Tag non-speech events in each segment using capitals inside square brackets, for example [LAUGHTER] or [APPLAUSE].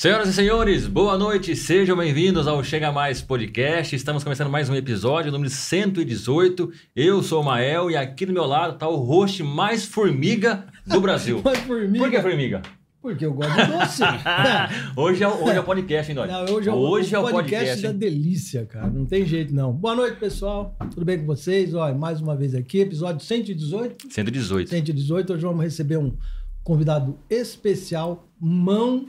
Senhoras e senhores, boa noite, sejam bem-vindos ao Chega Mais Podcast. Estamos começando mais um episódio, número 118. Eu sou o Mael e aqui do meu lado está o host mais formiga do Brasil. [LAUGHS] Mais formiga? Por que formiga? Porque eu gosto de doce. [LAUGHS] hoje, é, o- hoje é o podcast, hein? Não, hoje é o, hoje é o podcast, podcast. da delícia, cara. Não tem jeito, não. Boa noite, pessoal. Tudo bem com vocês? Olha, mais uma vez aqui, episódio 118. 118. 118. Hoje vamos receber um convidado especial, mão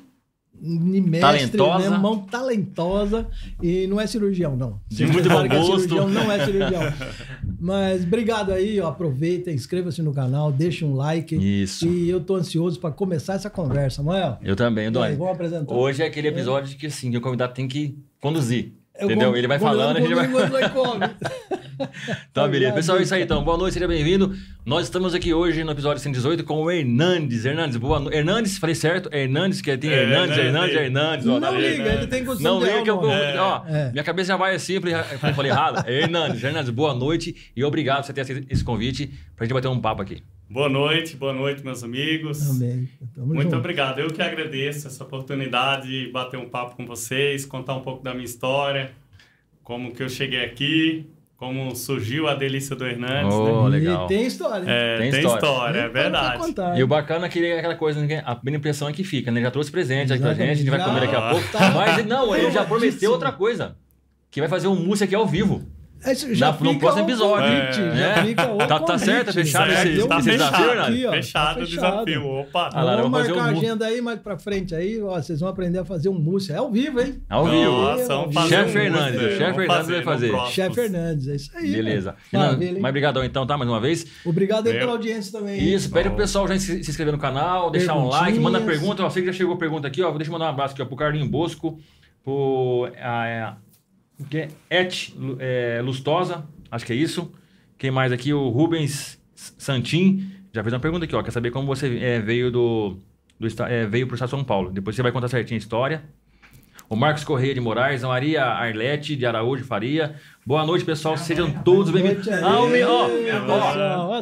mestre, Talentosa. né? mão talentosa. E não é cirurgião, não. De muito bom que é gosto. cirurgião, não é cirurgião. Mas obrigado aí, ó. Aproveita, inscreva-se no canal, deixa um like. Isso. E eu tô ansioso para começar essa conversa, Mael. Eu também, Dória. vamos apresentar. Hoje é aquele episódio que assim, que o convidado tem que conduzir. Eu entendeu? Ele vai falando, a eu gente vai. eu [LAUGHS] come. Tá, beleza. Pessoal, é isso aí então. Boa noite, seja bem-vindo. Nós estamos aqui hoje no episódio 118 com o Hernandes. Hernandes, boa noite. Hernandes, falei certo? Hernandes, que tem É, Hernandes, né, Hernandes. Hernandes. ó, Não tá liga, ele tem costume Não liga que eu. Ó, É. minha cabeça já vai assim, falei, como eu falei errado. [LAUGHS] Hernandes, Hernandes, boa noite e obrigado por você ter aceito esse convite pra gente bater um papo aqui. Boa noite, boa noite, meus amigos. Tamo Muito junto. obrigado. Eu que agradeço essa oportunidade de bater um papo com vocês, contar um pouco da minha história, como que eu cheguei aqui, como surgiu a delícia do Hernandes. Oh, né? legal. E tem história. hein? É, Tem tem, história. história, é verdade. contar, E o bacana é que é aquela coisa, ninguém- a primeira impressão é que fica, né? Já trouxe presente aqui pra gente, a gente vai comer daqui a pouco. tá Mas não, ele já prometeu outra coisa. Que vai fazer um mousse aqui ao vivo. Esse já Na- no fica próximo episódio. convite, É. já É. fica o Tá- tá certo, fechado Já esse- tá um esse desafio, fechado, Hernandes? aqui, ó, fechado tá o desafio. Opa! Ah, lá, vamos marcar um a mousse. agenda aí mais pra frente aí, ó, vocês vão aprender a fazer um mousse. É ao vivo, hein? Ao vivo. Nossa, Chefe um Fernandes, chefe Fernandes vai fazer. Chefe Fernandes, é isso aí. Beleza. Maravilha, mas obrigadão então, tá? Mais uma vez. Obrigado aí pela audiência também. hein? Isso, pede pro pessoal já se inscrever no canal, deixar um like, manda pergunta. Eu sei que já chegou pergunta aqui, ó. Deixa eu mandar um abraço aqui, ó, pro Carlinho Bosco, pro a, é, o que é? Et Lu- é, Lustosa, acho que é isso. Quem mais aqui? O Rubens Santin. Já fez uma pergunta aqui, ó. Quer saber como você é, veio do, do é, veio pro estado de São Paulo? Depois você vai contar certinho a história. O Marcos Correia de Moraes, a Maria Arlete de Araújo Faria. Boa noite, pessoal. Sejam todos bem-vindos. Ah, o mi- ó.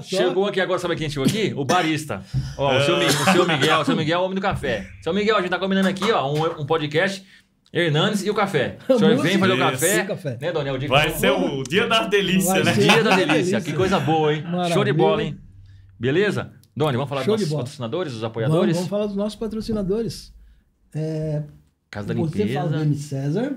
Chegou aqui agora, sabe quem chegou aqui? O barista. Ó, o seu, Mi- o seu Miguel, o seu Miguel é o homem do café. Seu Miguel, a gente tá combinando aqui, ó, um, um podcast. Hernandes e o café. [LAUGHS] O senhor vem fazer o café, o café. né, Doniel? O dia Vai ser o dia das delícias, Vai né? Dia da delícia. delícia. Que coisa boa, hein? Maravilha. Show de bola, hein? Beleza? Doni, vamos falar Show dos nossos patrocinadores, dos Vamos, apoiadores? vamos falar dos nossos patrocinadores. É, Casa da você fala do limpeza. M. César,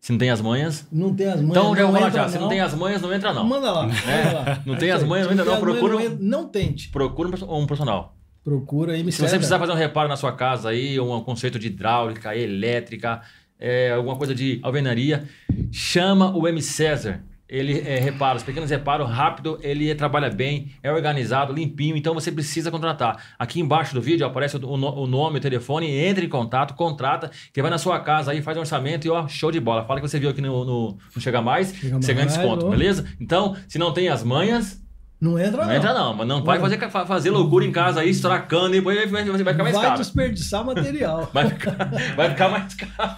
Se não tem as manhas. não tem as manhas. Então já não vou falar já. Se não tem as manhas, não entra não. Manda lá. É, manda lá. não É tem as aí. manhas, não entra não. Procura, não Não tente. procura um profissional. Procura M. Se você precisar fazer um reparo na sua casa aí, um conceito de hidráulica, elétrica, é, alguma coisa de alvenaria, chama o M. César. Ele é, repara, os pequenos reparos, rápido, ele trabalha bem, é organizado, limpinho, então você precisa contratar. Aqui embaixo do vídeo aparece o, o nome, o telefone, entre em contato, contrata, que vai na sua casa aí, faz um orçamento e ó, show de bola. Fala que você viu aqui no, no, no Chega Mais, Chega você ganha Mais, desconto, ó. beleza? Então, se não tem as manhas, Não entra, não entra não, mas não vai fazer, fa- fazer loucura em casa aí, estourar cano, e depois vai, vai ficar mais vai caro. desperdiçar material. [LAUGHS] Vai ficar, vai ficar mais caro.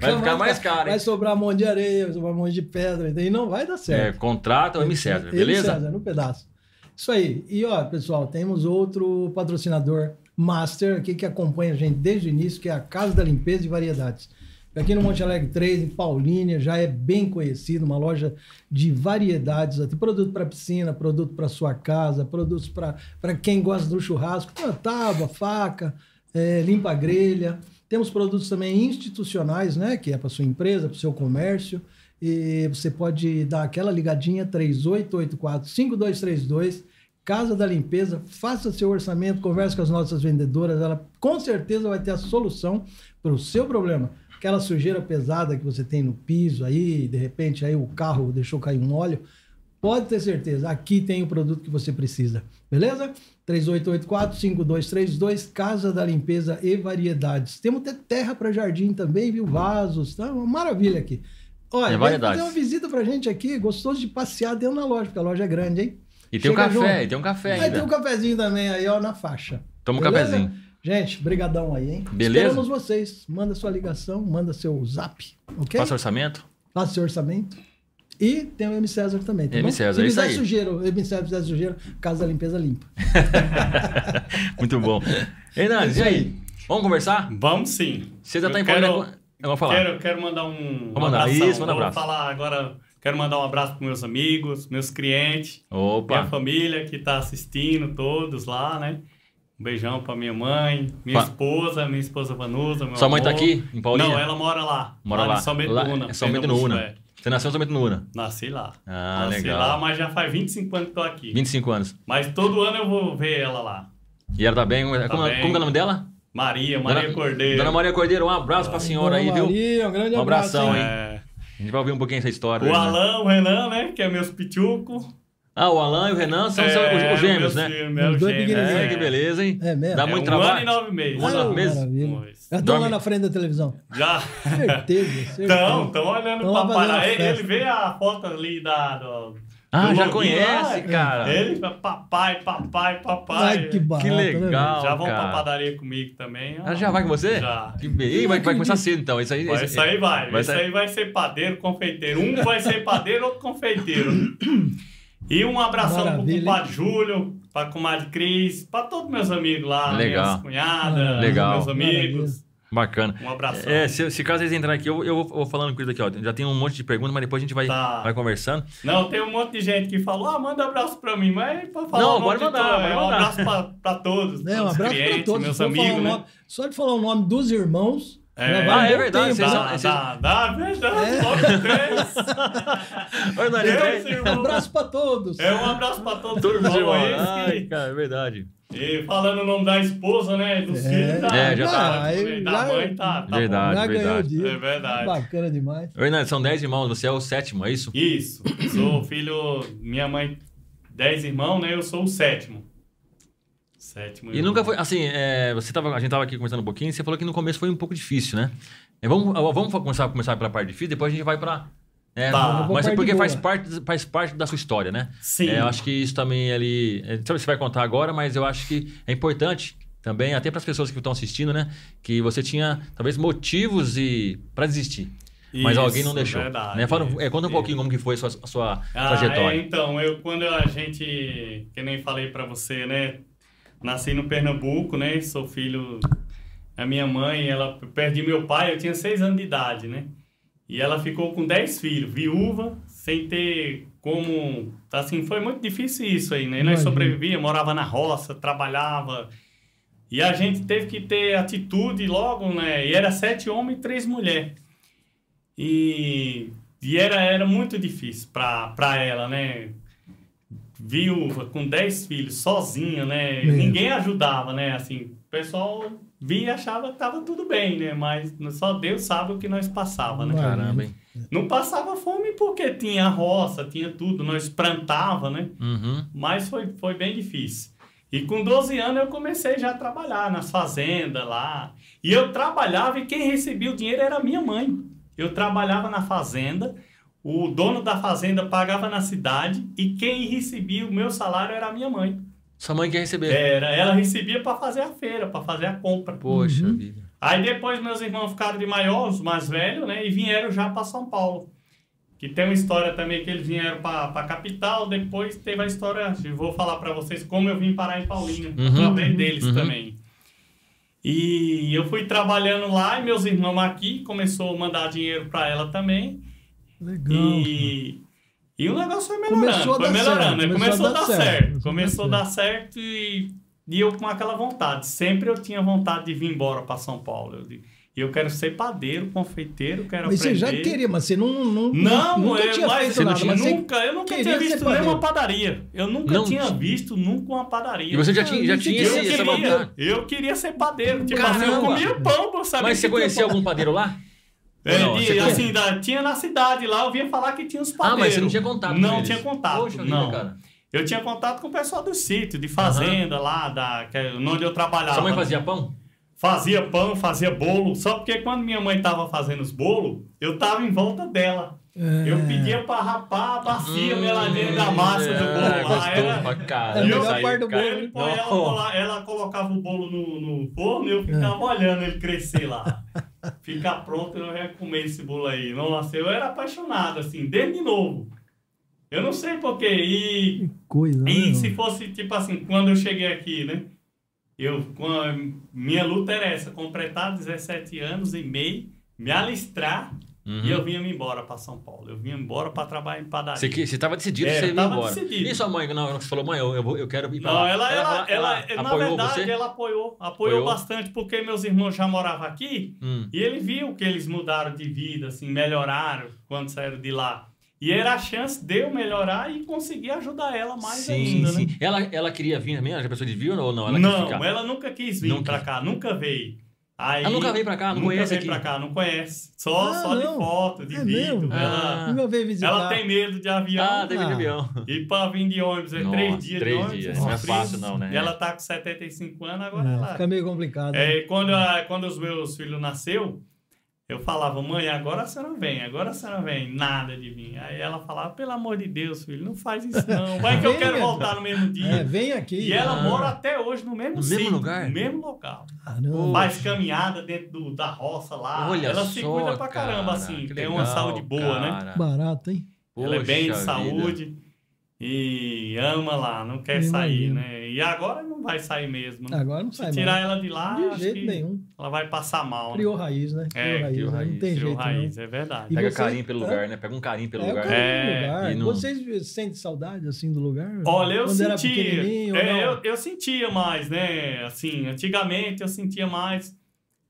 Vai ficar mais caro, Vai hein? sobrar um monte de areia, vai sobrar um monte de pedra, e não vai dar É, certo. contrata o M. César, M. beleza? César, no pedaço. Isso aí. E ó, pessoal, temos outro patrocinador master aqui que acompanha a gente desde o início, que é a Casa da Limpeza e Variedades. Aqui no Monte Alegre 3, em Paulínia, já é bem conhecido, uma loja de variedades, tem produto para piscina, produto para sua casa, produtos para quem gosta do churrasco, tábua, faca, é, limpa grelha. Temos produtos também institucionais, né, que é para sua empresa, para o seu comércio. E você pode dar aquela ligadinha 3884-5232, Casa da Limpeza, faça seu orçamento, converse com as nossas vendedoras, ela com certeza vai ter a solução para o seu problema. Aquela sujeira pesada que você tem no piso aí, de repente aí o carro deixou cair um óleo, pode ter certeza, aqui tem o produto que você precisa. Beleza? 3884-5232, Casa da Limpeza e Variedades. Temos até terra para jardim também, viu? Vasos, tá? Uma maravilha aqui. Olha, É fazer uma visita pra gente aqui, gostoso de passear dentro da loja, porque a loja é grande, hein? E tem um café, junto. e tem um café Aí ainda. tem um cafezinho também aí, ó, na faixa. Toma um cafezinho. Gente, brigadão aí, hein? Beleza? Esperamos vocês. Manda sua ligação, manda seu zap, ok? Faça orçamento. Faça seu orçamento. E tem o M. César também, tá M. bom? César, Se é isso fizer aí. sujeira, M. César fizer sujeira, Casa da Limpeza limpa. [LAUGHS] Muito bom. Hernandes, É e aí? Vamos conversar? Vamos sim. Você já Eu tá em quero- Paulínia? Eu vou falar. Quero, quero mandar um, Vou mandar. abração. Isso, manda Vou abraço. falar agora, quero mandar um abraço para meus amigos, meus clientes, minha Opa. família que está assistindo, todos lá, né? Um beijão para minha mãe, minha Pa- esposa, minha esposa Vanusa, meu Sua mãe tá amor. aqui, em Paulínia? Não, ela mora lá. Mora lá. Em São Bento Lá- Una. é do Pernambuco, Una. é. Você nasceu Bento do Una. Nasci lá. Ah, Nasci legal. lá, mas já faz 25 anos que tô aqui. 25 anos. Mas todo ano eu vou ver ela lá. E ela tá bem? Como, como, bem. como que é o nome dela? Maria, Maria Dona- Cordeiro. Dona Maria Cordeiro, um abraço pra senhora aí, Dona viu? Maria, um grande Um abraço. abração, hein? hein? É. A gente vai ouvir um pouquinho essa história. O né? Alan, o Renan, né? Que é meus pitucos. Ah, o Alan e o Renan são é, os, os gêmeos, né? meus Os dois gêmeos, pequenininhos. É, que beleza, hein? É mesmo? Dá É muito um trabalho. ano e nove meses. Um ano e nove meses? Já estão lá na frente da televisão. Já. Certeza, [LAUGHS] certeza. Então, estão olhando Tão pra lá fazendo papai. a Ele, vê a foto ali da. Do, Ah, do já conhece, lá, cara. Ele fala papai, papai, papai. Ai, que barato, Que né, legal. Já vão cara. pra padaria comigo também. ó. Ah, já vai com você? Já. Que be... Ih, vai, vai começar cedo, então. Isso aí, Vai, esse- isso aí vai. vai isso aí vai ser padeiro, confeiteiro. Um vai ser padeiro, outro confeiteiro. [COUGHS] E um abração Maravilha, pro compadre Júlio, pra comadre Cris, pra todos meus amigos lá, Legal. minhas cunhadas, Legal. meus amigos. Bacana. Um abração. É, se, se caso eles entrarem aqui, eu, eu vou, vou falando coisa aqui, ó. Já tem um monte de perguntas, mas depois a gente vai, Tá. vai conversando. Não, tem um monte de gente que falou, ah, manda abraço pra mim, mas pra falar Não, pode de mandar, é um mandar. abraço pra, pra todos, É, um abraço para clientes, todos. meus amigos, né? nome- Só de falar o nome dos irmãos. É. Ah, um é verdade, tempo, vocês né? são- Dá, dá, dá, verdade, É. logo três. Irmão. Um abraço para todos. É um abraço pra todos os Todos os irmãos. irmãos. esse Ai, cara, é verdade. E falando o nome da esposa, né? Dos É. filhos, tá? É, já tá. Ah, Da já- mãe, tá. tá Verdade. Já ganhou o verdade. dia. É verdade. Bacana demais. Nani, são 10 irmãos, você é o sétimo, é isso? Isso. Sou filho. Minha mãe, dez irmãos, né? Eu sou o sétimo. Sétimo. E irmão. nunca foi, assim, é, você tava, a gente tava aqui conversando um pouquinho, você falou que no começo foi um pouco difícil, né? É, vamos, vamos começar, começar pela parte difícil, depois a gente vai pra... É, Tá. Mas é porque faz parte, faz parte da sua história, né? Sim. É, eu acho que isso também ali. é, Sabe, você vai contar agora, mas eu acho que é importante também, até para as pessoas que estão assistindo, né? Que você tinha talvez motivos e para desistir. Mas Isso, alguém não deixou. verdade. né? Fala, é, conta um pouquinho como que foi a sua, a sua Ah, trajetória. é, então, eu quando a gente, que nem falei pra você, né, nasci no Pernambuco, né, sou filho a minha mãe, ela perdi meu pai, eu tinha seis anos de idade, né, e ela ficou com dez filhos, viúva, sem ter como, assim, foi muito difícil isso aí, né, nós sobrevivia, morava na roça, trabalhava, e a gente teve que ter atitude logo, né, e era sete homens e três mulheres. E, e era, era muito difícil para ela, né? Viúva, com 10 filhos, sozinha, né? Mesmo. Ninguém ajudava, né? Assim, o pessoal via e achava que tava tudo bem, né? Mas só Deus sabe o que nós passava, né? Caramba, hein? Não passava fome porque tinha roça, tinha tudo, nós plantava, né? Uhum. Mas foi, foi bem difícil. E com 12 anos eu comecei já a trabalhar nas fazendas lá. E eu trabalhava e quem recebia o dinheiro era a minha mãe. Eu trabalhava na fazenda, o dono da fazenda pagava na cidade e quem recebia o meu salário era a minha mãe. Sua mãe quer receber. Era, ela recebia para fazer a feira, para fazer a compra. Poxa Uhum. vida. Aí depois meus irmãos ficaram de maior, os mais velhos, né? E vieram já para São Paulo. Que tem uma história também que eles vieram para a capital. Depois teve a história, eu vou falar para vocês como eu vim parar em Paulínia, Uhum. através deles Uhum. também. E eu fui trabalhando lá e meus irmãos aqui começou a mandar dinheiro para ela também. Legal. E, e o negócio foi melhorando. Começou a foi dar melhorando, certo, né? começou Começou a dar certo, certo. começou a dar certo e, e eu com aquela vontade. Sempre eu tinha vontade de vir embora para São Paulo. Eu digo, E eu quero ser padeiro, confeiteiro, quero Mas você aprender. já queria, mas você não, não, Não, nunca eu, tinha mas feito você não nada. tinha- mas você- nunca, eu nunca tinha visto padeiro. nem uma padaria. Eu nunca Não tinha visto nunca uma padaria. E você já Ah, tinha, já você tinha eu, esse, essa queria, vontade. eu queria ser padeiro. Tipo assim, eu comia pão, eu sabia Mas você conhecia algum padeiro lá? É, Não, de- assim, da- tinha na cidade lá, eu via falar que tinha os Ah, padeiros. mas você não tinha contato com Não tinha contato, Poxa vida, não. cara. Eu tinha contato com o pessoal do sítio, de fazenda lá, da, que, é onde eu trabalhava. Sua mãe fazia pão? Fazia pão, fazia bolo, só porque quando minha mãe tava fazendo os bolos, eu tava em volta dela. É. Eu pedia pra rapar a bacia meladeira da massa do é, bolo lá. Era, É a melhor parte do cara. bolo. ele põe ela, ela colocava o bolo no, no forno e eu ficava olhando ele crescer lá. Ficar pronto, eu ia comer esse bolo aí. Nossa, eu era apaixonado, assim, desde novo. Eu não sei porquê. E, Que coisa, né? e se fosse, tipo assim, quando eu cheguei aqui, né? eu, minha luta era essa, completar 17 anos e meio, me alistrar Uhum. e eu vinha me embora para São Paulo. Eu vinha embora para trabalhar em padaria. Você, que- você tava decidido, É, você tava embora. decidido. E sua mãe, não, você falou, mãe, eu, eu, eu quero ir Não, lá. ela, ela, ela, na apoiou verdade, você? ela apoiou, apoiou, Apoiou? bastante, porque meus irmãos já moravam aqui Hum. e ele viu que eles mudaram de vida, assim, melhoraram quando saíram de lá. E era a chance de eu melhorar e conseguir ajudar ela mais sim, ainda, sim. né? Ela, ela queria vir também? Ela já pensou de vir ou não? Ela não, ficar? ela nunca quis vir pra cá, nunca veio. Aí, Ela nunca veio pra cá, não nunca conhece veio aqui? pra cá, não conhece. Só, Ah, só de não. foto, de É vídeo. mesmo? Ela, Ah. Nunca veio visitar. ela tem medo de avião. Ah, teve de Ah. avião. E pra vir de ônibus é Nossa, três dias três de ônibus. dias, não é fácil não, né? E ela tá com 75 anos, agora É, ela... fica meio complicado. né? É, quando, a- quando os meus filhos nasceu, eu falava, mãe, agora a senhora vem, agora a senhora vem. Nada de vir. Aí ela falava, pelo amor de Deus, filho, não faz isso não. [LAUGHS] Vai que eu quero voltar no mesmo É, dia. vem aqui. E ela Ah. mora até hoje no mesmo No sítio, mesmo lugar? No mesmo local. Caramba. Faz caminhada dentro do- da roça lá. Olha ela se só, cuida pra caramba, cara, assim. que Tem uma legal, saúde boa, né? cara. Barato, hein? Ela é bem de Poxa vida. saúde e ama lá, não quer Eu sair, né? E agora não vai sair mesmo. né? Agora não Se sai tirar mais. ela de lá, De acho jeito que nenhum. ela vai passar mal. né? Criou raiz, né? É, Criou criou né? raiz, Não tem Criou jeito, raiz, não. é verdade. E Pega você- carinho pelo É. lugar, né? Pega um carinho pelo É, lugar. carinho É, lugar. e não- Vocês sentem saudade, assim, do lugar? Olha, eu sentia. É, eu, eu sentia mais, né? Assim, antigamente eu sentia mais.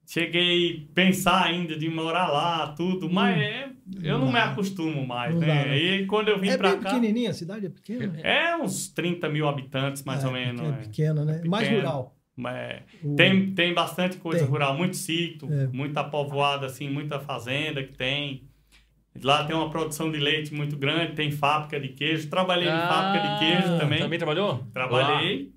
Cheguei a pensar ainda de morar lá, tudo, mas é, eu não Não me acostumo mais, Não né? dá, né? E quando eu vim É pra cá. pequenininha, a cidade é pequena? É uns 30 mil habitantes, mais É, ou menos. É é. pequena, né? Mais pequeno. rural. O- tem, tem bastante coisa Tem. rural, muito sítio, É. muita povoada, assim, muita fazenda que tem. Lá tem uma produção de leite muito grande, tem fábrica de queijo. Trabalhei em fábrica de queijo Ah, também. Também trabalhou? Trabalhei.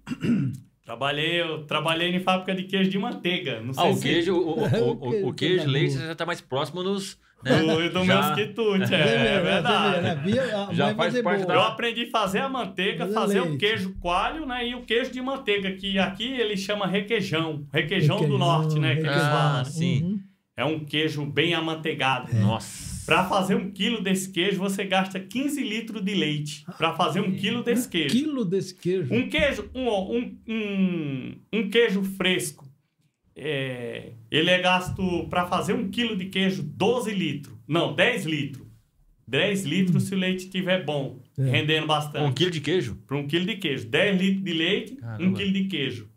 Trabalhei, eu trabalhei em fábrica de queijo de manteiga. Não sei Ah, o se- queijo, o, o, o, o, o queijo leite já tá mais próximo dos. Né? do, do Já- meus quitutes, é, é vê, verdade. a Já faz parte boa. Eu aprendi a fazer a manteiga, Fazer fazer o queijo coalho, né? E o queijo de manteiga, que aqui ele chama requeijão. Requeijão, do Requeijão, norte, né? Que eles falam. Ah, sim. Uhum. É um queijo bem amanteigado. Nossa. Para fazer um quilo desse queijo, você gasta 15 litros de leite. Para fazer um quilo desse queijo. Quilo desse queijo. Um queijo, um, um, um, um queijo fresco, é, ele é gasto para fazer um quilo de queijo 12 litros. Não, 10 litros. 10 litros se o leite estiver bom, É. rendendo Um bastante. quilo de queijo? Para um quilo de queijo. 10 litros de leite, um Caramba. quilo de queijo.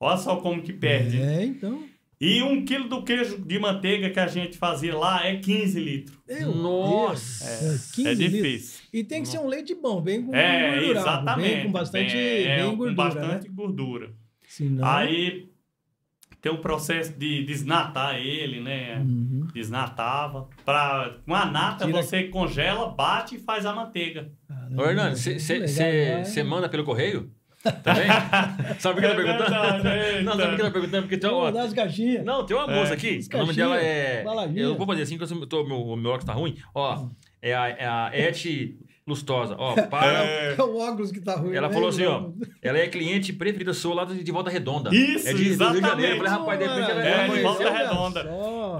Olha só como que perde. É, então. E um quilo do queijo de manteiga que a gente fazia lá é 15 litros. Meu Nossa. É, 15 é litros. difícil. E tem que ser um leite bom, bem com É, gordurado, exatamente. Bem com bastante é, bem com gordura, bastante né? gordura. Senão... Aí tem o processo de desnatar ele, né? Uhum. Desnatava. Pra, com a nata Tira- você congela, bate e faz a manteiga. Caramba, Ô, Hernando, você legal, né? manda pelo correio? Também? [LAUGHS] sabe por que eu tô É perguntando? verdade, [LAUGHS] Não, sabe por que eu tô perguntando? Porque tem uma, dar as caixinhas. Não, tem uma moça É. aqui. As O nome dela é. baladinha. Eu vou fazer assim, que eu tô, meu, o meu óculos tá ruim. Ó, é a, é a Et Lustosa. Ó, [LAUGHS] para. É. É o óculos que tá ruim. Ela né? falou assim, ó. Ela é cliente preferida sua lá de, de Volta Redonda. Isso, é de, do Rio de Janeiro. Eu exatamente. falei, rapaz, de repente ela É, de. Volta Redonda.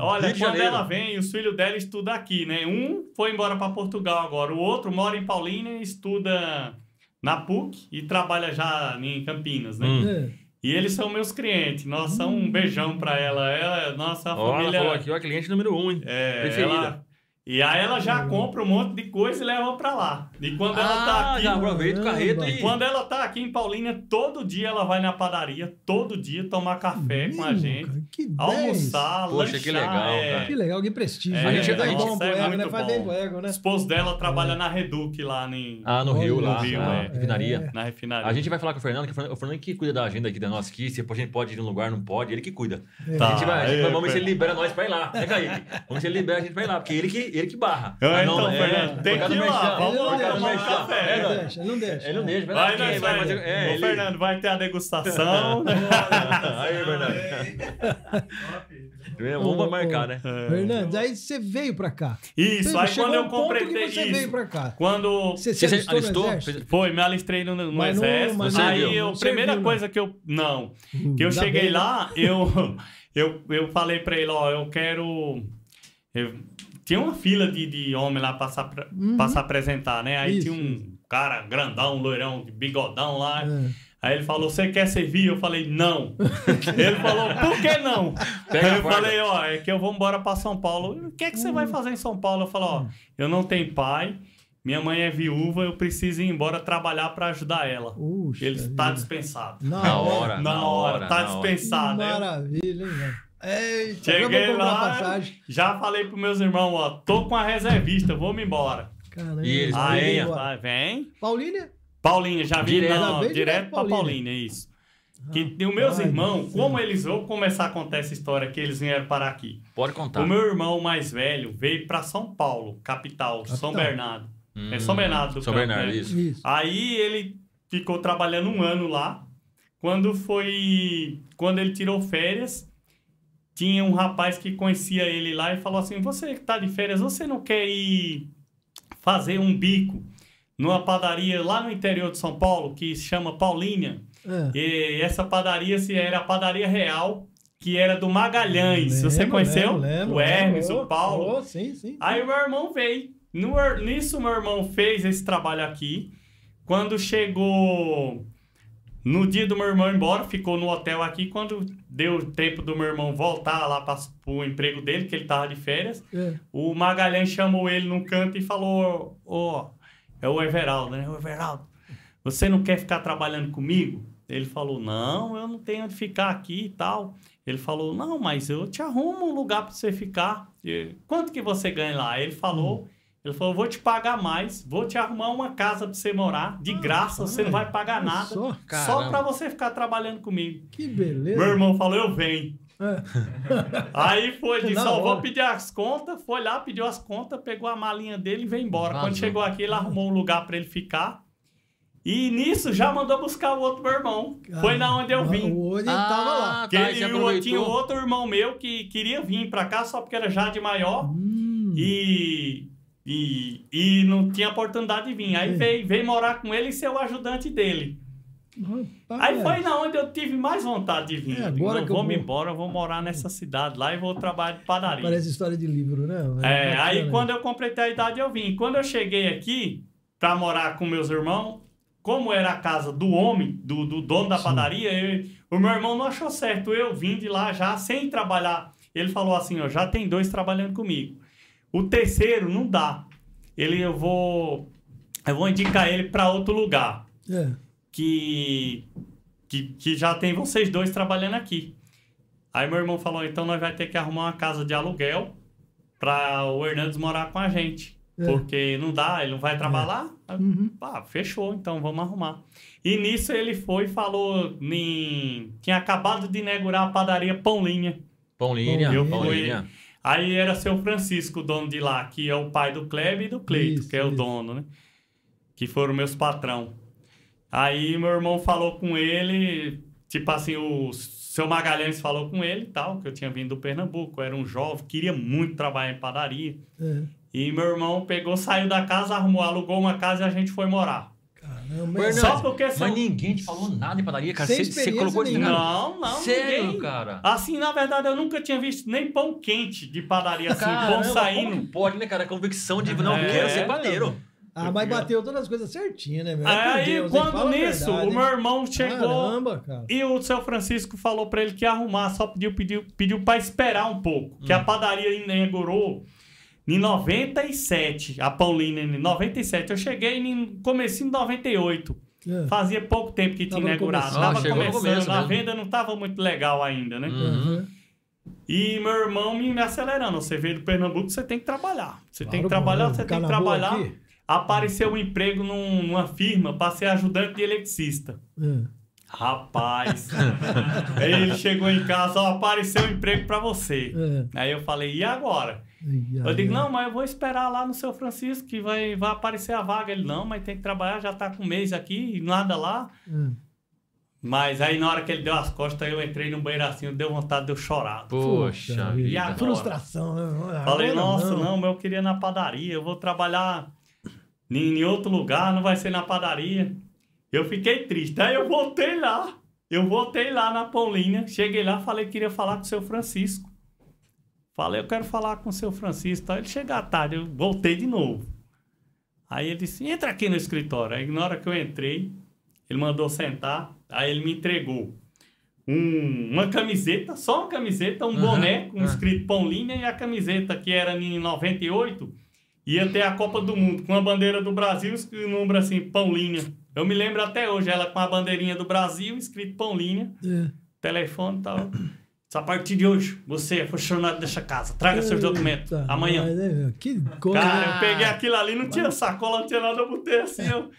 Olha, quando ela vem, os filhos dela estudam aqui, né? Um foi embora para Portugal agora, o outro mora em Paulínia e estuda na PUC e trabalha já em Campinas, né? Hum. É. E eles são meus clientes. Nossa, um beijão pra ela. Ela, nossa, a ela família. falou aqui, ó, cliente número um, hein? é, preferida. ela- E aí ela já compra um monte de coisa e leva pra lá. E quando ela tá Ah, aqui. já aproveita o carreto e... Quando ela tá aqui em Paulínia, todo dia ela vai na padaria, todo dia tomar café com a gente, cara, que 10. almoçar, Poxa, lanchar. que legal, é. cara. Que legal, que prestígio. É, né? a gente- Faz a gente- bom pro é ego, né? Faz bom. bem pro ego, O né? esposo dela trabalha na Reduc lá em, Ah, no Rio, lá, só. na É. refinaria. na refinaria. A gente vai falar com o Fernando, que o Fernando, que cuida da agenda aqui da nossa aqui, se a gente pode ir num lugar, não pode, ele que cuida. Tá. A gente vai, a gente vai- é, vamos ver se ele libera nós pra ir lá. Né, Kaique? Vamos ver se ele libera a gente pra ir lá, porque ele que, ele que barra. Ah, Ah, então, é, Fernando, tem por causa que ir lá, vamos lá tomar um café. É, Ele não não, deixa, ele não deixa. Ele não deixa, vai, Vai, vai vai. É, Ô. Fernando, vai ter a degustação. [LAUGHS] Aí, Fernando. Vamos marcar, né? Fernandes, aí você veio pra cá. Isso, aí Chegou quando eu um ponto completei que você isso. veio pra cá. Quando Você, se alistou, foi, me alistrei no, no não- exército. não aí não a primeira coisa que eu. Não. Que eu cheguei né? lá, eu, [LAUGHS] eu, eu falei pra ele, ó, eu quero. eu- tinha uma fila de, de homem lá pra, se apre- Uhum. pra se apresentar, né? Aí Isso, tinha um cara grandão, loirão, de bigodão lá. É. Aí ele falou, você quer servir? Eu falei, não. [LAUGHS] ele falou, por que não? Pega eu falei, ó, é que eu vou embora pra São Paulo. O que é que você vai fazer em São Paulo? Eu falei, ó, eu não tenho pai, minha mãe é viúva, eu preciso ir embora trabalhar pra ajudar ela. Puxa Ele está dispensado. Na hora, Na hora, tá na hora. dispensado. Eu Maravilha, hein, velho? Eita, já cheguei lá, passagem. já falei pros meus irmãos, ó, tô com a reservista, vamos embora. Caramba. E eles Aí, embora. vai, vem. Paulínia? Paulinha, já vim Direto. não, direto, direto pra Paulínia. Paulinha, isso. Que tem os meus Ai, irmãos, Deus como eles vão começar a contar essa história que eles vieram para aqui. Pode contar. O meu irmão mais velho veio para São Paulo, capital, São Capital. Bernardo. Hum, É São Bernardo do São Campo, Bernardo, né? isso. Isso. Aí ele ficou trabalhando um ano lá. Quando foi. Quando ele tirou férias, tinha um rapaz que conhecia ele lá e falou assim: Você que tá de férias, você não quer ir fazer um bico numa padaria lá no interior de São Paulo que se chama Paulinha? É. E essa padaria se era a padaria real, que era do Magalhães. Você Lembro, conheceu? lembro, lembro. o Hermes, o Paulo. oh, sim, sim. Aí o meu irmão veio. No, nisso, meu irmão fez esse trabalho aqui. Quando chegou no dia do meu irmão ir embora, ficou no hotel aqui. Quando deu tempo do meu irmão voltar lá para o emprego dele, que ele tava de férias, É. o Magalhães chamou ele num canto e falou: Ó, é o Everaldo, né? O Everaldo, você não quer ficar trabalhando comigo? Ele falou: Não, eu não tenho onde ficar aqui e tal. Ele falou: Não, mas eu te arrumo um lugar para você ficar. E, Quanto que você ganha lá? Ele falou. Ele falou, vou te pagar mais, vou te arrumar uma casa pra você morar, de graça, você não vai pagar nada, Só, só pra você ficar trabalhando comigo. que beleza. Meu irmão falou, eu venho. É. [LAUGHS] Aí foi, disse, ó, vou pedir as contas, foi lá, pediu as contas, pegou a malinha dele e veio embora. Vazou. Quando chegou aqui, ele arrumou um lugar pra ele ficar. E nisso já mandou buscar o outro meu irmão. Foi na onde eu vim. O ele tava lá. Que tá, ele, e o- aproveitou. tinha outro irmão meu que queria vir pra cá só porque era já de maior. Hum. E, e, e não tinha oportunidade de vir. Aí veio, veio morar com ele e ser o ajudante dele. Rapaz, Aí foi na onde eu tive mais vontade de vir. É, agora eu vou. embora, eu vou morar nessa cidade lá e vou trabalhar de padaria. Parece história de livro, né? É, bacana aí quando eu completei a idade eu vim. Quando eu cheguei aqui pra morar com meus irmãos, como era a casa do homem, do, do dono da Sim. padaria, eu- o meu irmão não achou certo eu vim de lá já sem trabalhar. Ele falou assim, ó, já tem dois trabalhando comigo. O terceiro não dá. Ele eu vou eu vou indicar ele pra outro lugar É. que, que, que já tem vocês dois trabalhando aqui. Aí meu irmão falou, então nós vai ter que arrumar uma casa de aluguel para o Hernandes morar com a gente. É. Porque não dá, ele não vai trabalhar. Aí, Uhum. Pá, fechou, então vamos arrumar. E nisso ele foi e falou, em... tinha acabado de inaugurar a padaria Pão Linha. Pão linha, Eu pão fui- linha. Aí era seu Francisco, o dono de lá, que é o pai do Kleber e do Cleito, Isso, que é o isso. dono, né? Que foram meus patrão. Aí meu irmão falou com ele, tipo assim, o seu Magalhães falou com ele e tal, que eu tinha vindo do Pernambuco, era um jovem, queria muito trabalhar em padaria. É. E meu irmão pegou, saiu da casa, arrumou, alugou uma casa e a gente foi morar. Caramba. Fernando, Só porque são... Mas ninguém te falou nada de padaria, cara. Sem Você- colocou cara. Não, não, Sério, ninguém. cara? Assim, na verdade, eu nunca tinha visto nem pão quente de padaria assim, Caramba, pão saindo. como que pode, né, cara? A convicção de não É, quero ser padeiro. Ah, mas bateu todas as coisas certinhas, né, meu? Aí, Meu Deus, hein? quando nisso, verdade, o meu irmão chegou Caramba, cara. e o seu Francisco falou pra ele que ia arrumar, só pediu, pediu, pediu pra esperar um pouco, que Hum. a padaria inaugurou em 97, a Paulina em 97. Eu cheguei em comecinho de 98. É. Fazia pouco tempo que tinha Tava inaugurado. comecinho. Tava Ah, começando, começo a mesmo. venda não tava muito legal ainda, né? Uhum. Uhum. E meu irmão me, me acelerando. Você veio do Pernambuco, você tem que trabalhar. Você tem que Claro, trabalhar, mano. você tem que trabalhar. aqui. Apareceu um emprego num- numa firma para ser ajudante de eletricista. É. Rapaz. Aí [LAUGHS] ele chegou em casa, ó, apareceu um emprego para você. É. Aí eu falei, e agora? Eu digo, não, mas eu vou esperar lá no seu Francisco que vai, vai aparecer a vaga. Ele, não, mas tem que trabalhar, já tá com um mês aqui, nada lá. É. Mas aí na hora que ele deu as costas, eu entrei no banheiro assim, deu vontade de eu chorar. Poxa. E agora? Frustração, né? Falei, Agora nossa, não. mas eu queria ir na padaria, eu vou trabalhar em, em outro lugar, não vai ser na padaria. Eu fiquei triste. Aí eu voltei lá. Eu voltei lá na Paulinha, cheguei lá, falei que queria falar com o seu Francisco. Falei, eu quero falar com o seu Francisco. Aí ele chega à tarde, eu voltei de novo. Aí ele disse, entra aqui no escritório. Aí na hora que eu entrei, ele mandou sentar. Aí ele me entregou um- uma camiseta, só uma camiseta, um Aham, boné com escrito Pão Linha e a camiseta que era em 98 ia ter a Copa do Mundo com a bandeira do Brasil e o número assim, Pão Linha. Eu me lembro até hoje, ela com a bandeirinha do Brasil, escrito Pão Linha, É. telefone e tal. Só a partir de hoje, você é funcionário dessa casa. Traga seus documentos. Amanhã. mas, é, Que coisa. Cara, eu peguei aquilo ali, não tinha sacola, não tinha nada, eu botei assim, eu...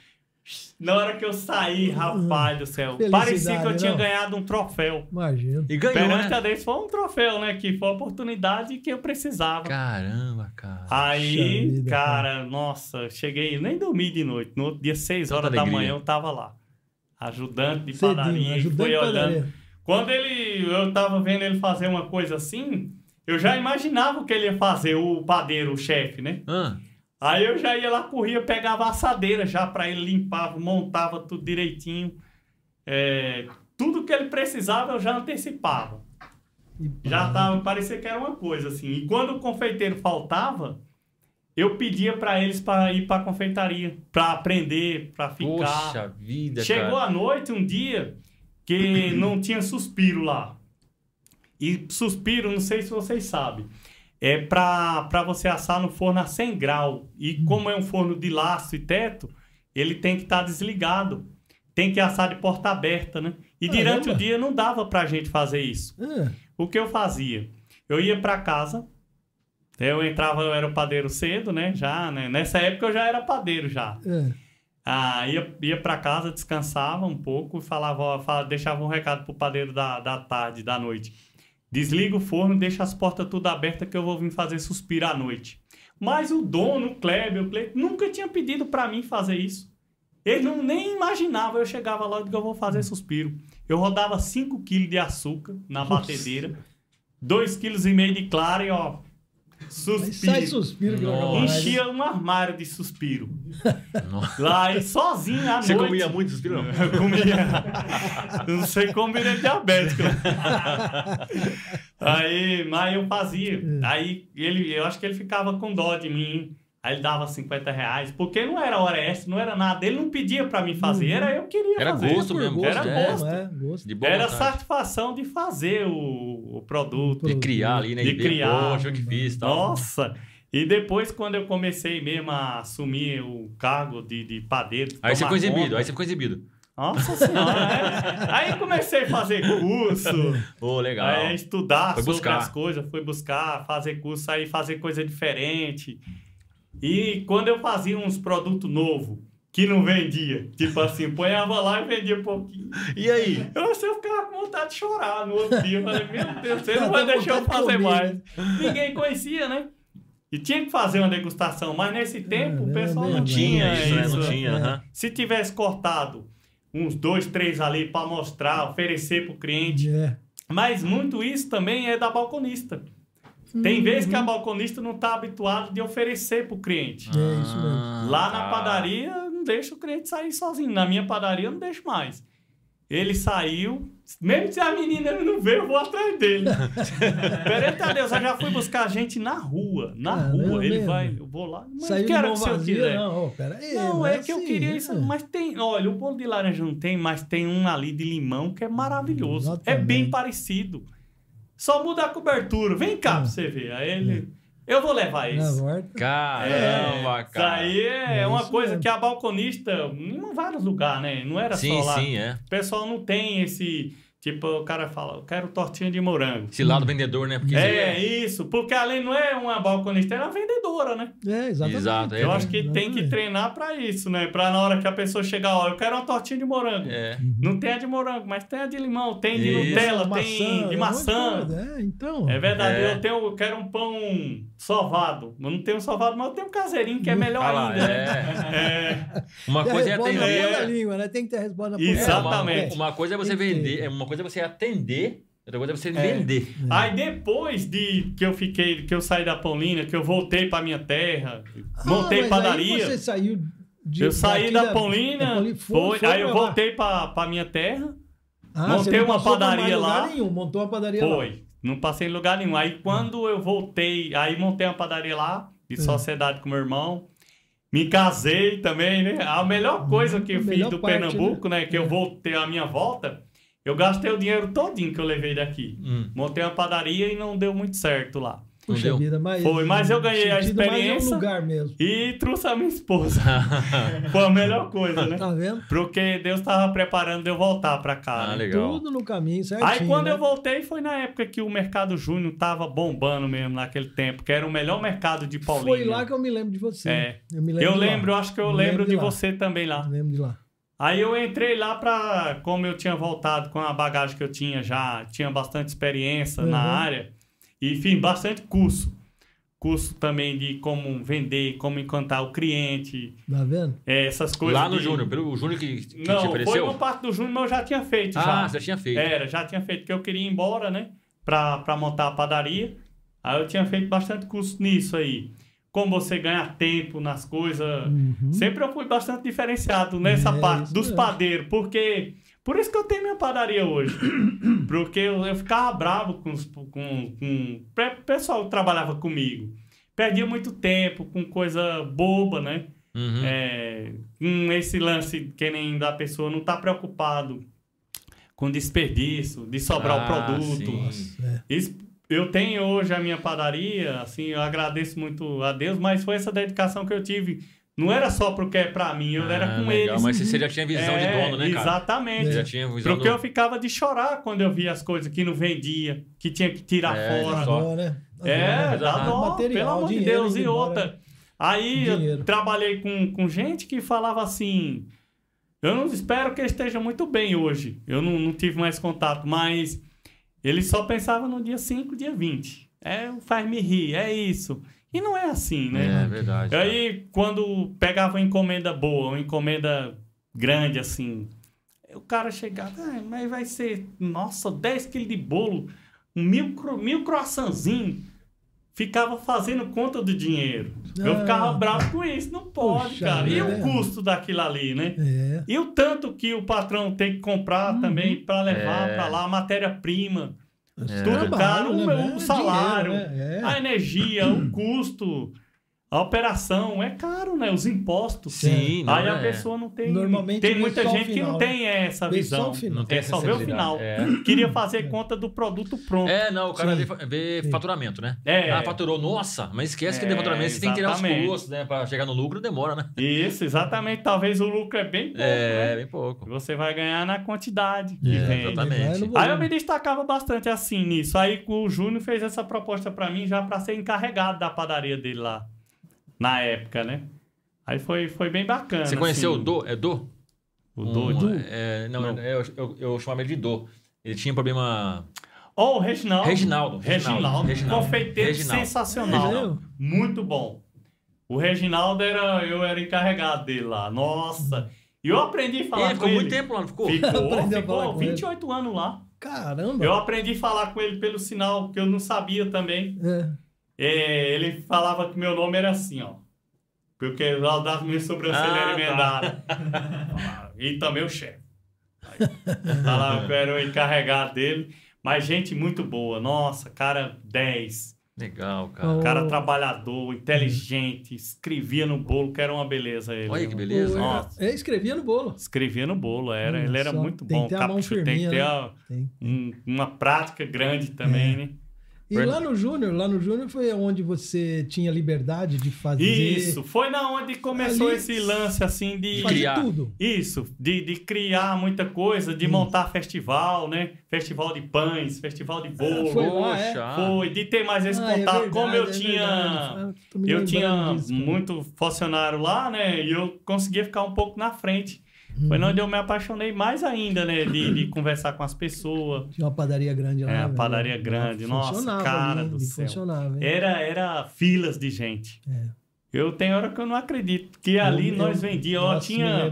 Na hora que eu saí, rapaz do céu, parecia que eu tinha não? ganhado um troféu. Imagina. E ganhou, Perante né? a Deus, foi um troféu, né? Que foi a oportunidade que eu precisava. Caramba, cara. Aí, vida, cara, nossa, cheguei, nem dormi de noite. No outro dia, 6 Tanta horas da manhã, eu tava lá. Ajudante de Cedinho, padaria. e foi de olhando. padaria. Quando ele, eu tava vendo ele fazer uma coisa assim, eu já imaginava o que ele ia fazer, o padeiro, o chefe, né? Ah, Aí eu já ia lá, corria, pegava a assadeira já pra ele, limpava, montava tudo direitinho. É, tudo que ele precisava eu já antecipava. Já tava, parecia que era uma coisa assim. E quando o confeiteiro faltava, eu pedia pra eles para ir pra confeitaria, pra aprender, pra ficar. poxa vida, Chegou cara. à noite um dia que não tinha suspiro lá. E suspiro, não sei se vocês sabem, é pra, pra você assar no forno a 100 graus. E como é um forno de laço e teto, ele tem que estar desligado. Tem que assar de porta aberta, né? E durante o dia não dava pra gente fazer isso. Ah, O que eu fazia? Eu ia pra casa, eu entrava, eu era o padeiro cedo, né? Já, né? Nessa época eu já era padeiro já. é. Ah, ia, ia para casa, descansava um pouco e falava, ó, fala- deixava um recado pro padeiro da, da tarde, da noite. Desliga o forno, deixa as portas tudo abertas que eu vou vir fazer suspiro à noite. Mas o dono, o Kleber, o Cleiton, nunca tinha pedido para mim fazer isso. Ele não, nem imaginava, eu chegava lá e que eu vou fazer suspiro. Eu rodava 5 kg de açúcar na batedeira, 2,5 kg de clara e ó, suspiro. sai suspiro. Enchia um armário de suspiro. Nossa. Lá e sozinho à Você noite. comia muito suspiro? não? [LAUGHS] Eu comia. não sei como ele é diabético. [LAUGHS] aí, mas eu fazia. Aí ele, eu acho que ele ficava com dó de mim. Aí ele dava 50 reais. Porque não era hora extra, não era nada. Ele não pedia pra mim fazer, era eu que queria Era fazer. gosto Por mesmo, gosto, era é. gosto. É, gosto. De boa Era vontade. satisfação de fazer o, o produto. De criar ali, né? De ver, criar. Poxa, que fiz tal. Nossa! E depois, quando eu comecei mesmo a assumir o cargo de, de padeiro. Aí você ficou exibido, conta- aí você ficou exibido. Nossa senhora, é. Aí comecei a fazer curso, Ô, legal. aí estudar Foi sobre buscar. as coisas, fui buscar, fazer curso, aí fazer coisa diferente. E quando eu fazia uns produtos novos que não vendia, tipo assim, ponhava lá e vendia pouquinho. E aí? Eu, eu ficava com vontade de chorar no outro dia. Eu falei, meu Deus, você [LAUGHS] não vai deixar eu de fazer mais. Ninguém conhecia, né? E tinha que fazer uma degustação, mas nesse tempo o é pessoal bem não Não tinha isso, né? Não tinha, É. Se tivesse cortado uns dois, três ali para mostrar, oferecer para o cliente. É. Mas muito isso também é da balconista. Tem Uhum. vezes que a balconista não está habituada de oferecer para o cliente. É isso mesmo. Ah, Lá na tá. padaria, não deixa o cliente sair sozinho. Na minha padaria, eu não deixo mais. Ele saiu, mesmo se a menina não veio, eu vou atrás dele. [LAUGHS] Perante a Deus, eu já fui buscar gente na rua. Na Caramba, rua. Ele mesmo? vai, eu vou lá. Mas Saiu quero que vazia, quiser. não. Pera aí, Não, mas é que eu assim, queria isso. né? Mas tem, olha, o bolo de laranja não tem, mas tem um ali de limão que é maravilhoso. É Exatamente. bem parecido. Só muda a cobertura. Vem cá Ah. pra você ver. Aí ele. Eu vou levar volta. Caramba, Isso cara. aí é, É uma isso coisa mesmo. que a balconista, em vários lugares, né? Não era Sim, só lá. sim, é. O pessoal não tem esse. Tipo, o cara fala, eu quero tortinha de morango. Esse lado vendedor, né? Porque É, isso. Porque além não é uma balconista, é uma vendedora, né? É, exatamente. Exato, é. Eu acho que tem que Exatamente. treinar pra isso, né? Pra na hora que a pessoa chegar, ó, eu quero uma tortinha de morango. É. Não tem a de morango, mas tem a de limão, tem de Isso. Nutella, Maçã, tem de maçã. coisa. É, então. É verdade, É. eu tenho, eu quero um pão sovado. Eu não tenho sovado, mas eu tenho um caseirinho que é melhor Ah ainda. né? é. É. Uma coisa é atender. É. língua, né? Tem que ter a resposta na. Exatamente. Uma, uma coisa é você vender, é, uma coisa é você atender, outra coisa é você É. vender. Aí depois de que eu fiquei, que eu saí da Paulina, que eu voltei pra minha terra, montei Ah, mas padaria. Aí você saiu de, eu saí daqui da Paulina, Paulina, foi, aí eu voltei pra, pra minha terra, Ah, montei uma padaria lugar lá. Nenhum, montou uma padaria lá. foi. Não passei em lugar nenhum. Aí quando eu voltei, aí montei uma padaria lá, de Hum. sociedade com meu irmão. Me casei também, né? A melhor coisa que eu fiz do parte, Pernambuco, né? Que eu É. voltei a minha volta, eu gastei o dinheiro todinho que eu levei daqui. Hum. Montei uma padaria e não deu muito certo lá. Puxa vida, mas. Foi, mas eu ganhei a é um experiência. lugar mesmo. E trouxe a minha esposa. [LAUGHS] Foi a melhor coisa, né? Tá vendo? Porque Deus estava preparando de eu voltar pra cá. Ah, né? legal. Tudo no caminho certinho. Aí quando né? eu voltei foi na época que o Mercado Júnior tava bombando mesmo naquele tempo, que era o melhor mercado de Paulínia. Foi lá que eu me lembro de você. É. Eu me lembro. Eu de lembro, acho que eu Me lembro de lá. você também lá. Eu lembro de lá. Aí eu entrei lá pra. Como eu tinha voltado com a bagagem que eu tinha já, tinha bastante experiência na Uhum. área e fiz bastante curso. Curso também de como vender, como encantar o cliente, Tá vendo? é, essas coisas. Lá no de- Júnior, pelo o Júnior que, que te Não, foi ofereceu? uma parte do Júnior, mas eu já tinha feito. Ah, já. você tinha feito. Era, já tinha feito, porque eu queria ir embora, né? Pra montar a padaria. Aí eu tinha feito bastante curso nisso aí. Como você ganha tempo nas coisas. Uhum. Sempre eu fui bastante diferenciado nessa É, parte dos mesmo. padeiros, porque. Por isso que eu tenho minha padaria hoje. [CLEARS THROAT] porque eu, eu ficava bravo com, os- com, com o pessoal que trabalhava comigo. Perdia muito tempo com coisa boba, né? Uhum. É, com esse lance que nem da pessoa não tá preocupado com desperdício, de sobrar Ah, o produto. sim. É. Isso- eu tenho hoje a minha padaria, assim, eu agradeço muito a Deus, mas foi essa dedicação que eu tive. Não era só porque é pra mim, eu era Ah, com legal. eles. Mas você já tinha visão de É, dono, né, cara? Exatamente. Você já tinha visão Porque do... eu ficava de chorar quando eu via as coisas que não vendia, que tinha que tirar É, fora. só. Dó, né? É, dó. dá dó, Material, pelo amor de Deus. E outra. né? Aí Dinheiro. eu trabalhei com, com gente que falava assim. Eu não espero que ele esteja muito bem hoje. Eu não, não tive mais contato, mas ele só pensava no dia 5, dia 20. É, faz-me rir, é isso. E não é assim, né? É verdade. Aí, quando pegava uma encomenda boa, uma encomenda grande, assim, o cara chegava, "Ah, mas vai ser, nossa, 10 quilos de bolo, mil, mil croissantzinho. Ficava fazendo conta do dinheiro. Eu Ah. ficava bravo com isso. Não pode, Puxa cara. E o custo daquilo ali, né? É. E o tanto que o patrão tem que comprar também para levar É. para lá a matéria-prima, É. tudo caro, né, o salário, Dinheiro, né? É. a energia, o custo, a operação, é caro, né? Os impostos. Sim, não Aí a é. pessoa não tem. Normalmente tem muita gente que final, não né? tem essa Vê só visão. o final. Não tem É só ver o final. É. [LAUGHS] Queria fazer conta do produto pronto. É, não, o cara Sim. vê, vê Sim. faturamento, né? É. Ah, faturou, nossa, mas esquece que É, tem faturamento, você tem que tirar os exatamente. custos, né? Pra chegar no lucro, demora, né? Isso, exatamente. Talvez o lucro é bem pouco, É, né? bem pouco. Você vai ganhar na quantidade que É, vende. exatamente. Aí eu me destacava bastante assim nisso. Aí o Júnior fez essa proposta pra mim já pra ser encarregado da padaria dele lá. Na época, né? Aí foi, foi bem bacana. Você conheceu assim. o Do? É Do? O Um- Doido? é, não, Não. Eu, eu, eu chamava ele de Do. Ele tinha um problema. Ó, o Reginaldo. Reginaldo. Reginaldo. Reginaldo. Confeiteiro Reginaldo. sensacional. Reginaldo. Muito bom. O Reginaldo era. Eu era encarregado dele lá. Nossa. E eu aprendi a falar Ele com ficou ele. muito tempo lá, não ficou? Ficou, [LAUGHS] ficou falar com ele. 28 anos lá. Caramba. Eu aprendi a falar com ele pelo sinal, que eu não sabia também. É. É, ele falava que meu nome era assim, ó. Porque lá das minhas sobrancelhas Ah, era emendada. Falava, [LAUGHS] E também o chefe. Falava que eu era o encarregado dele. Mas gente muito boa. Nossa, cara 10. Legal, cara. Oh. Cara trabalhador, inteligente. Escrevia no bolo, que era uma beleza ele. Olha que beleza. Nossa. É, escrevia no bolo. Escrevia no bolo, era. Olha ele era só, muito tem bom. que ter a mão Capricho, tem que firminha, ter né? a- Tem. um- uma prática grande também, né? E lá no Júnior, lá no Júnior foi onde você tinha liberdade de fazer. Isso, foi na onde começou Ali- esse lance assim de. fazer criar. tudo. Isso, de, de criar muita coisa, de Isso. montar festival, né? Festival de pães, festival de bolo. Foi lá, é? Foi, de ter mais esse Ah, é contato. verdade, Como eu é tinha. Ah, Eu lembrando tinha disso, muito funcionário lá, né? E eu conseguia ficar um pouco na frente. Foi Uhum. onde eu me apaixonei mais ainda, né? De, de [CLEARS THROAT] conversar com as pessoas. Tinha uma padaria grande lá. É, uma velho. padaria grande. Nossa, cara ali, do céu. Funcionava, hein? Era, era filas de gente. É. Eu tenho hora que eu não acredito. Que ali Eu- nós vendíamos. Ó, tinha.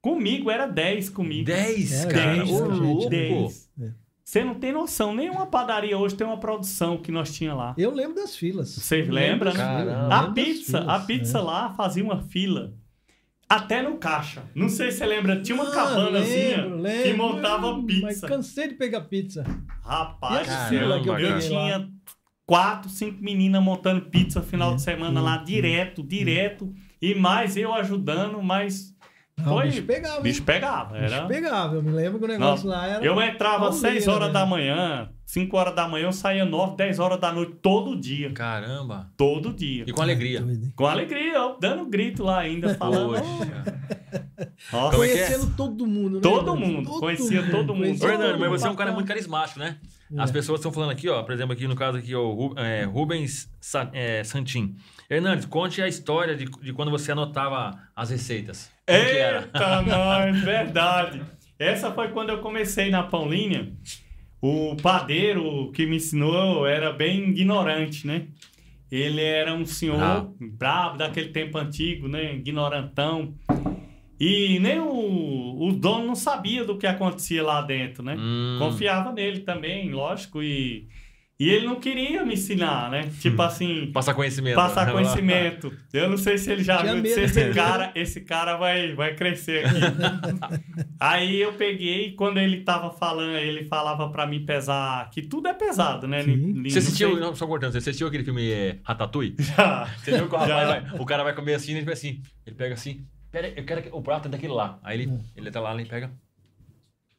Comigo era 10 comigo. 10, É, cara. gente, Ô, gente, louco. 10. É. Você não tem noção. Nenhuma padaria hoje tem uma produção que nós tinha lá. Eu lembro das filas. Você Eu lembra, lembro das né? filas, Caramba. eu A pizza, filas, a pizza é. lá fazia uma fila. Até no caixa. Não sei se você lembra, tinha uma Ah, cabanazinha lembro, lembro. que montava pizza. Mas cansei de pegar pizza. Rapaz, E a do fila céu, que eu eu peguei tinha quatro, cinco meninas montando pizza final de semana lá, direto, direto. E mais eu ajudando, mas Não, foi. o bicho pegava. hein? bicho pegava. Bicho Era... pegava. Eu me lembro que o negócio Não, lá era. Eu entrava às pauleira, 6 horas da velho. manhã, 5 horas da manhã, eu saía 9, 10 horas da noite, todo dia. Caramba. Todo dia. E com alegria. Com alegria, eu dando grito lá ainda, falando. Poxa. É é? Conhecendo todo mundo, né? Todo mundo, conhecia todo mundo. Fernando, todo mas mundo você é um cara muito carismático, né? É. As pessoas estão falando aqui, ó, por exemplo, aqui no caso aqui, ó, o é, Rubens Sa- é, Santin. Hernandes, conte a história de, de quando você anotava as receitas. Como? Eita, nós, verdade. Essa foi quando eu comecei na Paulinha. O padeiro que me ensinou era bem ignorante, né? Ele era um senhor Ah. brabo daquele tempo antigo, né? Ignorantão. E nem o, o dono não sabia do que acontecia lá dentro, né? Hum. Confiava nele também, lógico. E, e ele não queria me ensinar, né? Tipo assim, Passar conhecimento. passar conhecimento. Eu não sei se ele já Tinha viu, se esse cara, esse cara vai, vai crescer aqui. [LAUGHS] Aí eu peguei, quando ele tava falando, ele falava pra mim pesar, que tudo é pesado, né? Sim. Você assistiu, não, só cortando, você assistiu aquele filme é, Ratatouille? [LAUGHS] Já. Você viu que o, rapaz vai- o cara vai comer assim, ele vai assim, ele pega assim, pera aí, eu quero que- o prato é daquele lá. Aí ele, ele tá lá, ele pega.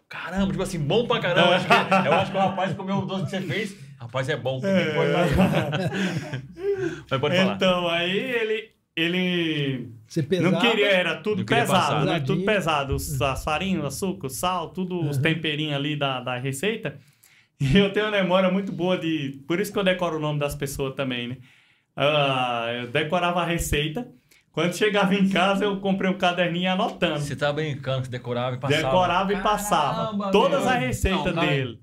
Caramba, tipo assim, bom pra caramba. Eu acho que, eu acho que o rapaz comeu o doce que você fez. Rapaz, é bom. Pode, [LAUGHS] Mas pode falar. Então, aí ele, ele Você pesava. não queria, era tudo queria pesado, passar. né? Tudo pesado. Os, as farinhas, o açúcar, o sal, tudo os temperinhos ali da, da receita. [LAUGHS] E eu tenho uma memória muito boa de. Por isso que eu decoro o nome das pessoas também, né? Ah, eu decorava a receita. Quando chegava em casa, eu comprei um caderninho anotando. Você tá brincando, que decorava e passava. Decorava e passava. Caramba, Todas meu. as receitas Não, cara, dele.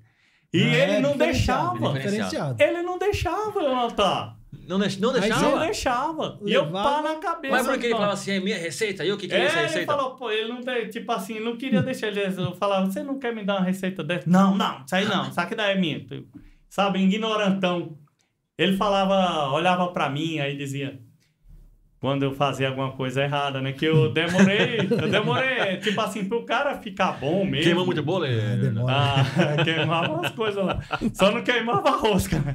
E Não, ele é não diferenciado, deixava. Ele não deixava eu anotar. Não, deix- não deixava? Não deixava. E eu pá na cabeça. Mas por que ele não. falava assim, é minha receita? E o que, que é, essa É, ele receita? falou, pô, ele não tem, tipo assim, ele não queria deixar ele. Eu falava, você não quer me dar uma receita dessa? Não, não, isso aí não, isso aqui daí é minha. Sabe, ignorantão. Ele falava, olhava pra mim, aí dizia. Quando eu fazia alguma coisa errada, né? Que eu demorei, eu demorei, tipo assim, pro cara ficar bom mesmo. Queimou muito bolo? É, demora. Ah, [LAUGHS] queimava as coisas lá. Só não queimava a rosca. né?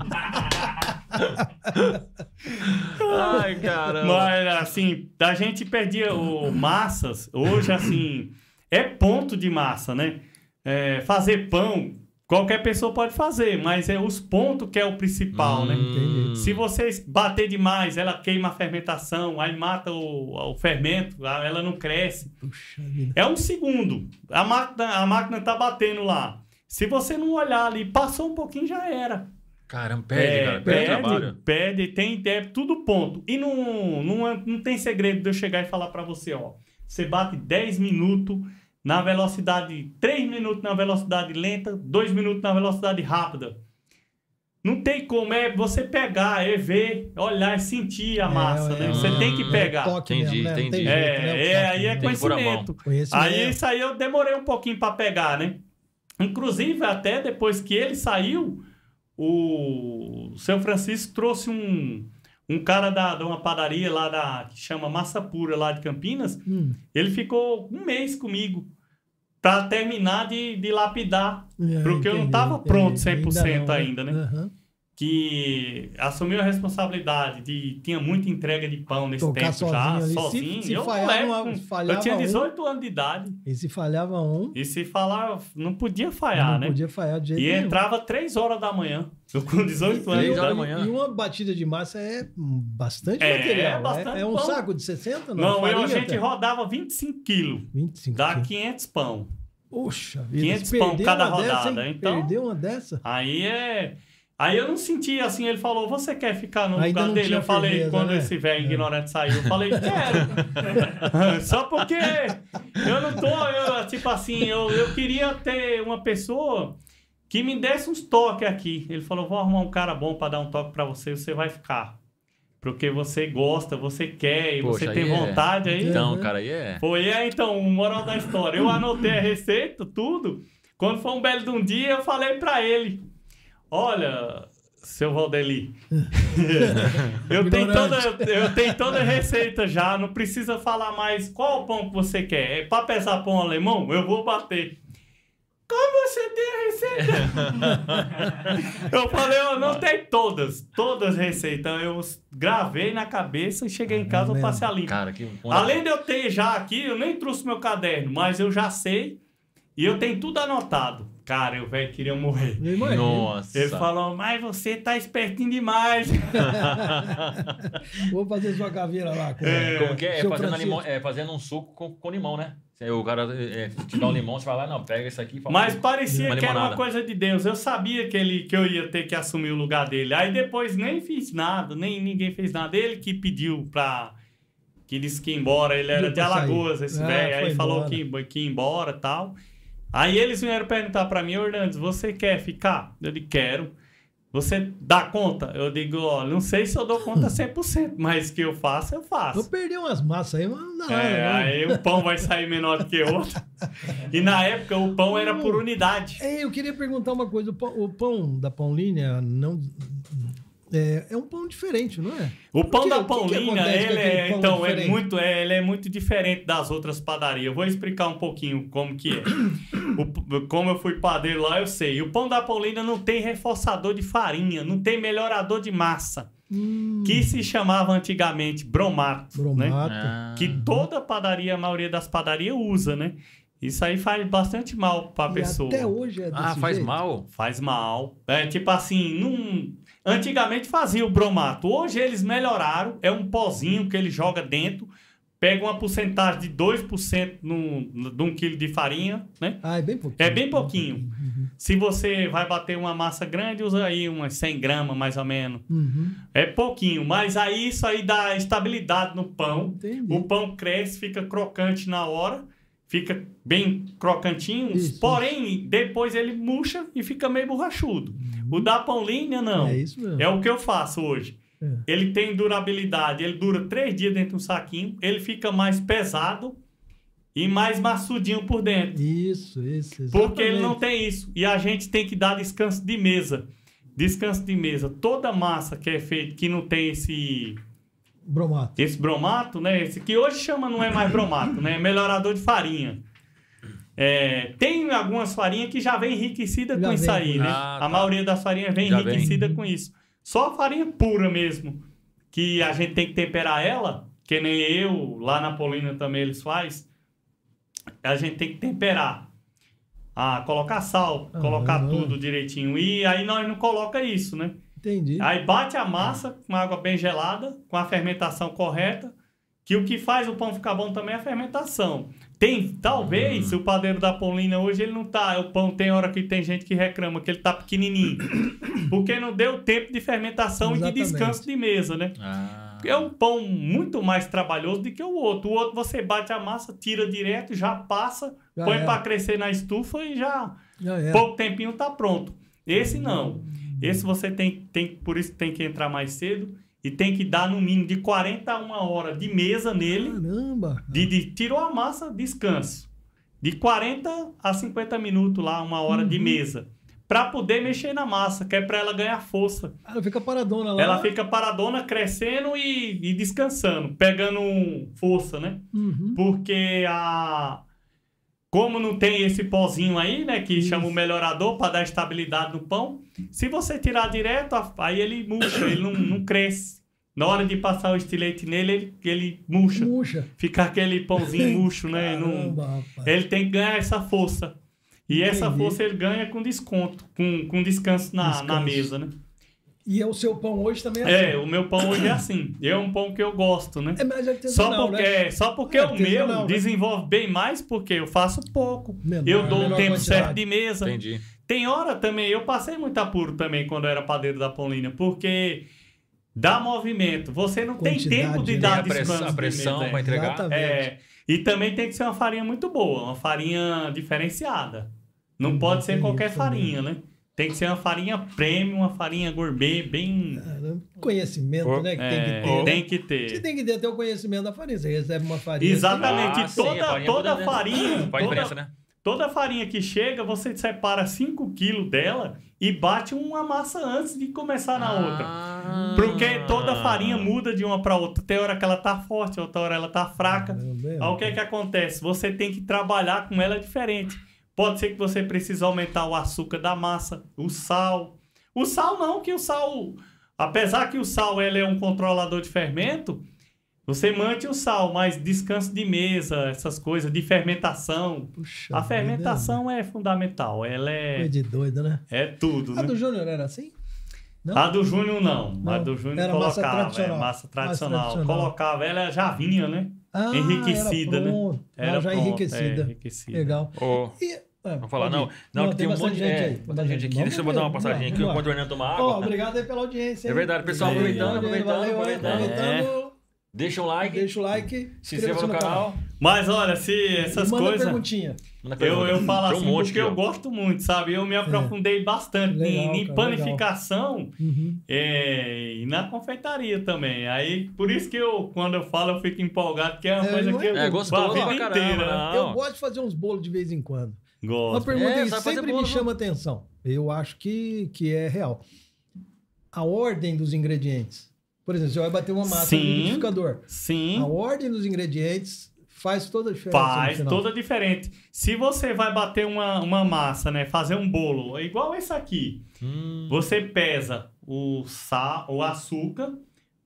Ai, caramba. Mas, assim, a gente perdia o massas. Hoje, assim, é ponto de massa, né? É, fazer pão, qualquer pessoa pode fazer, mas é os pontos que é o principal, né? Hum. Se você bater demais, ela queima a fermentação, aí mata o, o fermento, ela não cresce. Puxa. É um segundo. A máquina, a máquina tá batendo lá. Se você não olhar ali, passou um pouquinho, já era. Caramba, perde, É, cara. Perde, perde, trabalho. perde, tem é tudo ponto. E não, não, não tem segredo de eu chegar e falar pra você, ó. Você bate 10 minutos na velocidade, 3 minutos na velocidade lenta, 2 minutos na velocidade rápida. Não tem como, é você pegar, é ver, olhar e sentir a massa, é, né? é. Você tem que pegar. Toque Entendi, mesmo, né? Entendi. jeito, É, né? É, toque, aí é né? Conhecimento. Conhecimento. Aí isso aí eu demorei um pouquinho pra pegar, né? Inclusive, até depois que ele saiu, o seu Francisco trouxe um, um cara da, de uma padaria lá da que chama Massa Pura lá de Campinas. Hum, Ele ficou um mês comigo pra terminar de, de lapidar, é, Porque eu não entendi, tava entendi. pronto 100% não, ainda, né? Aham. Que assumiu a responsabilidade de tinha muita entrega de pão nesse Tocar tempo sozinho já, ali. Se- sozinho. se eu, falhava moleque, uma- com- falhava eu tinha um- 18 anos de idade. E se falhava um, E se falar, não podia falhar, não né? podia falhar de jeito E nenhum. entrava 3 horas da manhã. Eu com 18 anos. Três de horas da idade. manhã. E uma batida de massa é bastante É, material. É- bastante é, um pão. saco de 60? Não, eu, a gente até? rodava 25 quilos. 25 Dá quilos. 500 pão. Poxa vida. 500 se pão cada uma dessa, rodada, hein? então- Perdeu uma dessa? Aí é. Aí eu não senti assim, ele falou, você quer ficar no Ainda lugar dele? Eu falei, firmeza, quando né? esse velho É. ignorante saiu, eu falei, quero. [LAUGHS] Só porque eu não tô, eu, tipo assim, eu, eu queria ter uma pessoa que me desse uns toques aqui. Ele falou, vou arrumar um cara bom pra dar um toque pra você, você vai ficar. Porque você gosta, você quer e Poxa, você tem aí é- vontade aí. Então, cara, aí é. Foi, é, então, moral da história. Eu anotei a receita, tudo. Quando foi um belo de um dia, eu falei pra ele: Olha, seu Valdeli, [LAUGHS] eu, tenho toda, eu tenho toda a receita já, não precisa falar mais qual pão que você quer. É pra pesar pão alemão? Eu vou bater. como você tem a receita? [LAUGHS] eu falei, eu não tenho todas, todas receitas. Eu gravei na cabeça e cheguei em casa, eu passei a limpo. Cara, que... Além de eu ter já aqui, eu nem trouxe meu caderno, mas eu já sei e eu tenho tudo anotado. Cara, o velho queria morrer. Nossa. Ele falou, mas você tá espertinho demais. Vou fazer sua caveira lá. Com é, como que é? É fazendo, limão, é fazendo, um suco com, com limão, né? O cara é, te dá um limão, você vai lá, não, pega isso aqui. Mas parecia que era uma coisa de Deus. Eu sabia que, ele, que eu ia ter que assumir o lugar dele. Aí depois nem fiz nada, nem ninguém fez nada. Ele que pediu pra. Que disse que ia embora. Ele era de Alagoas, esse ah, velho. Aí falou que, que ia embora e tal. Aí eles vieram perguntar para mim, Orlando, você quer ficar? Eu disse, quero. Você dá conta? Eu digo, ó, não sei se eu dou conta 100%, mas que eu faço, eu faço. Eu perdi umas massas aí, mas não dá nada. É, aí o pão vai sair menor do que o outro. E na época o pão era por unidade. É, eu queria perguntar uma coisa. O pão, o pão da Pão Linha não, é, é um pão diferente, não é? O pão que, da Paulinha, ele é, então, é muito, é, ele é muito diferente das outras padarias. Eu vou explicar um pouquinho como que é. [COUGHS] o, como eu fui padeiro lá, eu sei. O pão da Paulinha não tem reforçador de farinha, não tem melhorador de massa. Hum. Que se chamava antigamente bromato, né? bromato. né? Ah. Que toda padaria, a maioria das padarias usa, né? Isso aí faz bastante mal pra e pessoa. Até hoje é desse Ah, faz jeito? mal? Faz mal. É tipo assim, num Antigamente fazia o bromato. Hoje eles melhoraram. É um pozinho que ele joga dentro. Pega uma porcentagem de 2% no, de um quilo de farinha, né? Ah, é bem pouquinho. É bem pouquinho. Uhum. Se você vai bater uma massa grande, usa aí umas 100 gramas, mais ou menos. Uhum. É pouquinho, mas aí isso aí dá estabilidade no pão. Entendi. O pão cresce, fica crocante na hora fica bem crocantinho, isso, porém isso. depois ele murcha e fica meio borrachudo. Uhum. O da pão linha não. É isso mesmo. É o que eu faço hoje. É. Ele tem durabilidade, ele dura três dias dentro do saquinho, ele fica mais pesado e mais maçudinho por dentro. Isso, isso. Exatamente. Porque ele não tem isso. E a gente tem que dar descanso de mesa. Descanso de mesa. Toda massa que é feita, que não tem esse Bromato. Esse bromato, né? Esse que hoje chama não é mais bromato, né? É melhorador de farinha. É, tem algumas farinhas que já vem enriquecida já com vem. isso aí, né? Ah, tá. A maioria das farinhas vem já enriquecida vem. com isso. Só a farinha pura mesmo, que a gente tem que temperar ela, que nem eu, lá na Polina também eles faz. A gente tem que temperar. Ah, colocar sal, ah, colocar tudo direitinho. E aí nós não coloca isso, né? Entendi. Aí bate a massa com água bem gelada, com a fermentação correta, que o que faz o pão ficar bom também é a fermentação. Tem, talvez, uhum. o padeiro da Paulina hoje ele não tá, o pão tem hora que tem gente que reclama que ele tá pequenininho, [COUGHS] porque não deu tempo de fermentação Exatamente. e de descanso de mesa, né? Ah. É um pão muito mais trabalhoso do que o outro. O outro você bate a massa, tira direto, já passa, já põe para crescer na estufa e já, já pouco tempinho tá pronto. Esse não. Esse você tem, tem por isso tem que entrar mais cedo e tem que dar no mínimo de 40 a 1 hora de mesa nele. Caramba! De, de, tirou a massa, descanso. De 40 a 50 minutos lá, uma hora uhum. de mesa. Para poder mexer na massa, que é para ela ganhar força. Ela fica paradona lá. Ela fica paradona, crescendo e, e descansando, pegando força, né? Uhum. Porque a como não tem esse pozinho aí, né, que Isso. chama o melhorador para dar estabilidade no pão, se você tirar direto, aí ele murcha, ele não, não cresce. Na hora de passar o estilete nele, ele, ele murcha. Murcha. Fica aquele pãozinho murcho, né? Caramba, não... Ele tem que ganhar essa força. E Entendi. essa força ele ganha com desconto, com, com descanso na, descanso. na mesa, né? E é o seu pão hoje também é, é assim? É, o meu pão hoje é assim. É um pão que eu gosto, né? É mais artesanal, só porque, né? Só porque é, o meu né? desenvolve bem mais, porque eu faço pouco. Menor, eu dou o tempo certo de mesa. Entendi. Tem hora também, eu passei muito apuro também quando eu era padeiro da Paulina, porque dá movimento. Você não Quantidade, tem tempo de né? dar descanso. A pressão para entregar. Exatamente. É, e também tem que ser uma farinha muito boa, uma farinha diferenciada. Não pode ser qualquer farinha, né? Tem que ser uma farinha premium, uma farinha gourmet, bem. Conhecimento, né? Que é, tem que ter. Tem que ter. Você tem que ter até o conhecimento da farinha. Você recebe uma farinha. Exatamente. Ah, toda, sim, farinha toda farinha. Faz diferença, né? Toda farinha que chega, você separa 5 quilos dela e bate uma massa antes de começar na ah, outra. Porque toda farinha muda de uma para outra. Tem hora que ela tá forte, outra hora ela tá fraca. Aí o que é que acontece? Você tem que trabalhar com ela diferente. Pode ser que você precise aumentar o açúcar da massa, o sal. O sal não, que o sal, apesar que o sal ele é um controlador de fermento, você mantém o sal, mas descanso de mesa, essas coisas de fermentação. Puxa A fermentação é fundamental, ela Coisa é, de doido, né? é tudo, A né? do Júnior era assim? Não? A do Júnior não. A Não, do Júnior era massa colocava, tradicional. é massa Massa tradicional. tradicional. Colocava, ela já vinha, né? Ah, enriquecida, era né? Era Ela já enriquecida. é, enriquecida. Legal. Ô, E, é, Vamos falar, não. ir. Não, que tem um bastante monte de gente é, aí. muita gente aqui. Vamos Deixa eu botar uma passadinha aqui enquanto o Hernando toma água. obrigado aí pela audiência. hein? É verdade, pessoal, É. aproveitando, aproveitando, valeu, aproveitando. aproveitando. Deixa um like, Deixa o like. se inscreva no canal. Mas olha, se essas Manda coisas. perguntinha. Eu, pergunta. eu falo assim um monte porque aqui, eu gosto muito, sabe? Eu me aprofundei bastante Legal, em, em cara, panificação Uhum. é, e na confeitaria também. Aí, por isso que eu, quando eu falo, eu fico empolgado, que é uma É, coisa não que eu É gostoso a vida pra caramba, inteira. não. Eu gosto de fazer uns bolos de vez em quando. Uma Gosto. pergunta É, que sempre bolo, me chama atenção. Eu acho que, que é real. A ordem dos ingredientes. Por exemplo, você vai bater uma massa Sim. no liquidificador. Sim. A ordem dos ingredientes faz toda a diferença. Faz toda diferente. Se você vai bater uma, uma massa, né? Fazer um bolo, é igual esse aqui. Hum, Você pesa o sal, o açúcar,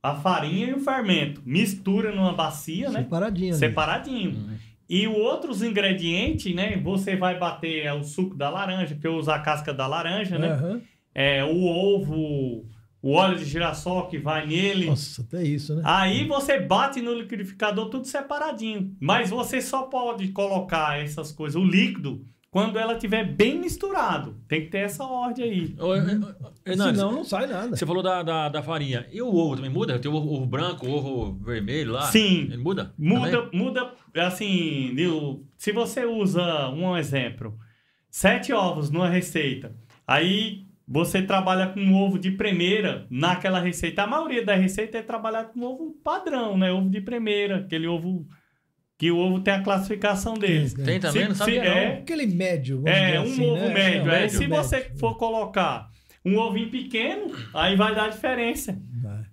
a farinha e o fermento. Mistura numa bacia, né? Separadinho. Separadinho. hum. E os outros ingredientes, né? Você vai bater é, o suco da laranja, que eu uso a casca da laranja, né? Aham. É, o ovo, o óleo de girassol que vai nele. Nossa, até isso, né? Aí você bate no liquidificador tudo separadinho. Mas você só pode colocar essas coisas, o líquido, quando ela estiver bem misturado. Tem que ter essa ordem aí. Ô, Her- Hernandes, Senão não sai nada. você falou da, da, da farinha. E o ovo também muda? Tem o ovo, ovo branco, o ovo vermelho lá? Sim. Ele muda? Muda, Também? muda, assim, Nil, se você usa um exemplo, sete ovos numa receita, aí você trabalha com ovo de primeira naquela receita. A maioria da receita é trabalhar com ovo padrão, né? Ovo de primeira, aquele ovo que o ovo tem a classificação deles. Tem, Tem também? Se- não sabia se- é. Aquele médio. É, um assim, ovo né? médio. Não, Aí, médio, se você médio. for colocar um ovinho pequeno, aí vai dar diferença.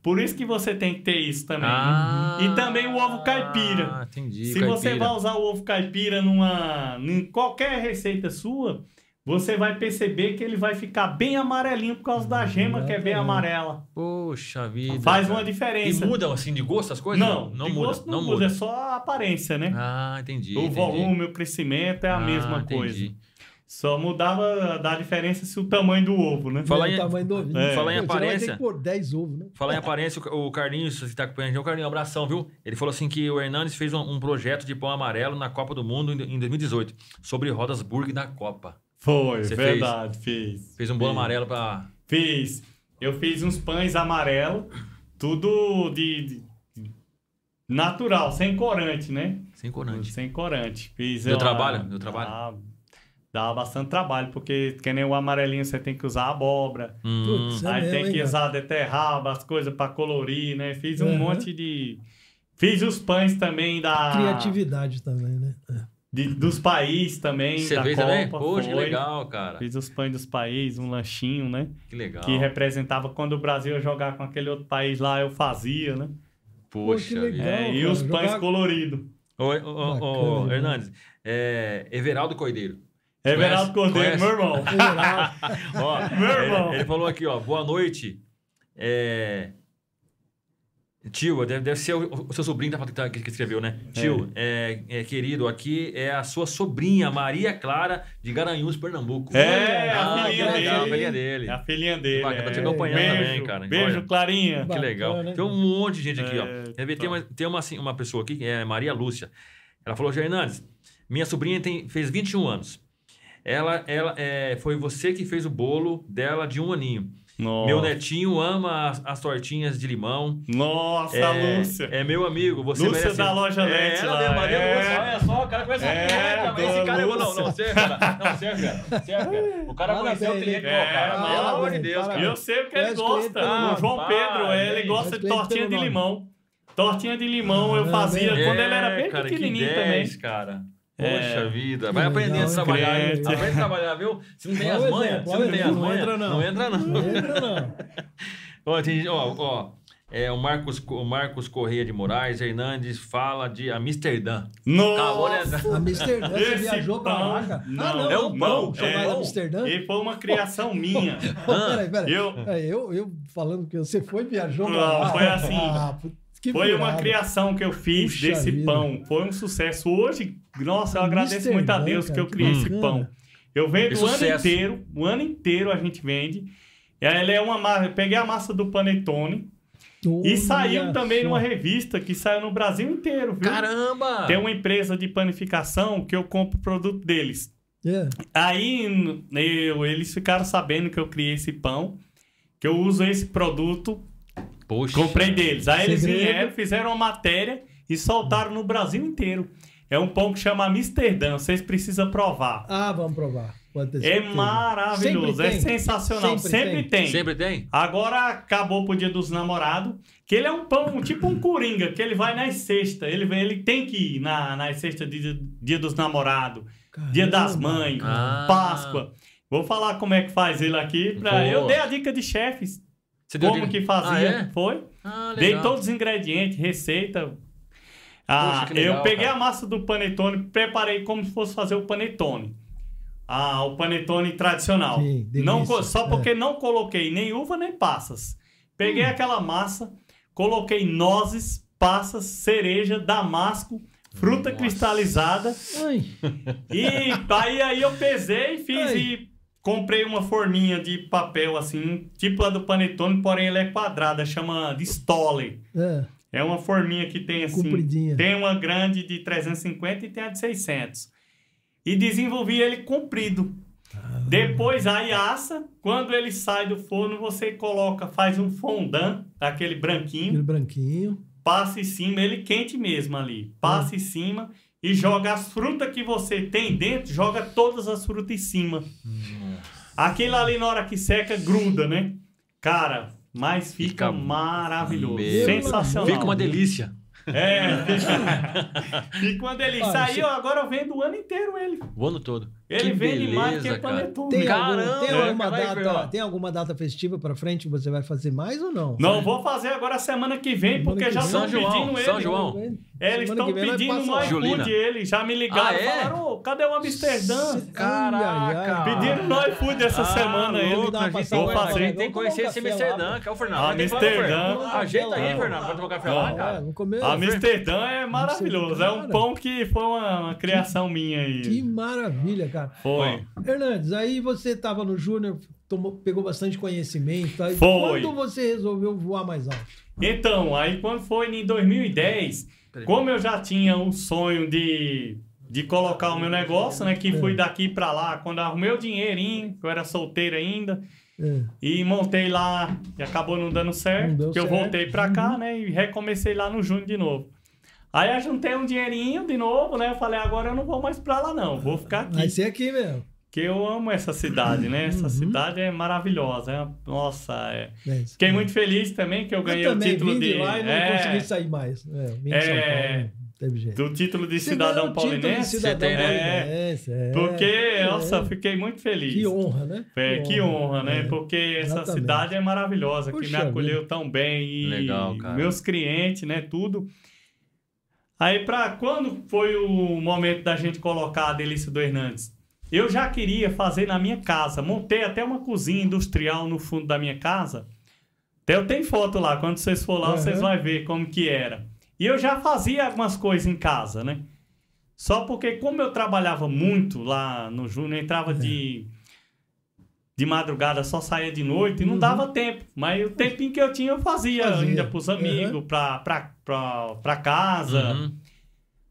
Por isso que você tem que ter isso também. Ah, E também o ovo caipira. Ah, entendi. Se você caipira. vai usar o ovo caipira numa, em qualquer receita sua, você vai perceber que ele vai ficar bem amarelinho por causa da gema que é bem Exatamente. amarela. Poxa vida. Faz cara. uma diferença. E muda assim de gosto as coisas? Não, não de muda. gosto não muda, muda. é só a aparência, né? Ah, entendi. o entendi. volume, o crescimento é a Ah, mesma entendi. coisa. Só mudava da diferença se o tamanho do ovo, né? Falar É o em- tamanho do ovinho. É. Falar em Pô, aparência- pôr 10 ovos, né? Falar em aparência, o o Carlinhos, você tá acompanhando, o Carlinhos, um abração, viu? Ele falou assim que o Hernandes fez um, um projeto de pão amarelo na Copa do Mundo em, em 2018, sobre rodas Burg da Copa. Foi, Você verdade, fiz. Fez um bolo Fiz. amarelo pra. Fiz. Eu fiz uns pães amarelo, tudo de, de- natural, sem corante, né? Sem corante. Sem corante. Fiz Deu eu- trabalho? Deu trabalho? Dá, dá bastante trabalho, porque que nem o amarelinho você tem que usar abóbora. Hum, Putz, É aí mesmo, tem hein, que cara? usar beterraba, as coisas para colorir, né? Fiz um Uhum. monte de. Fiz os pães também da. Criatividade também, né? É. de- dos países também. Você da fez Copa, também? Poxa, que foi. legal, cara. Fiz os pães dos países, um lanchinho, né? Que legal. Que representava quando o Brasil ia jogar com aquele outro país lá, eu fazia, né? Poxa Pô, que legal. É, e os pães jogar- coloridos. Ô, ô, ô, ô, Bacana, Hernandes, é, Everaldo Cordeiro. Everaldo? Cordeiro, Conhece? meu irmão. [LAUGHS] Ó, Meu ele- irmão. Ele, falou aqui, ó, boa noite. É... Tio, deve, deve ser o, o seu sobrinho que, tá- que, que escreveu, né? Tio, é, é, querido, aqui é a sua sobrinha, Maria Clara, de Garanhuns, Pernambuco. É, ah, a que filhinha legal, a dele. filhinha dele. É a filhinha dele. Tá te é. acompanhando beijo, também, cara. Beijo, Olha. Clarinha. Que legal. Tem um monte de gente aqui, ó. É? Tem, tá. uma, tem uma, assim, uma pessoa aqui, que é Maria Lúcia. Ela falou, Hernandes, minha sobrinha tem, fez 21 anos. Ela, ela é, foi você que fez o bolo dela de um aninho. Nossa, Meu netinho ama as, as tortinhas de limão. Nossa é, Lúcia. É meu amigo. Você Lúcia merece... da loja é, Lete ela lá, mesmo, Maria é. Lúcia. Olha só, o cara conhece É, a cliente, mas esse cara... Não, não, Lúcia. sério, cara. Não, sério, cara. O cara conheceu o cliente, ó, cara. É, Pelo amor de Deus, cara. parabéns. Eu sei o que ele gosta. pelo O. João Ah, Pedro, ele gosta de tortinha de limão. Tortinha de limão eu Ah, fazia quando ele era bem É, pequenininho 10, cara. Poxa É. vida. Vai aprendendo a hein? trabalhar. hein? Crente. Aprende a trabalhar, viu? Se não tem as manhas, se não tem as manhas, Não entra, não. não entra não. Não entra, não. [LAUGHS] Ó, tem- ó, ó, É, o Marcos, o Marcos Correia de Moraes Hernandes fala de Amsterdã. Nossa! A Amsterdã, você Esse viajou pra pão- lá, cara? Não, ah, não, é o um pão. pão, chamado é. Amsterdã? E foi uma criação minha. [LAUGHS] peraí, peraí. Eu- Peraí, eu, eu falando que você foi viajou pra Não, lá. foi assim. Ah, que Foi uma furada. criação que eu fiz Puxa desse vida. pão. Foi um sucesso. Hoje, nossa, eu agradeço Amsterdã, muito a Deus cara, que eu que criei esse bacana. pão. Eu vendo Que o ano inteiro, o ano inteiro a gente vende. E aí Ela é uma massa, eu peguei a massa do Panetone e saiu também só. numa revista que saiu no Brasil inteiro, viu? Caramba! Tem uma empresa de panificação que eu compro o produto deles. É. Aí eu- eles ficaram sabendo que eu criei esse pão, que eu uso esse produto, Poxa. comprei deles. Aí eles Segredo. vieram, fizeram uma matéria e soltaram no Brasil inteiro. É um pão que chama Amsterdã, vocês precisam provar. Ah, vamos provar. Pode ter É maravilhoso, é sensacional, Sempre sempre, tem. tem. Sempre tem? Agora acabou pro dia dos namorados, que ele é um pão, tipo um coringa, que ele vai nas sextas. Ele, vem- ele tem que ir na, nas sextas de dia, dia dos namorados, dia das mães, Ah. Páscoa. Vou falar como é que faz ele aqui. Pra... Boa. Eu dei a dica de chefes, Você deu como dica- que fazia. Ah, é? Foi? Ah, Dei todos os ingredientes, receita. Ah, Poxa, legal, eu peguei cara. a massa do panetone, preparei como se fosse fazer o panetone. Ah, o panetone tradicional. Sim, não, só É. porque não coloquei nem uva nem passas. Hum. Peguei aquela massa, coloquei nozes, passas, cereja, damasco, fruta Nossa. cristalizada Ai, e aí, aí eu pesei, fiz Ai. e comprei uma forminha de papel assim, tipo a do panetone, porém ela é quadrada, chama de Stole. é, É uma forminha que tem assim. compridinha. Tem uma grande de 350 e tem a de 600. E desenvolvi ele comprido. Depois aí assa, quando ele sai do forno, você coloca, faz um fondant, aquele branquinho, Aquele branquinho. passa em cima, ele quente mesmo ali. Passa em cima e joga as frutas que você tem dentro, joga todas as frutas em cima. Aquilo ali na hora que seca gruda, né? Cara, mas fica, Fica maravilhoso, Meu sensacional. Fica uma delícia. É, uma delícia. Olha, Aí você- agora eu vendo o ano inteiro ele. O ano todo. Ele Que vende mais que cara. panetone. Tem, Caramba, alguma, tem, é, alguma data, ó. tem alguma data festiva pra frente que você vai fazer mais ou não? Não, vou fazer agora semana que vem, Semana porque que já vem. estão São João, pedindo ele. São João. É, eles Semana estão vem pedindo. Julina. iFood ele. Já me ligaram Ah, e é? falaram, ô, cadê o Amsterdã? Caraca. Pediram no iFood essa Ah, semana ele. louco, dá uma a gente passada tem, que conhecer esse Amsterdã, que é o Fernando. Amsterdã. Ajeita aí, Fernando, pra tomar café lá, É, cara. vamos comer. Amsterdã é maravilhoso. É um pão que foi uma criação minha aí. Que maravilha, cara. Foi. Hernandes, aí você estava no Júnior, tomou- pegou bastante conhecimento. Tá? E Foi. Quando você resolveu voar mais alto? Então, aí quando foi em 2010, Peraí. como eu já tinha um sonho de, de colocar o meu negócio, né? Que fui daqui pra lá, quando arrumei o dinheirinho, que eu era solteiro ainda, É. e montei lá, e acabou não dando certo, Não que eu certo. Voltei pra cá, né? E recomecei lá no Júnior de novo. Aí eu juntei um dinheirinho de novo, né? Eu falei, agora eu não vou mais pra lá não, vou ficar aqui. Vai ser aqui mesmo. Que eu amo essa cidade, né? Essa Uhum. cidade é maravilhosa. é- Nossa, é... É isso. Fiquei muito feliz também que eu ganhei eu o também título vim de de. lá e não é, consegui sair mais. É, É. Do título de cidadão o de paulinense. cidadão Você tem, né? paulinense, é, Porque, é. nossa, fiquei muito feliz. Que honra, né? É, que honra, né? é. Porque essa Exatamente. cidade é maravilhosa, que me Puxa acolheu tão bem. E Legal, cara. meus clientes, né? Tudo. Aí, pra quando foi o momento da gente colocar a Delícia do Hernandes? Eu já queria fazer na minha casa. Montei até uma cozinha industrial no fundo da minha casa. Até eu tenho foto lá. Quando vocês for lá, Uhum. vocês vão ver como que era. E eu já fazia algumas coisas em casa, né? Só porque como eu trabalhava muito lá no Júnior, eu entrava de de madrugada, só saía de noite e não Uhum. dava tempo. Mas o tempinho que eu tinha, eu fazia, Fazia. ainda pros amigos, Uhum. pra, pra, pra, pra casa. Uhum.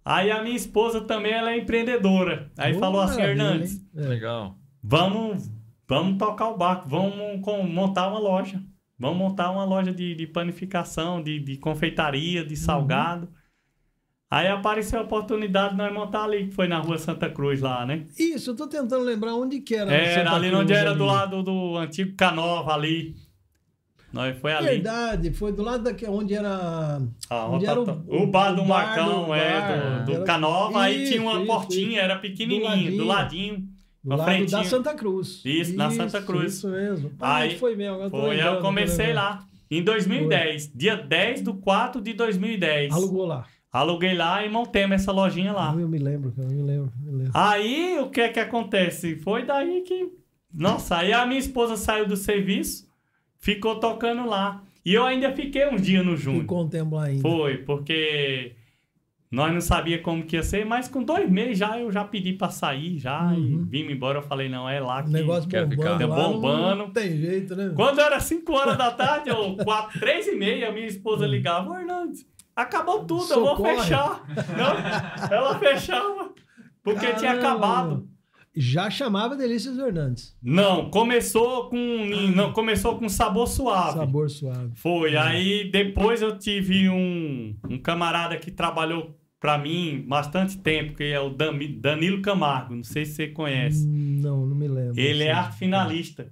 Aí a minha esposa também, ela é empreendedora. Aí Oh, falou assim, Hernandes? É. Legal. vamos, vamos tocar o barco, vamos com- montar uma loja. Vamos montar uma loja de, de panificação, de, de confeitaria, Uhum. de salgado. Aí apareceu a oportunidade de nós montar ali, que foi na rua Santa Cruz lá, né? Isso, eu tô tentando lembrar onde que era. Era Santa ali Cruz, onde era ali. do lado do antigo Canova ali. Nós foi ali. Verdade, foi do lado daqui, onde era. Ah, onde o, era o, bar do o Marcão, do é, bar, do, do era- Canova, aí tinha uma Isso, portinha, isso, era Do pequenininho, ladinho. do ladinho. Do lado frentinho. da Santa Cruz. Isso, na Santa Cruz. Isso mesmo. Aí Ah, foi mesmo. agora Foi, aí lembrando, eu comecei lá. Em 2010, dia 10 do 4 de 2010. Alugou lá. Aluguei lá e montemos essa lojinha lá. Ah, Eu me lembro, eu me lembro. me lembro. Aí, o que é que acontece? Foi daí que... Nossa, aí a minha esposa saiu do serviço, ficou tocando lá. E eu ainda fiquei uns dias no Júnior. Ficou um tempo lá ainda. Foi, porque nós não sabia como que ia ser, mas com dois meses já eu já pedi pra sair já Uhum. e vim embora. Eu falei, não, é lá O que... negócio quer bombando ficar. lá. Bombando. Não tem jeito, né? Quando era 5 horas da tarde, ou 4, 3 e meia, minha esposa ligava, "Ô, Hernandes, acabou tudo, eu vou Socorre." fechar. Não, ela fechava, porque tinha Caramba. acabado. Já chamava Delícias Hernandes. Não, começou com não começou com sabor suave. Sabor suave. Foi, aí depois eu tive um, um camarada que trabalhou pra mim bastante tempo, que é o Danilo Camargo, não sei se você conhece. Hum, Não, não me lembro. Ele é arte finalista.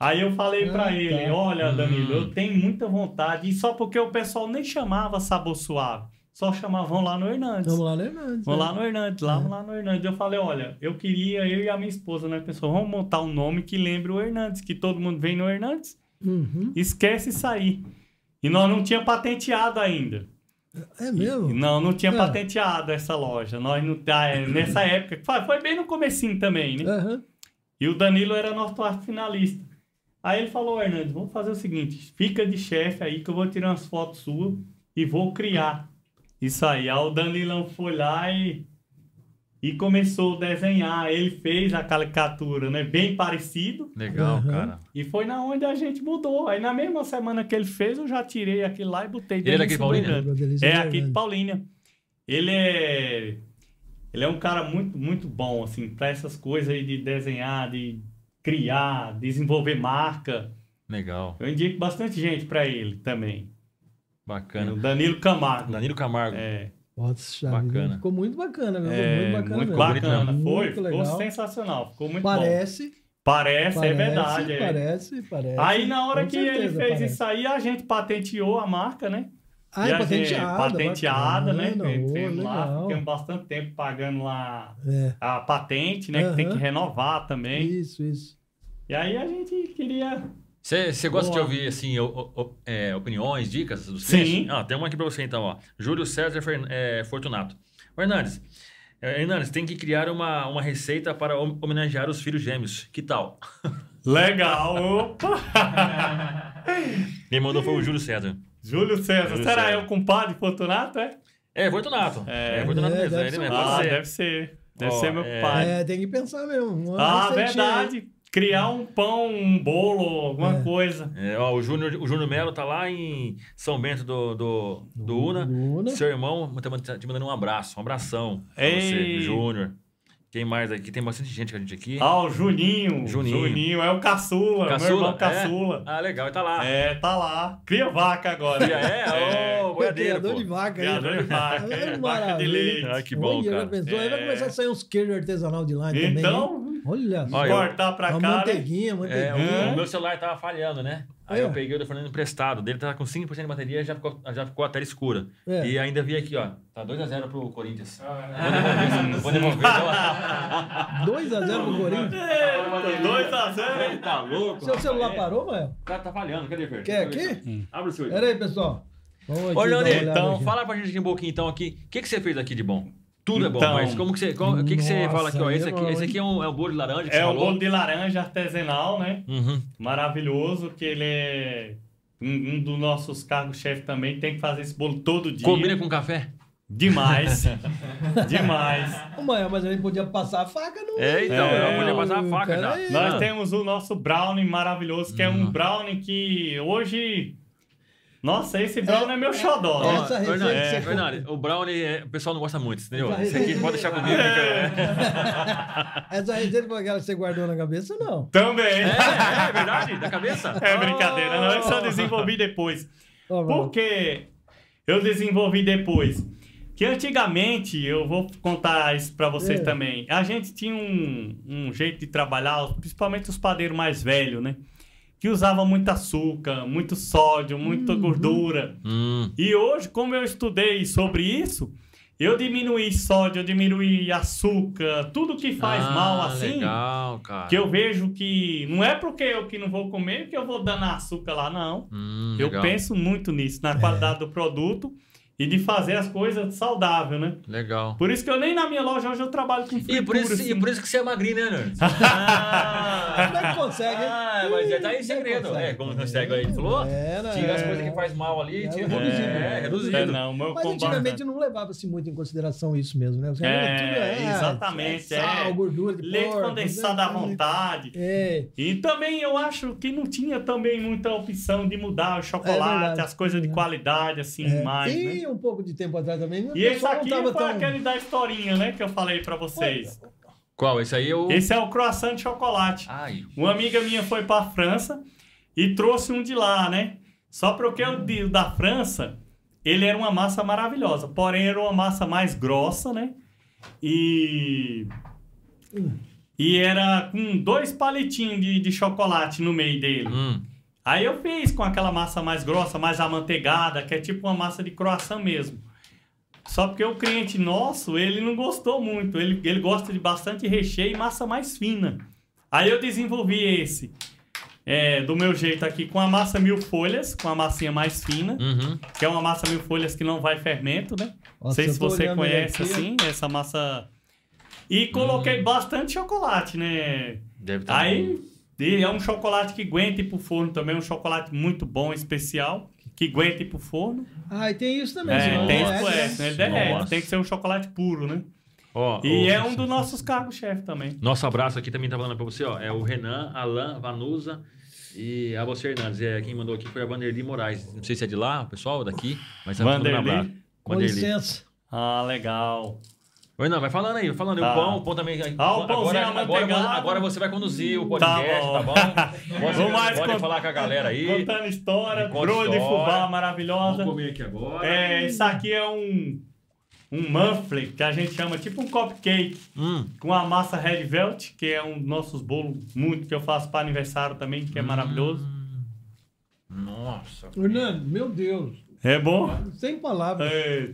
Aí eu falei pra Ah, ele, tá. olha, Danilo, Hum. eu tenho muita vontade, e só porque o pessoal nem chamava sabor suave, só chamavam lá no Hernandes. Vamos lá no Hernandes. Vamos né? lá no Hernandes, lá, lá no Hernandes. Eu falei, olha, eu queria, eu e a minha esposa, né, pessoal, vamos montar um nome que lembre o Hernandes, que todo mundo vem no Hernandes, Uhum. esquece aí. E nós não tinha patenteado ainda. É mesmo? Não, não tinha Ah. patenteado essa loja. Nós não, ah, é, nessa época, foi, bem no comecinho também, né? Aham. E o Danilo era nosso finalista. Aí ele falou, Hernandes, vamos fazer o seguinte, fica de chefe aí que eu vou tirar umas fotos suas e vou criar isso aí. Aí o Danilão foi lá e, e começou a desenhar. Ele fez a caricatura, né? Bem parecido. Legal, Aham. cara. E foi na onde a gente mudou. Aí na mesma semana que ele fez, eu já tirei aquilo lá e botei Ele é daqui de Paulínia? É aqui de. Paulínia. Ele é. Ele é um cara muito, muito bom, assim, para essas coisas aí de desenhar, de criar, desenvolver marca. Legal. Eu indico bastante gente para ele também. O Bacana. Danilo Camargo. Danilo Camargo. É, Nossa, Bacana. Ficou muito bacana, viu? é, muito bacana. muito mesmo. bacana. Muito Foi, ficou legal. sensacional. Ficou muito bom. Parece, Parece, parece, é verdade. é. Parece, parece. Aí na hora Com que ele certeza fez parece. isso aí, a gente patenteou a marca, né? Ah, E é a gente- patenteada. patenteada, né? bacana, ô, Fizemos lá, legal. ficamos bastante tempo pagando lá É, a patente, né? Que tem que renovar também. isso, isso. E aí a gente queria. Você gosta de ouvir, assim, o- o- é, opiniões, dicas dos Sim. Ah, tem uma aqui pra você então, ó. Júlio César Fern- é, Fortunato. Ô, Hernandes, é, Hernandes, tem que criar uma, uma receita para hom- homenagear os filhos gêmeos. Que tal? [LAUGHS] Legal! Opa! Quem mandou foi o Júlio César. Júlio César. Júlio Será César. é o compadre Fortunato, é? É, Fortunato. É. É, Fortunato É, mesmo. deve É ele ser. mesmo, ah, deve ser. Deve Ó, ser meu é. pai. É, tem que pensar mesmo. Uma Ah, receitinha aí. verdade. Criar um pão, um bolo, alguma É. coisa. É, ó, o Júnior o Júnior Melo tá lá em São Bento do, do, do Una. Do Una. Seu irmão tá te mandando um abraço. Um abração pra Ei. você, Júnior. Quem mais aqui? Tem bastante gente com a gente aqui. Ah, o Juninho. Juninho. Juninho é o caçula, meu irmão caçula. É? Ah, legal, ele tá lá. É, tá lá. Cria vaca agora. E é, ô, boiadeiro, Criador pô. de vaca. Criador de vaca. É, é, vaca de maravilha. leite. Ai, que bom, Olha, já cara. pensou? Aí vai É. começar a sair uns queijos artesanal de lá também. hein? Então, Olha só. Olha, cortar pra cá. né? manteiguinha, É, manteiguinha. o, o meu celular tava falhando, né? Aí É. eu peguei o do Fernando emprestado. Dele tava com 5% de bateria já ficou, já ficou a tela escura. É. E ainda vi aqui, ó. Tá 2x0 pro Corinthians. Ah, Vou devolver. Vou [LAUGHS] devolver. 2x0 pro Corinthians. 2x0. tá louco? Seu celular parou, Mael? O cara tá falhando. Cadê, Fer? Quer aqui? Abre o seu. Pera aí, pessoal. Ô, uma Leonê, então, aqui. fala pra gente aqui um pouquinho, então, aqui. O que, que você fez aqui de bom? Tudo é bom, Então. mas como que você... o que, que você Nossa, fala aqui, ó? Esse é aqui, esse aqui é um, é um bolo de laranja que É falou? bolo de laranja artesanal, né? Uhum. Maravilhoso, que ele é um, um dos nossos cargos-chefe também. Tem que fazer esse bolo todo dia. Combina com café? Demais. [LAUGHS] Demais. Mael, mas a gente podia passar a faca no. É, então, É, eu podia passar a faca já. aí. Nós Ah. temos o nosso brownie maravilhoso, que é um brownie que hoje... Nossa, esse brownie é, meu xodó. Ó, né? Essa receita Fernando, que você Fernando, o brownie é- o pessoal não gosta muito, entendeu? Essa Esse aqui pode deixar comigo. que [LAUGHS] Essa receita foi aquela que você guardou na cabeça, não. Também. eu- É, é verdade, da cabeça. É brincadeira, não. Isso eu Oh. desenvolvi depois. Ó, Mael. Por que eu desenvolvi depois? Que antigamente, eu vou contar isso pra vocês É. também, a gente tinha um, um jeito de trabalhar, principalmente os padeiros mais velhos, né? Que usava muito açúcar, muito sódio, muita Uhum. gordura. Hum, E hoje, como eu estudei sobre isso, Eu diminuí sódio, eu diminuí açúcar, tudo que faz Ah, mal assim. Legal, cara. Que eu vejo que não é porque eu que não vou comer que eu vou dando açúcar lá, não. Hum, Eu legal. penso muito nisso, na qualidade do produto e de fazer as coisas saudável, né? Legal. Por isso que eu nem na minha loja hoje eu trabalho com fritura. E por, isso, assim. e por isso que você é magrinho, né, Nerds? [LAUGHS] Como é que consegue, hein? Ah, mas já tá aí é segredo. consegue? É, como consegue aí, falou? Era, Tira as é. coisas que faz mal ali, É, tira. reduzido. É, reduzido. É, não, o meu Mas combate- antigamente não levava-se muito em consideração isso mesmo, né? Caras É, tudo, é, exatamente, é Sal, é. gordura de Leite porco, condensado à né? vontade. É, E também eu acho que não tinha também muita opção de mudar o chocolate, É verdade. as coisas de É. qualidade, assim, é. mais, e né? Um pouco de tempo atrás também, o E esse aqui não foi tão... aquele da historinha, né, que eu falei pra vocês. Qual? Esse aí eu. Esse é o croissant de chocolate. Ai. Uma amiga minha foi pra França e trouxe um de lá, né? Só porque o de- o da França, ele era uma massa maravilhosa, porém era uma massa mais grossa, né? E e era com dois palitinhos de, de chocolate no meio dele. Hum. Aí eu fiz com aquela massa mais grossa, mais amanteigada, que é tipo uma massa de croissant mesmo. Só porque o cliente nosso, ele não gostou muito. Ele, ele gosta de bastante recheio e massa mais fina. Aí eu desenvolvi esse, é, do meu jeito aqui, com a massa mil folhas, com a massinha mais fina, Uhum. que é uma massa mil folhas que não vai fermento, né? Não Nossa, sei eu se você conhece aqui. assim, essa massa. E coloquei bastante chocolate, né? Deve estar. Aí e é um chocolate que aguenta ir pro forno também, um chocolate muito bom, especial, que aguenta ir pro forno. Ah, e tem isso também. É, tem isso, né? é, ele derrete. Tem que ser um chocolate puro, né? Ó, E ó, é um dos nossos cargos-chefe também. Nosso abraço aqui também tá falando pra você, ó. É o Renan, Alan, Vanusa e a você Hernandes. É, quem mandou aqui foi a Vanderly Moraes. Não sei se é de lá, o pessoal daqui, mas tá mandando um Vanderly? abraço. Com Vanderly. licença. Ah, legal. Oi, não, vai falando aí, vai falando. Tá. O pão, o pão também. Ah, o pãozinho agora, agora, amanteigado. agora você vai conduzir o Tá podcast, tá bom. bom? [LAUGHS] Pode, Vamos mais pode cont- falar com a galera aí. Contando história, brolho de fubá Vamos maravilhosa. comer aqui agora. É, isso aqui é um, um muffin, que a gente chama tipo um cupcake, Hum, com a massa Red Velvet, que é um dos nossos bolos muito que eu faço para aniversário também, que é maravilhoso. nossa. Fernando, meu Deus. É bom? Sem palavras. É,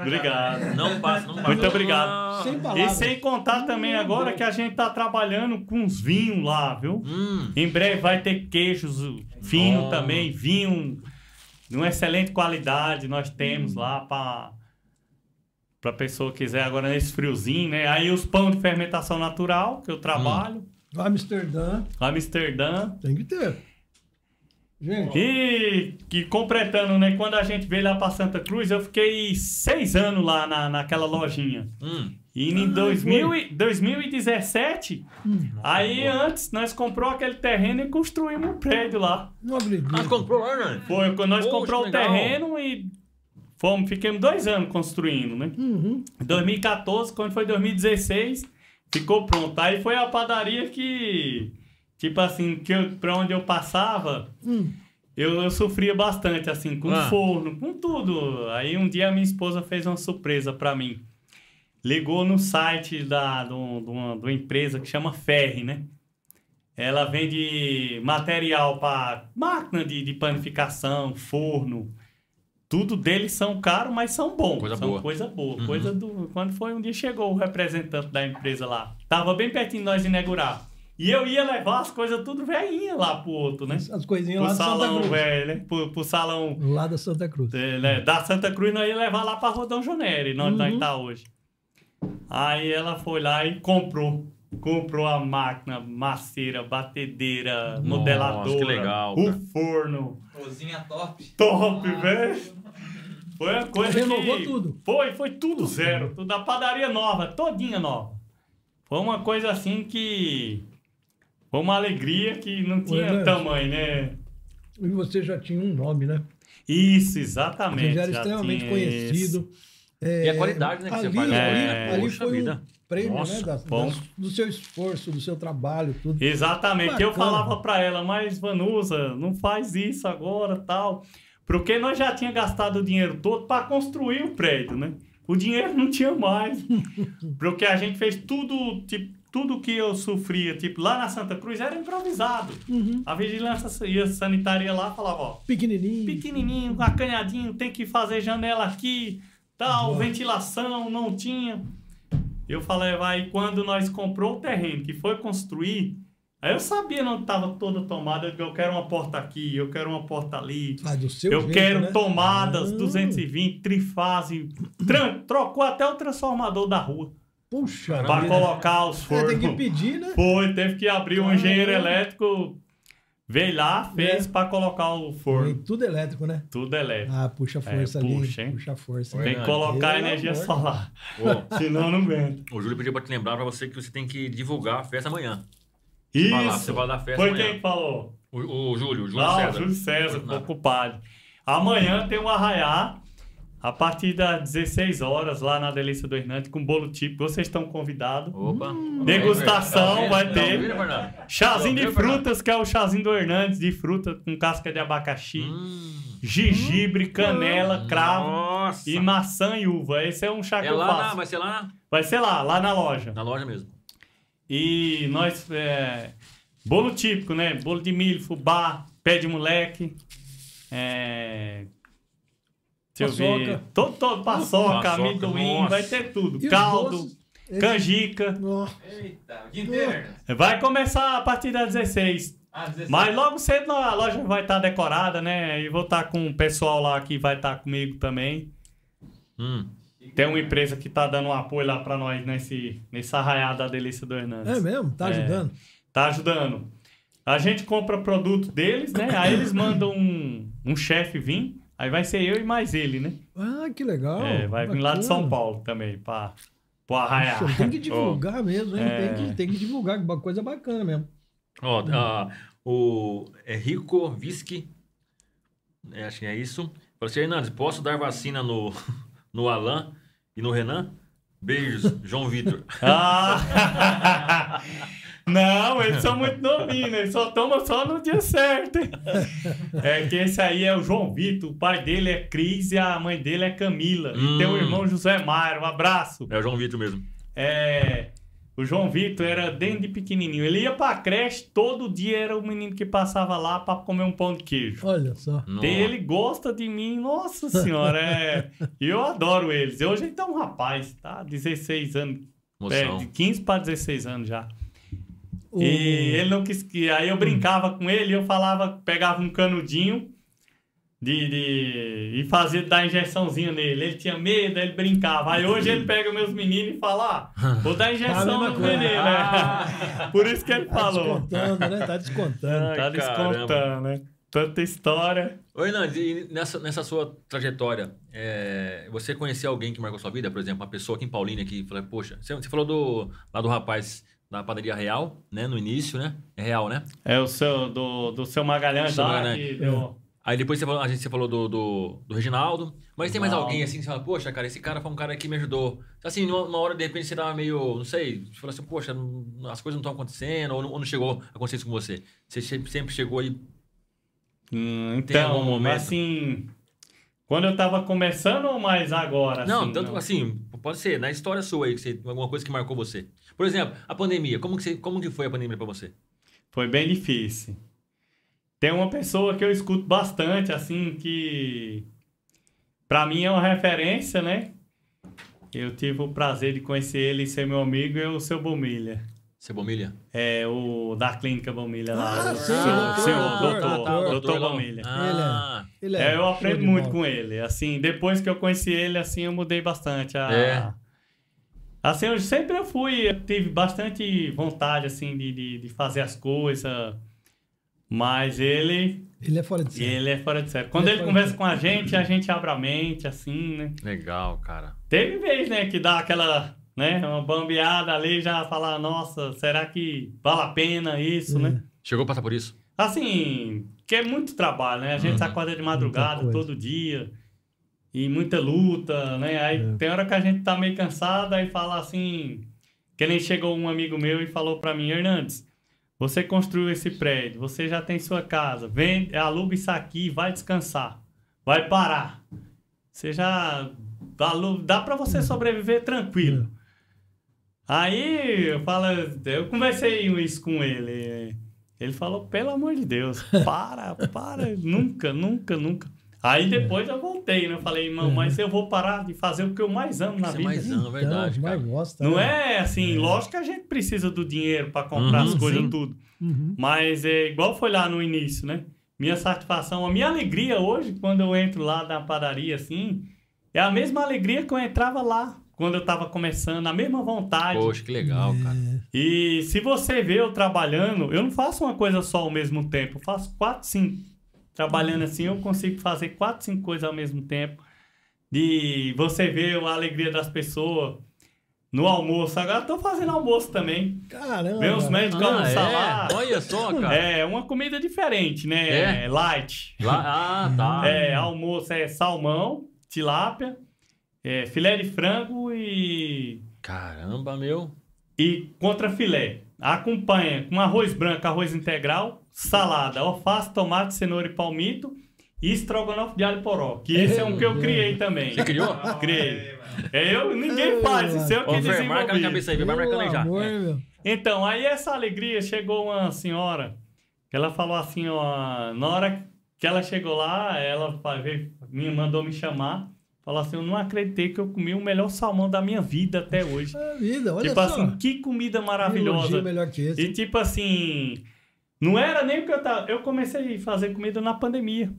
obrigado. Não passa, não passa. Muito obrigado. Sem E palavras. sem contar também agora que a gente tá trabalhando com os vinhos lá, viu? Hum, Em breve vai ter queijos finos Bom. também, vinho de uma excelente qualidade nós temos lá para para pessoa que quiser agora nesse friozinho, né? Aí os pão de fermentação natural que eu trabalho, Amsterdã, Amsterdã. tem que ter. Gente, E que completando, né? Quando a gente veio lá para Santa Cruz, eu fiquei seis anos lá na, naquela lojinha. hum. E em Ah, 2000 e- 2017, Hum. aí antes nós comprou aquele terreno e construímos um prédio lá. não acredito. Ah, comprou lá, né? Foi nós Poxa, compramos o terreno e fomos, ficamos dois anos construindo, né? Uhum. Em 2014, quando foi 2016, ficou pronto. Aí foi a padaria que, tipo assim, que eu, pra onde eu passava, Hum. eu, eu sofria bastante, assim, com Ah. forno, com tudo. Aí um dia a minha esposa fez uma surpresa pra mim. Ligou no site da, do, de uma, de uma empresa que chama Ferri, né? Ela vende material para máquina de, de panificação, forno. Tudo deles são caros, mas são bons. Coisa são boa. coisa boa. Uhum. Coisa do. Quando foi um dia chegou o representante da empresa lá. Tava bem pertinho de nós inaugurar. E eu ia levar as coisas tudo velhinha lá pro outro, né? As coisinhas Pro lá da Santa salão Cruz. velho, né? Pro, pro salão Lá da Santa Cruz. é, né, da Santa Cruz, nós ia levar lá pra Rodão Joneri, onde nós Uhum. tá hoje. Aí ela foi lá e comprou. Comprou a máquina, maceira, batedeira, Nossa, modeladora, que legal, o cara. forno. Cozinha top. Top, velho! Foi uma coisa Renovou que... tudo. Foi, foi tudo zero. Tudo da padaria nova, todinha nova. Foi uma coisa assim que... Foi uma alegria que não tinha Hernandes. tamanho, né? E você já tinha um nome, né? Isso, exatamente. Você já era já extremamente tinha conhecido. É, E a qualidade, né, que você ali, faz. Ali, É, ali poxa foi vida. um prêmio, Nossa, né? da- bom. das- do seu esforço, do seu trabalho, tudo. Exatamente. Eu Bacana. falava pra ela, mas Vanusa, não faz isso agora, tal. Porque nós já tinha gastado o dinheiro todo para construir o prédio, né? O dinheiro não tinha mais. [LAUGHS] Porque a gente fez tudo, tipo, tudo que eu sofria, tipo, lá na Santa Cruz era improvisado. Uhum. A vigilância e a sanitária lá falava, ó, Pequenininho. pequenininho, acanhadinho, tem que fazer janela aqui, tal, ventilação, não tinha. Eu falei, vai, quando nós comprou o terreno, que foi construir, aí eu sabia onde estava toda tomada, eu, quero uma porta aqui, eu quero uma porta ali. Ah, do seu Eu jeito, quero né? tomadas Ah, 220, trifase. Trocou até o transformador da rua Puxa. para vida. colocar os É, fornos. tem que pedir, né? Foi, teve que abrir um engenheiro elétrico, veio lá, fez É. para colocar o forno. tudo elétrico, né? Tudo elétrico. Ah, puxa força É, ali. puxa, hein? Puxa força. Tem que colocar Pelo energia solar. Ô, [LAUGHS] Senão não aguenta. o Júlio pediu pra te lembrar pra você que você tem que divulgar a festa amanhã. Você vai lá, Isso. você vai dar festa Foi amanhã. quem que falou? O, o Júlio, o Júlio Ah, César. Júlio César, Não. ocupado. Amanhã tem um arraiá, a partir das 16 horas, lá na Delícia do Hernandes, com bolo típico. Vocês estão convidados. Opa. Degustação vai Tá ter. Chazinho Tá de frutas, que é o chazinho do Hernandes, de fruta com casca de abacaxi, Hum, gengibre, canela, cravo Nossa. e maçã e uva. Esse é um chá que É eu lá faço. na, vai ser lá na, Vai ser lá, lá na loja. na loja mesmo. E nós. É, bolo típico, né? Bolo de milho, fubá, pé de moleque. É, deixa eu ver. Paçoca. Todo, todo, paçoca, Paçoca, amendoim, nossa. vai ter tudo. E Caldo, canjica. Nossa. Eita, inteiro. Vai começar a partir das 16. Ah, 16. Mas logo cedo a loja vai estar decorada, né? E vou estar com o pessoal lá que vai estar comigo também. Hum. Tem uma empresa que tá dando um apoio lá pra nós nesse, nesse arraiado da Delícia do Hernandes. É mesmo? Tá É. ajudando? Tá ajudando. A gente compra produto deles, né? Aí eles mandam um, um chefe vir. Aí vai ser eu e mais ele, né? Ah, que legal. É, vai vir lá de São Bacana. Paulo também, pra, pro arraiar. Poxa, tem que [LAUGHS] divulgar mesmo, hein? É. Tem, que, tem que divulgar, uma coisa bacana mesmo. Ó, ah, o é Rico Whisky, é, acho que é isso. Falou assim, Hernandes, posso dar vacina no, [LAUGHS] no Alan e no Renan? Beijos, João Vitor. Ah! [LAUGHS] Não, eles são muito novinhos? Eles só tomam só no dia certo. hein? É que esse aí é o João Vitor, o pai dele é Cris e a mãe dele é Camila. Hum. E tem o irmão José Mário, um abraço. É o João Vitor mesmo. É, o João Vitor era desde pequenininho. Ele ia pra creche, todo dia era o menino que passava lá pra comer um pão de queijo. Olha só. Nossa. Ele gosta de mim, nossa senhora, é. E eu adoro eles. Hoje ele tá um rapaz, tá? 16 anos, é, Emoção. de 15 para 16 anos já. O- E ele não quis que. Aí eu brincava com ele, eu falava, pegava um canudinho de, de, e fazia dar injeçãozinha nele. Ele tinha medo, aí ele brincava. Aí hoje ele pega meus meninos e fala: ah, vou dar [LAUGHS] a injeção no menino. né? [LAUGHS] Por isso que ele Tá falou. descontando, né? Tá descontando. Ai, Tá descontando, né? Tanta história. Ô, Hernandes, e nessa, nessa sua trajetória, é, você conheceu alguém que marcou sua vida? Por exemplo, uma pessoa aqui em Paulínia que falou, poxa, você, você falou do, lá do rapaz da padaria Real, né? No início, né? É Real, né? É o seu, do, do seu Magalhães lá Magalhães. que deu. Aí depois você falou, a gente você falou do, do, do Reginaldo. Mas tem mais alguém assim que você fala, poxa, cara, esse cara foi um cara que me ajudou. Assim, numa, numa hora, de repente, você tava meio, não sei, você falou assim, poxa, não- as coisas não estão acontecendo, ou não, ou não chegou a acontecer isso com você. Você sempre, chegou aí. Hum, Tem algum então, momento? assim. Quando eu tava começando ou mais agora? não, assim, tanto assim, pode ser, na história sua aí, que você, alguma coisa que marcou você. Por exemplo, a pandemia, como que, você, como que foi a pandemia pra você? Foi bem difícil. Tem uma pessoa que eu escuto bastante, assim, que pra mim é uma referência, né? Eu tive o prazer de conhecer ele e ser meu amigo, é o seu Bomilha. Cebomilha? É o da clínica Bomilha lá. Ah, o sim, seu- doutor, doutor, doutor, doutor. doutor lá. Bomilha. Ah, Ele É, eu show aprendo de muito com ele. Assim, depois que eu conheci ele, assim, eu mudei bastante. A... É. Assim, eu sempre eu fui, eu tive bastante vontade, assim, de, de, de fazer as coisas. Mas ele, Ele é fora de série. ele é fora de série. Quando Ele é ele fora conversa com a gente, a gente abre a mente, assim, né? legal, cara. Teve vez, né, que dá aquela, né, uma bambeada ali, já falar, nossa, será que vale a pena isso, né? Chegou a passar por isso? Assim, que é muito trabalho, né? A gente Uhum. acorda de madrugada todo dia e muita luta, né? Aí É. tem hora que a gente tá meio cansado, aí fala assim, que nem chegou um amigo meu e falou pra mim, Hernandes, você construiu esse prédio, você já tem sua casa, vem, aluga isso aqui vai descansar, vai parar. Você já dá pra você sobreviver tranquilo. Aí eu falo, eu conversei isso com ele. Ele falou, pelo amor de Deus, para, [LAUGHS] para, nunca, nunca, nunca. Aí depois eu voltei, né? Eu falei, irmão, mas eu vou parar de fazer o que eu mais amo na Você vida. mais ama, verdade, mais cara. gosta. Não né? é assim, lógico que a gente precisa do dinheiro para comprar Uhum, as coisas sim. tudo. Uhum. Mas é igual foi lá no início, né? Minha satisfação, a minha alegria hoje, quando eu entro lá na padaria, assim, é a mesma alegria que eu entrava lá, quando eu tava começando, a mesma vontade. Poxa, que legal, cara. E se você vê eu trabalhando, eu não faço uma coisa só ao mesmo tempo, eu faço quatro, cinco. Trabalhando assim, eu consigo fazer quatro, cinco coisas ao mesmo tempo. De você ver a alegria das pessoas no almoço. Agora eu tô fazendo almoço também. Caramba. Os médicos Ah, almoçar é? lá. Olha só, cara. É uma comida diferente, né? É? Light. Lá- ah, tá. É, almoço é salmão, tilápia, é, filé de frango e, Caramba, meu. e contra filé. Acompanha com arroz branco, arroz integral, salada, alface, tomate, cenoura e palmito e estrogonofe de alho poró. Que esse é um que eu criei também. Você criou? [LAUGHS] Criei. É eu, ninguém faz, isso é eu que Ô, Fer, marca na desenvolvi. cabeça aí, vai marcando aí já. Amor, É. Então, aí essa alegria chegou uma senhora que ela falou assim, ó, na hora que ela chegou lá, ela veio- me mandou me chamar, falou assim, eu não acreditei que eu comi o melhor salmão da minha vida até hoje. A vida, olha tipo só. assim, que comida maravilhosa. Melhor que esse. E tipo assim, não era nem o que eu tava, eu comecei a fazer comida na pandemia.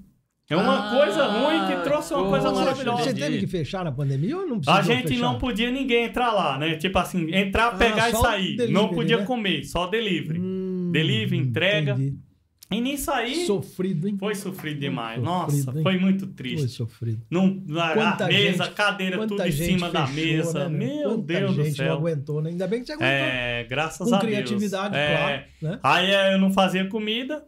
É uma Ah, coisa ruim que trouxe uma coisa maravilhosa. Você teve que fechar na pandemia ou não A gente fechar? não podia ninguém entrar lá, né? Tipo assim, entrar, Ah, pegar e só sair. delivery, não podia né? comer, só delivery. Hum, Delivery, entrega. entendi. E nisso aí Sofrido, hein? foi sofrido demais. Sofrido, Nossa, hein? foi muito Foi triste. sofrido. Não, a, a Quanta mesa, gente- cadeira, tudo em cima da fechou, mesa. né, Meu Quanta Deus do gente não céu. aguentou, né? Ainda bem que você aguentou. É, graças Com a Deus. criatividade, É. claro. Né? Aí eh, eu não fazia comida.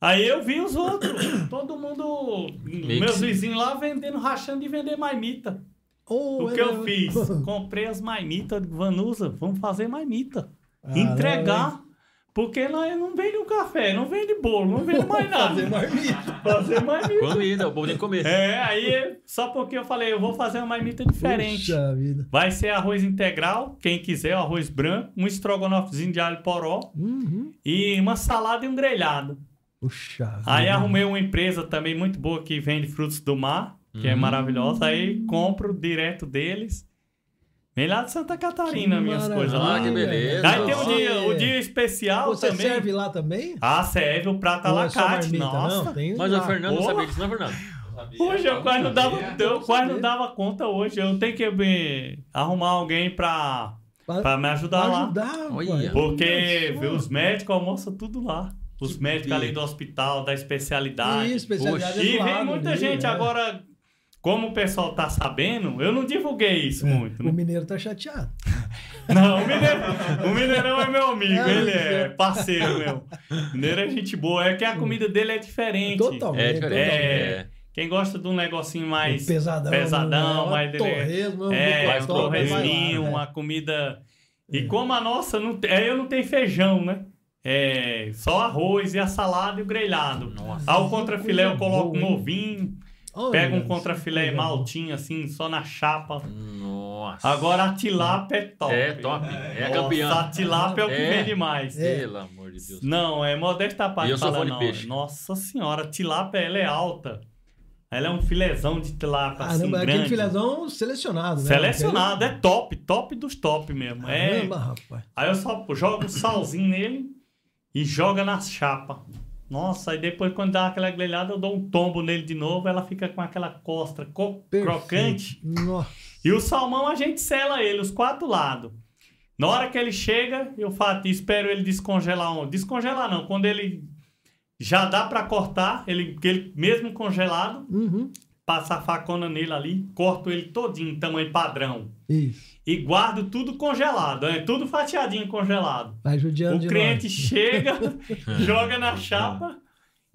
Aí eu vi os outros, [COUGHS] todo mundo, meus vizinhos lá vendendo, rachando de vender marmita. Oh, O é, que eu fiz? [LAUGHS] Comprei as marmitas de Vanusa, vamos fazer marmita. Ah, Entregar. Porque nós não vende um café, não vende bolo, não vende mais [LAUGHS] nada. Fazer marmita. Fazer marmita. Comida, o tem que comer. É, aí só porque eu falei, eu vou fazer uma marmita diferente. Puxa vida. Vai ser arroz integral, quem quiser, o arroz branco, um estrogonofezinho de alho poró Uhum. e uma salada e um grelhado. Puxa Aí vida. arrumei uma empresa também muito boa que vende frutos do mar, que é Hum. maravilhosa. Aí compro direto deles. Vem lá de Santa Catarina, Que minhas coisas Ah, lá. que beleza. Aí tem um Você- dia, o dia especial Você também. serve lá também? Ah, serve o prato la é? Nossa. Não, tem Mas lá. o Fernando não Porra. sabia disso, não, Fernando? Hoje eu quase não dava, eu quase não dava conta hoje. Eu tenho que eh, arrumar alguém pra, Pra, pra me ajudar pra lá. ajudar, Olha. pô. Porque Olha só. os médicos almoçam tudo lá. Os Que médicos ali do hospital, da especialidade. Isso, especialidade Poxa. é E vem muita ali, gente né? agora. Como o pessoal tá sabendo, eu não divulguei isso É, muito. O né? mineiro tá chateado. [LAUGHS] Não, o, mineiro, o Mineirão é meu amigo, É, ele é você- parceiro meu. O Mineiro é gente boa, é que a comida dele é diferente. Totalmente. É diferente. É. É. Quem gosta de um negocinho mais pesadão. pesadão, né? mais dele- torresmo, É, mais um torresminho, vai lá, uma comida. E como a nossa, não tem, é, eu não tenho feijão, né? É só arroz e a salada e o grelhado. Nossa. Ao contrafilé eu coloco um ovinho, Olha, pego um contrafilé coisa maltinho assim, só na chapa. Nossa. Agora a tilápia é top. É top. É a Nossa, campeã. a tilápia é o que É. vende mais. É. Pelo amor de Deus. Não, é modesta a parte E eu sou de não. peixe. Nossa senhora, a tilápia ela é alta. Ela é um filezão de tilápia assim, Caramba, é aquele grande. filezão selecionado, né? Selecionado, é top, top dos top mesmo. É, Caramba, rapaz. Aí eu só jogo o salzinho nele e joga na chapa. Nossa, aí depois quando dá aquela grelhada eu dou um tombo nele de novo, ela fica com aquela costra co- Perfeito. crocante. Nossa. E o salmão a gente sela ele, os quatro lados. Na hora que ele chega, eu faço, espero ele descongelar. um- Descongelar não, quando ele já dá pra cortar, ele, ele mesmo congelado, Uhum. passa a facona nele ali, corto ele todinho, tamanho padrão. Isso. E guardo tudo congelado, é tudo fatiadinho congelado. Vai judiando O de cliente nós. chega, [LAUGHS] joga na chapa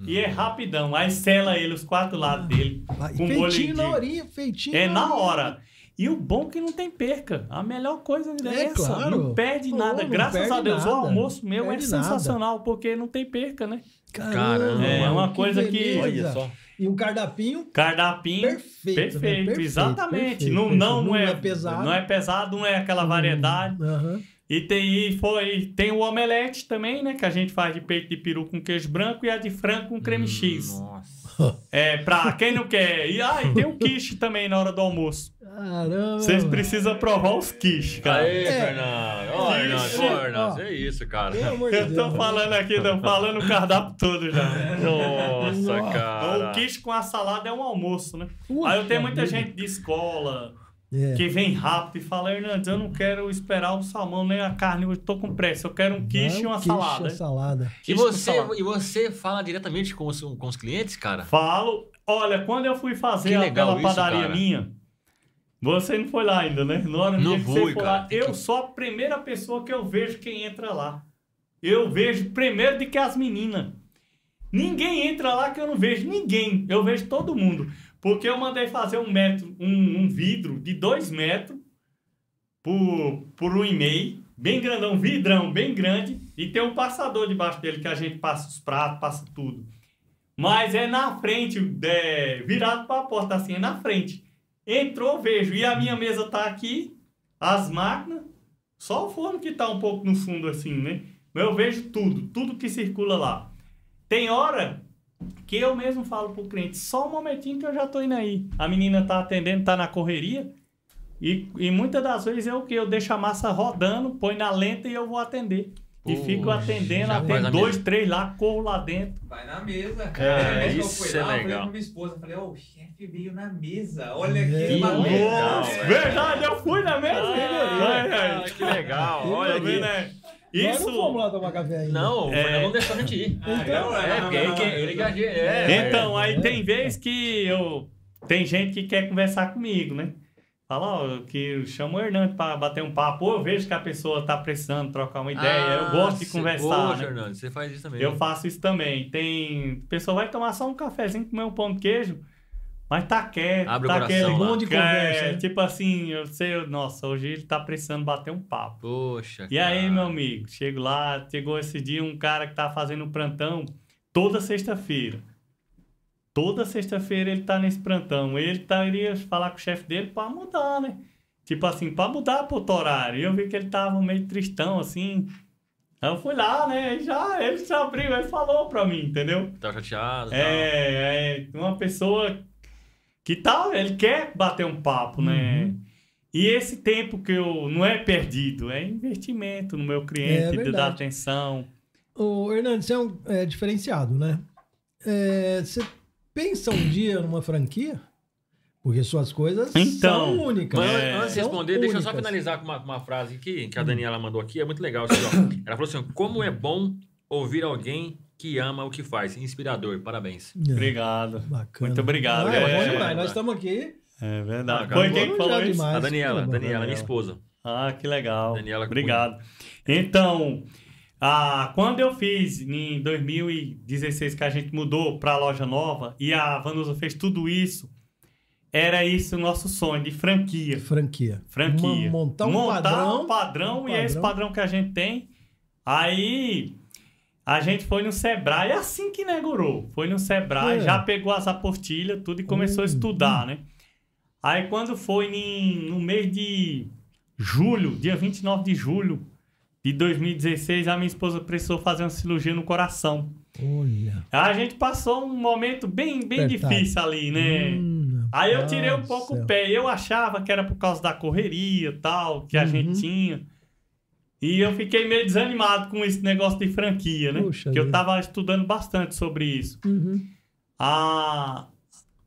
e é rapidão. Aí sela ele os quatro lados dele. Vai, com feitinho na horinha, feitinho É na hora. E o bom é que não tem perca. A melhor coisa é, É, essa. claro. Não perde Pô, nada. não Graças perde a Deus. O nada. almoço meu é Perde nada. sensacional, porque não tem perca, né? Caramba, É uma que coisa que-. Olha só. E um cardapinho Cardapinho. perfeito. né? Perfeito, exatamente. perfeito, não, perfeito. não, não, é, pesado. Não é pesado, não é aquela variedade. Aham. E tem, e foi, tem o omelete também, né? Que a gente faz de peito de peru com queijo branco e a de frango com creme Hum, X. Nossa. É, pra quem não quer. E ah, e tem o quiche também na hora do almoço. Caramba. Vocês precisam provar os quiches, cara. Aê, É. Fernando. Ó, Fernando. É isso, cara. Pelo amor de Eu tô falando aqui, tô falando o cardápio todo já. Nossa, Nossa. cara. O quiche com a salada é um almoço, né? Puxa Aí eu tenho muita gente de escola É. que vem rápido e fala, Hernandes, eu não quero esperar o salmão nem a carne, eu tô com pressa, eu quero um quiche e uma quiche, salada. salada. E você, salada. e você fala diretamente com os, com os clientes, cara? Falo, olha, quando eu fui fazer aquela isso, padaria cara. minha, você não foi lá ainda, né? Na hora Não dia que você for cara, lá, eu que- sou a primeira pessoa que eu vejo quem entra lá. Eu vejo primeiro do que as meninas. Ninguém entra lá que eu não vejo ninguém. Eu vejo todo mundo. Porque eu mandei fazer um metro, um, um vidro de dois metros por, por um e meio, bem grandão, vidrão, bem grande, e tem um passador debaixo dele que a gente passa os pratos, passa tudo. Mas é na frente, é, virado para a porta assim, é na frente. Entrou, vejo. E a minha mesa tá aqui, as máquinas, só o forno que tá um pouco no fundo assim, né? Mas eu vejo tudo, tudo que circula lá. Tem hora que eu mesmo falo pro cliente, só um momentinho que eu já tô indo aí. A menina tá atendendo, tá na correria. E, e muitas das vezes é o que? Eu deixo a massa rodando, põe na lenta e eu vou atender. E fico atendendo, já faz atendo a dois, mesa. três lá, corro lá dentro. Vai na mesa. Cara, eu isso fui é lá, eu legal. Falei pra minha esposa, falei, ó, o chefe veio na mesa. Olha É. aqui, Que É. velho. Verdade, eu fui na mesa. Ah, [LAUGHS] que legal. Que Olha aqui. né? Nós Isso. não fomos lá tomar café ainda. Não, o É. Fernando não deixou a gente ir. Não, É, não, porque não, ele, não, que- não. ele que agi- é, Então, aí É. tem vez que eu. Tem gente que quer conversar comigo, né? Fala, ó, que chama o Hernando pra bater um papo. Ou eu vejo que a pessoa tá precisando trocar uma ideia. eu Ah, gosto de conversar, Poxa, né? Fernando, você faz isso também. Eu faço isso também. Tem. A pessoa vai tomar só um cafezinho, comer um pão de queijo, mas tá quieto. Abre o tá coração quieto. Bom de conversa, É, né? tipo assim, eu sei, nossa, hoje ele tá precisando bater um papo. Poxa, E aí, cara. meu amigo, chego lá, chegou esse dia um cara que tá fazendo um plantão toda sexta-feira. Toda sexta-feira ele tá nesse plantão. Ele tá, iria falar com o chefe dele pra mudar, né? Tipo assim, pra mudar pro outro horário. E eu vi que ele tava meio tristão, assim. Aí eu fui lá, né? E já, ele se abriu, ele falou pra mim, entendeu? Tava chateado. tal. É, é uma pessoa que tá, ele quer bater um papo, né? Uhum. E esse tempo que eu não é perdido, é investimento no meu É cliente, de dar atenção. Ô, Hernando, você é um é, diferenciado, né? É, você pensa um dia numa franquia? Porque suas coisas Então, são únicas. Mas É. antes de responder, deixa eu só finalizar com uma, uma frase aqui, que a Daniela mandou aqui, é muito legal. Assim, ó. Ela falou assim: como é bom ouvir alguém que ama o que faz. Inspirador, parabéns. É, Obrigado. Bacana. Muito obrigado. Ah, é, É, Nós estamos aqui. É verdade. Foi quem que falou isso? demais. a Daniela, Daniela, minha esposa. Ah, que legal. Daniela Obrigado. Então, ah, quando eu fiz em 2016 que a gente mudou para a loja nova e a Vanusa fez tudo isso, era isso o nosso sonho de franquia. Franquia. Franquia. Uma- montar um Montar padrão. um padrão, um e é esse padrão. que a gente tem. Aí a gente foi no Sebrae, é assim que inaugurou. Foi no Sebrae, É. já pegou as apostilhas, tudo e começou a Hum. estudar, né? Aí quando foi em- no mês de julho, dia 29 de julho de 2016, a minha esposa precisou fazer uma cirurgia no coração. Olha. A gente passou um momento bem, bem Apertado. difícil ali, né? Hum, Aí eu tirei um pouco do o céu. pé. Eu achava que era por causa da correria e tal, que a Uhum. gente tinha. E eu fiquei meio desanimado com esse negócio de franquia, né? Puxa Porque eu vida. tava estudando bastante sobre isso. Uhum. Ah,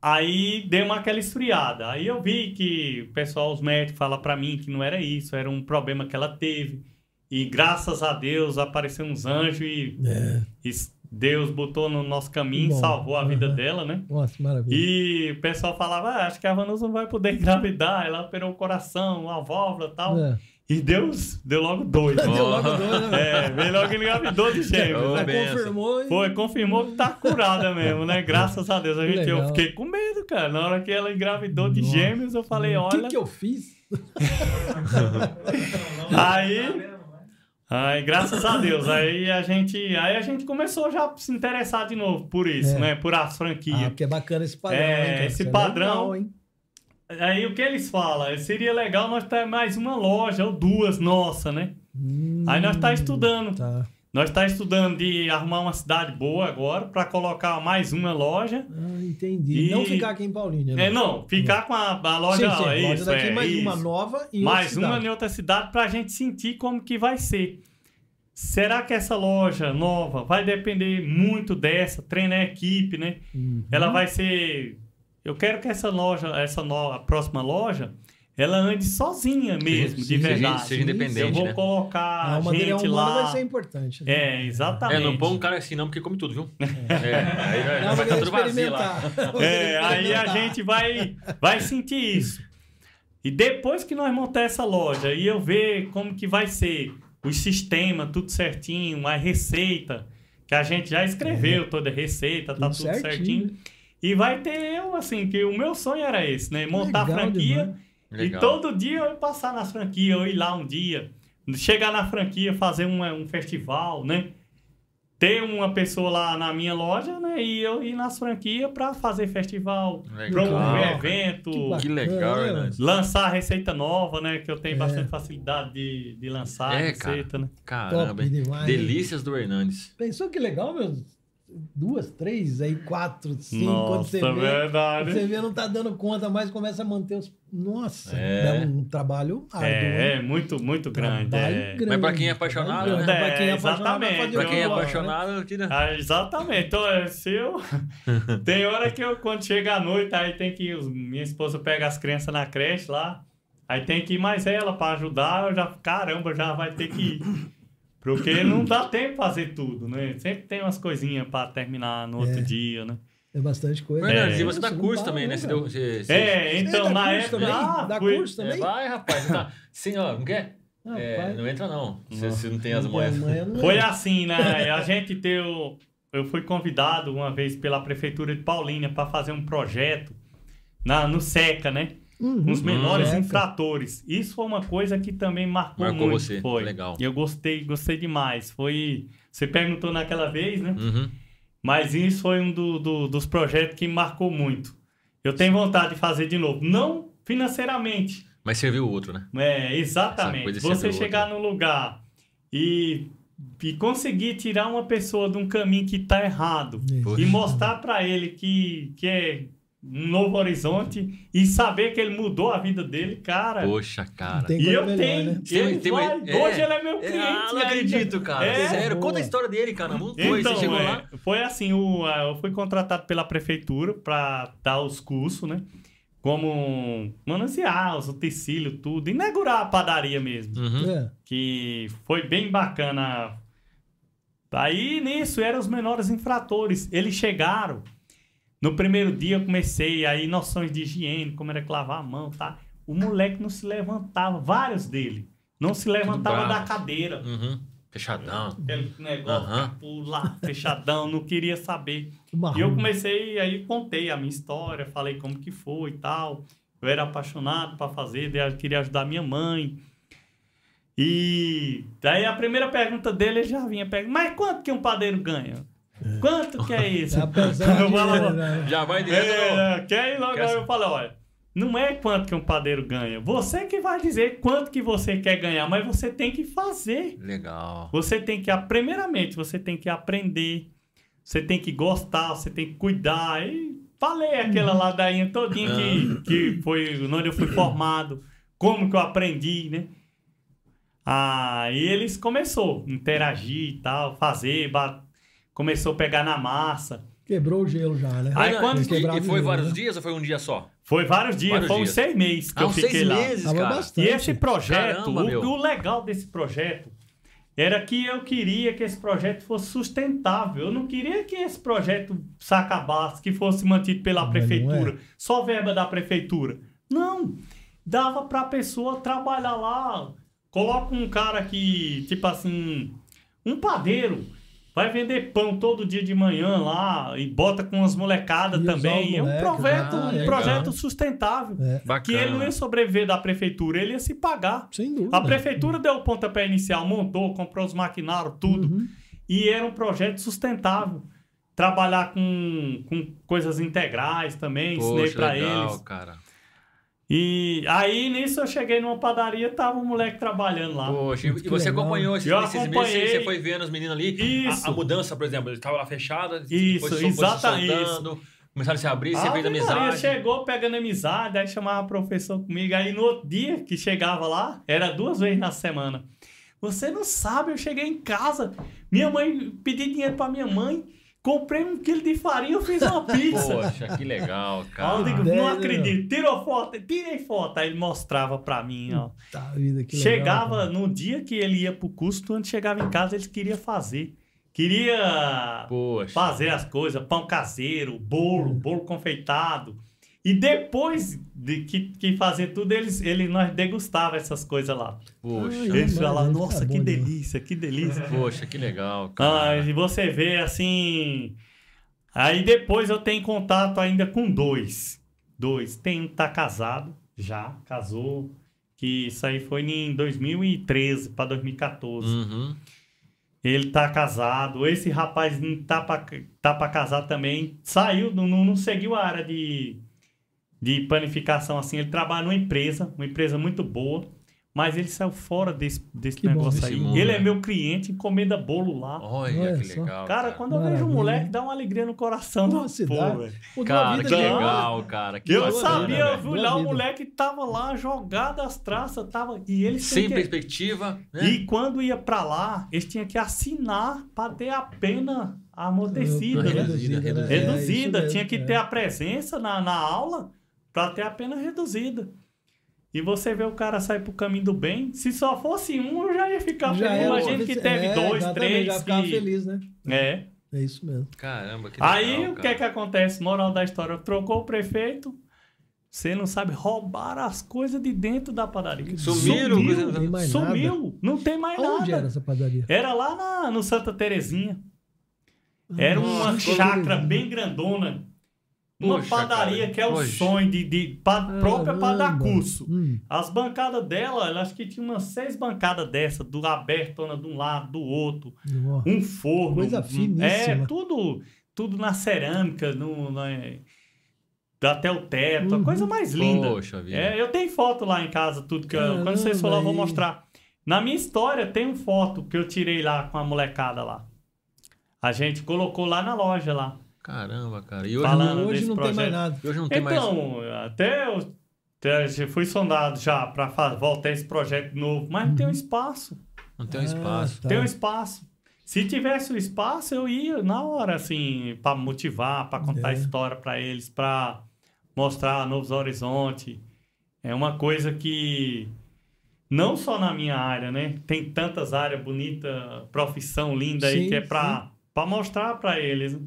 aí deu uma aquela esfriada. Aí eu vi que o pessoal, os médicos, falam pra mim que não era isso, era um problema que ela teve. E graças a Deus apareceu uns anjos e, É. e Deus botou no nosso caminho, Bom, salvou a vida dela, né? Nossa, maravilha. E o pessoal falava, ah, acho que a Vanusa não vai poder [LAUGHS] engravidar, ela operou o coração, a válvula e tal. É. E Deus deu logo dois. [LAUGHS] Deu logo dois, né? é, veio logo engravidou de gêmeos. Né? Confirmou. e- Foi, confirmou que tá curada mesmo, né? Graças a Deus. A gente, eu fiquei com medo, cara. Na hora que ela engravidou de Nossa. gêmeos, eu falei, O olha. que, que eu fiz? [LAUGHS] Aí, aí, graças a Deus. Aí a gente, aí a gente começou já a se interessar de novo por isso, É. né? Por as Ah, franquias. porque é bacana esse padrão. É, hein, cara? esse é padrão- legal? Aí o que eles falam? Seria legal nós ter mais uma loja ou duas nossa, né? Hum, Aí nós tá estudando. Tá. Nós está estudando de arrumar uma cidade boa agora para colocar mais uma loja. Ah, entendi. E- Não ficar aqui em Paulínia. né? É, não, ficar com a, a loja, sim, sim, é loja isso, daqui, é, mais uma isso. nova e mais uma cidade. em outra cidade para a gente sentir como que vai ser. Será que essa loja nova vai depender muito dessa, treinar a equipe, né? Uhum. Ela vai ser. Eu quero que essa loja, essa no... a próxima loja, ela ande sozinha mesmo, sim, de seja- verdade. seja independente, Eu vou né? colocar o material gente lá. vai ser importante. né? É, exatamente. É, não põe um cara assim não, porque come tudo, viu? É, aí vai, Não, vai estar tudo vazio lá. É, aí a gente vai, vai sentir isso. E depois que nós montar essa loja e eu ver como que vai ser o sistema, tudo certinho, a receita, que a gente já escreveu toda a receita, tá Tudo tudo certinho. certinho. E vai ter eu, assim, que o meu sonho era esse, né? Montar a Legal franquia demais. E Legal. todo dia eu passar nas franquias, eu ir lá um dia, chegar na franquia, fazer um, um festival, né? Ter uma pessoa lá na minha loja, né? E eu ir nas franquias para fazer festival, promover cara. evento, Que bacana. Que legal, né, Hernandes. lançar receita nova, né? Que eu tenho É. bastante facilidade de, de lançar É, receita, né? Caramba, Top demais, Delícias do Hernandes. Pensou que legal, meu? Duas, três, aí quatro, cinco. quando você Nossa, vê, verdade. você vê, não tá dando conta mais, começa a manter os. Nossa, É. um trabalho árduo. É, né? é muito, muito grande. É. grande, Mas pra quem é apaixonado, né? Pra quem é É, apaixonado, exatamente. Pra quem é que gosta, apaixonado, tira. Ah, exatamente. Então, é, se eu... [LAUGHS] tem hora que eu, quando chega à noite, aí tem que... os- Minha esposa pega as crianças na creche lá, aí tem que ir mais ela para ajudar, eu já... Caramba, já vai ter que ir. Porque não dá tempo pra fazer tudo, né? Sempre tem umas coisinhas para terminar no outro É. dia, né? É bastante coisa. Hernandes, É. e você dá curso não também, né? Você cara. deu, você, você- É, então, dá na curso época... também? Ah, Dá curso também? É, vai, rapaz. Você tá... Sim, ó, não quer? É, Rapaz. não entra não. Você, Não. você não tem as moedas. é. Foi assim, né? A gente deu. Eu fui convidado uma vez pela Prefeitura de Paulínia para fazer um projeto na, no SECA, né? Uhum. Com os menores Seca. infratores. Isso foi uma coisa que também marcou, Marcou muito. você, Foi. legal. E eu gostei, gostei demais. Foi. Você perguntou naquela vez, né? Uhum. Mas isso foi um do- do- dos projetos que marcou muito. Eu tenho vontade de fazer de novo. Não financeiramente, Mas serviu o outro, né? é, exatamente. Você chegar num lugar e, e conseguir tirar uma pessoa de um caminho que está errado Isso. e mostrar para ele que, que é novo horizonte e saber que ele mudou a vida dele, cara. Poxa, cara. E eu melhor, tenho. né? Ele tem vai- é. hoje ele é meu cliente. É, ah, não acredito, cara. É. Sério, Boa. conta a história dele, cara. Foi. Então, você chegou é, lá. foi assim, o, eu fui contratado pela prefeitura para dar os cursos, né? Como manusear os utensílios, tudo, inaugurar a padaria mesmo. Uhum. É. que foi bem bacana. Aí nisso eram os menores infratores. Eles chegaram. No primeiro dia eu comecei aí noções de higiene, como era que lavar a mão, tá? O moleque não se levantava, vários dele. Não se levantava da cadeira. Uhum. Fechadão. Aquele negócio Aham. pular, fechadão, não queria saber. E eu comecei, aí contei a minha história, falei como que foi e tal. Eu era apaixonado para fazer, queria ajudar minha mãe. E daí a primeira pergunta dele ele já vinha perguntando, mas quanto que um padeiro ganha? Quanto que é isso? [LAUGHS] Eu né? [LAUGHS] Já vai direto. no- é, quer ir logo? Quer eu falei, olha, não é quanto que um padeiro ganha. Você que vai dizer quanto que você quer ganhar, mas você tem que fazer. Legal. Você tem que, primeiramente, você tem que aprender, você tem que gostar, você tem que cuidar. E falei aquela ladainha todinha que, que foi onde eu fui formado, como que eu aprendi, né? Aí eles começou a interagir e tal, fazer, ba- começou a pegar na massa. Quebrou o gelo já, né? Aí quando- e- Quebrava e, foi gelo, vários né? dias ou foi um dia só? Foi vários dias, Vários foi uns dias. seis meses que Ah, eu fiquei seis lá. meses, cara. bastante. E esse projeto, Caramba, o, o legal desse projeto era que eu queria que esse projeto fosse sustentável. Eu não queria que esse projeto se acabasse, que fosse mantido pela Mas prefeitura, é. só verba da prefeitura. Não, dava para a pessoa trabalhar lá. Coloca um cara que, tipo assim, um padeiro, vai vender pão todo dia de manhã lá e bota com as molecadas também. os É um moleques, projeto, ah, um projeto sustentável. É. Que ele não ia sobreviver da prefeitura, ele ia se pagar. sem dúvida. A prefeitura deu o pontapé inicial, montou, comprou os maquinários, tudo. Uhum. E era um projeto sustentável. Trabalhar com, com coisas integrais também, ensinei Poxa, para legal, eles. cara. E aí, nisso, eu cheguei numa padaria, tava um moleque trabalhando lá. Poxa, e Que você legal. acompanhou esses, Eu esses meses, você foi vendo os meninos ali. A- Isso. A, mudança, por exemplo, eles estavam lá fechados, Isso, depois foi se exatamente. soltando, começaram a se abrir, você Ah, fez Maria, amizade. Chegou pegando amizade, aí chamava o professor comigo. Aí no outro dia que chegava lá, era duas vezes na semana. Você não sabe, eu cheguei em casa, minha mãe, pedi dinheiro pra minha mãe, comprei um quilo de farinha, eu fiz uma pizza. Poxa, que legal, cara. digo, não acredito, tirou foto, tirei foto. Aí ele mostrava pra mim, ó. Tá, vida, que legal, chegava, cara. no dia que ele ia pro curso, quando chegava em casa, eles queriam fazer. Queria Poxa. fazer as coisas, pão caseiro, bolo, bolo confeitado. E depois de que, que fazer tudo, eles, ele, nós degustava essas coisas lá. Poxa. Eles falavam, nossa, fica que demais." delícia, que delícia. [LAUGHS] Poxa, que legal, Ah, cara. e você vê assim. Aí depois eu tenho contato ainda com dois. Dois. Tem um que tá casado, já, casou. Que isso aí foi em 2013 para 2014. Uhum. Ele tá casado. Esse rapaz tá pra, tá pra casar também. Saiu, não, não não seguiu a área de, de panificação assim. Ele trabalha numa empresa, uma empresa muito boa. Mas ele saiu fora desse, desse Que negócio Desse aí. mundo, ele né? é meu cliente, encomenda bolo lá. Olha, Olha que só. legal. Cara, quando eu vejo um moleque, dá uma alegria no coração. Nossa, Pô, velho. Cara, que legal, cara. Que eu bacana, sabia, eu velho. fui Boa lá, o moleque tava lá jogado as traças, tava. E eles Sem que- perspectiva, né? E quando ia pra lá, eles tinham que assinar pra ter a pena amortecida, né? Reduzida, né? reduzida. É, isso reduzida. mesmo, tinha que é. ter a presença na, na aula pra ter a pena reduzida. E você vê o cara sair pro caminho do bem. Se só fosse um, eu já ia ficar Já feliz. é, Imagina que teve é, dois, três. Já ficava que- feliz, né? É. É isso mesmo. Caramba, que legal. Aí o que é que cara. acontece? Moral da história: trocou o prefeito. Você não sabe roubar as coisas de dentro da padaria. Sumiram, Sumiu. Não tem mais Sumiu. Não tem mais Onde nada. era essa padaria? Era lá na, no Santa Terezinha. Era uma Nossa, chácara bem grandona. Uma Poxa, padaria cara. que é o Poxa. sonho de, de pa- própria para dar curso. Hum. As bancadas dela, eu acho que tinha umas seis bancadas dessa, do abertona de um lado, do outro, um forno. Coisa finíssima. É, tudo, tudo na cerâmica, no, na- até o teto, a Uhum. coisa mais linda. Poxa vida. É, eu tenho foto lá em casa, tudo que eu, Caramba, quando vocês for lá eu vou mostrar. Na minha história tem uma foto que eu tirei lá com a molecada lá. A gente colocou lá na loja lá. Caramba, cara. E hoje, Falando hoje desse não tem mais projeto. nada. hoje não tem mais. Então, até eu até eu fui sondado já para voltar esse projeto novo, mas não tem um espaço. Não tem um Ah, espaço. tá. Tem um espaço. Se tivesse o espaço, eu ia na hora, assim, para motivar, para contar É. história para eles, para mostrar novos horizontes. É uma coisa que não só na minha área, né? Tem tantas áreas bonitas, profissão linda aí Sim, que é para mostrar para eles.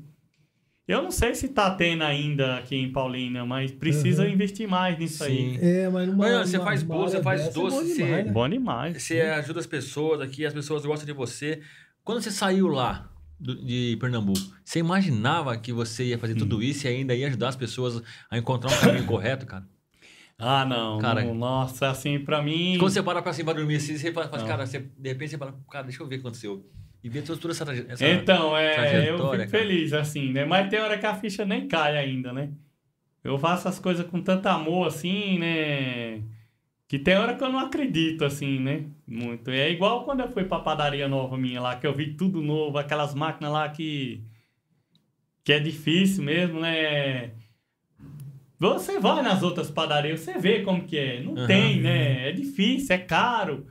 Eu não sei se tá tendo ainda aqui em Paulínia, mas precisa Uhum. investir mais nisso Sim. É, mas numa, Olha, você faz bolo, você faz dessa é doce, bom você- demais, aí. né? Bom demais. Você ajuda as pessoas aqui, as pessoas gostam de você. Quando você saiu lá do- de Pernambuco, você imaginava que você ia fazer Hum. tudo isso e ainda ia ajudar as pessoas a encontrar um caminho [COUGHS] correto, cara? Ah, não. Cara- não, nossa, assim, pra mim. Quando você para pra cima pra dormir assim, você Não. cara, você, de repente você fala, cara, deixa eu ver o que aconteceu. E vê toda essa, essa Então, é, eu trajetória, fico cara. feliz, assim, né? Mas tem hora que a ficha nem cai ainda, né? Eu faço as coisas com tanto amor, assim, né? Que tem hora que eu não acredito, assim, né? Muito. É igual quando eu fui pra padaria nova minha lá, que eu vi tudo novo, aquelas máquinas lá que. que é difícil mesmo, né? Você vai nas outras padarias, você vê como que é. Não Aham. tem, né? É difícil, é caro.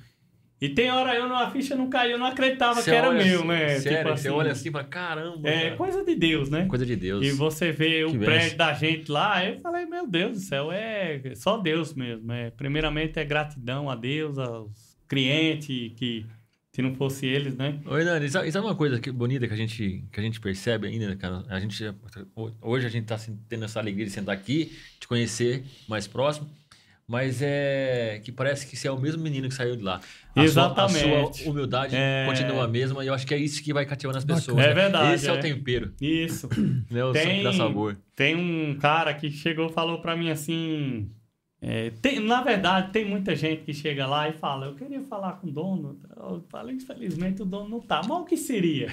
E tem hora eu, a ficha não caiu, eu não acreditava Você que era meu, assim, né? Sério, Tipo você assim, olha assim e fala, caramba. É cara. coisa de Deus, né? Coisa de Deus. E você vê o Que prédio benção. da gente lá, eu falei, meu Deus do céu, é só Deus mesmo. É, primeiramente é gratidão a Deus, aos clientes, que se não fosse eles, né? Oi, sabe, e sabe uma coisa que, bonita que a, gente, que a gente percebe ainda, cara? A gente, hoje a gente tá assim, tendo essa alegria de sentar aqui, te conhecer mais próximo, mas é que parece que você é o mesmo menino que saiu de lá. A Exatamente. Sua, a sua humildade É. continua a mesma e eu acho que é isso que vai cativando as pessoas. É né? verdade, Esse é, é. o tempero, Isso. [CLEARS THROAT] né? O Tem- dá sabor. Tem um cara que chegou e falou pra mim assim. é, tem- na verdade, tem muita gente que chega lá e fala: Eu queria falar com o dono. Eu falo, infelizmente, o dono não tá. Mas o que seria?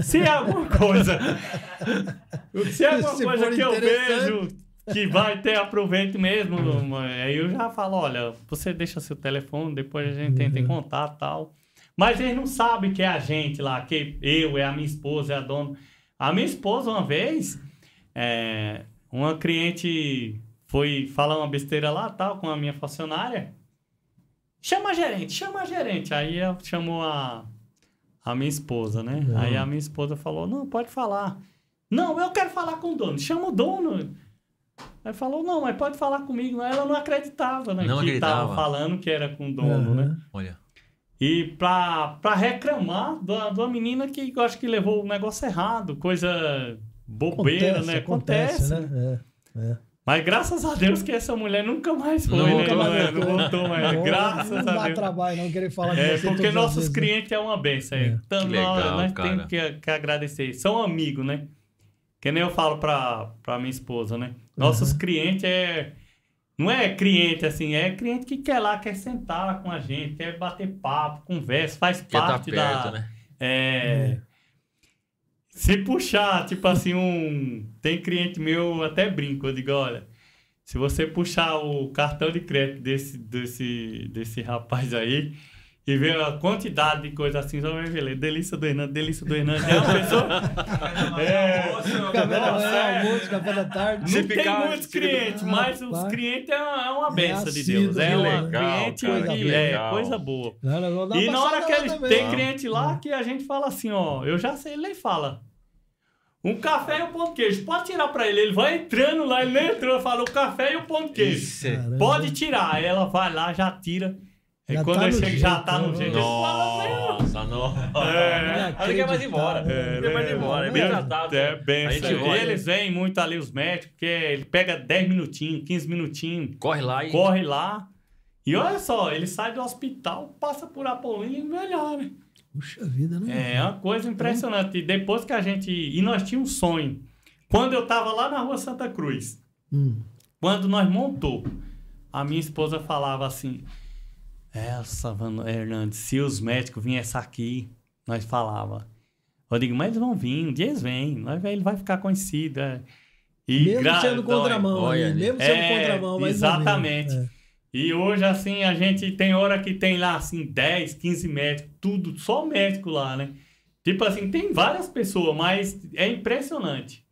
Se é alguma coisa. [LAUGHS] Se é alguma Se coisa que eu vejo que vai ter aproveito mesmo. Aí eu já falo, olha, você deixa seu telefone, depois a gente entra em Uhum. contato e tal. Mas eles não sabem que é a gente lá, que eu, é a minha esposa, é a dona. A minha esposa, uma vez, é, uma cliente foi falar uma besteira lá, tal, com a minha funcionária. Chama a gerente, chama a gerente. Aí ela chamou a, a minha esposa, né? Não. Aí a minha esposa falou, não, pode falar. Não, eu quero falar com o dono. Chama o dono. Aí falou, não, mas pode falar comigo. Ela não acreditava, né? Não que acreditava. tava falando que era com o dono, Uhum. né? Olha. E pra, pra reclamar da, de uma menina que eu acho que levou o negócio errado, coisa bobeira, né? Acontece. né? É, é. Mas graças a Deus que essa mulher nunca mais foi, Nunca né? mais Não, não voltou mais. Não, graças não a dá Deus. trabalho não querer falar com É, porque nossos vezes, né? clientes é uma benção. É. Então, Que legal, nós, nós cara. temos que, que agradecer. São amigos, né? Que nem eu falo pra, pra minha esposa, né? Nossos Uhum. clientes é. Não é cliente assim, é cliente que quer lá, quer sentar com a gente, quer bater papo, conversa, faz Quer tá parte perto, da. né? É. Se puxar, tipo assim, um. Tem cliente meu, eu até brinco, eu digo, olha, se você puxar o cartão de crédito desse, desse, desse rapaz aí e ver a quantidade de coisa assim, você vai ver, delícia do Hernando, delícia do Hernando. É uma pessoa. É. Café da manhã, é. almoço, café da tarde. Não Se tem ficar- muitos clientes, mas os clientes é uma, é uma benção de Deus. É uma legal, cliente cara, que é coisa boa. Não, não, E na hora que lá ele também. tem cliente lá que a gente fala assim, ó, eu já sei, ele fala. Um café e um pão de queijo. Pode tirar pra ele. Ele vai entrando lá, ele nem entrou, fala o café e o pão de queijo. Isso é-. Pode tirar. Ela vai lá, já tira. Aí Já quando tá ele no chega, já tá no né? jeito. Ele fala assim, ó. Nossa, nossa. É. Ele quer mais ir embora. É, Ele quer mais ir embora. É bem é. tratado. É bem A gente olha. Eles vêm muito ali, os médicos, porque ele pega 10 minutinhos, 15 minutinhos, Corre lá e. corre lá. E olha só, ele sai do hospital, passa por Apolinho e melhora. Puxa vida, né? É uma coisa impressionante. E depois que a gente. E nós tínhamos um sonho. Quando eu tava lá na rua Santa Cruz, Hum. quando nós montou, a minha esposa falava assim: Essa, Hernandes, se os médicos viessem aqui, nós falava. Eu digo, mas eles vão vir, um dia eles vêm, ele vai ficar conhecido. é." E Mesmo gra- sendo contramão, olha mesmo sendo É, contramão, mas exatamente. vem. E hoje, assim, a gente tem hora que tem lá, assim, 10, 15 médicos, tudo, só médico lá, né? Tipo assim, tem várias pessoas, mas é impressionante.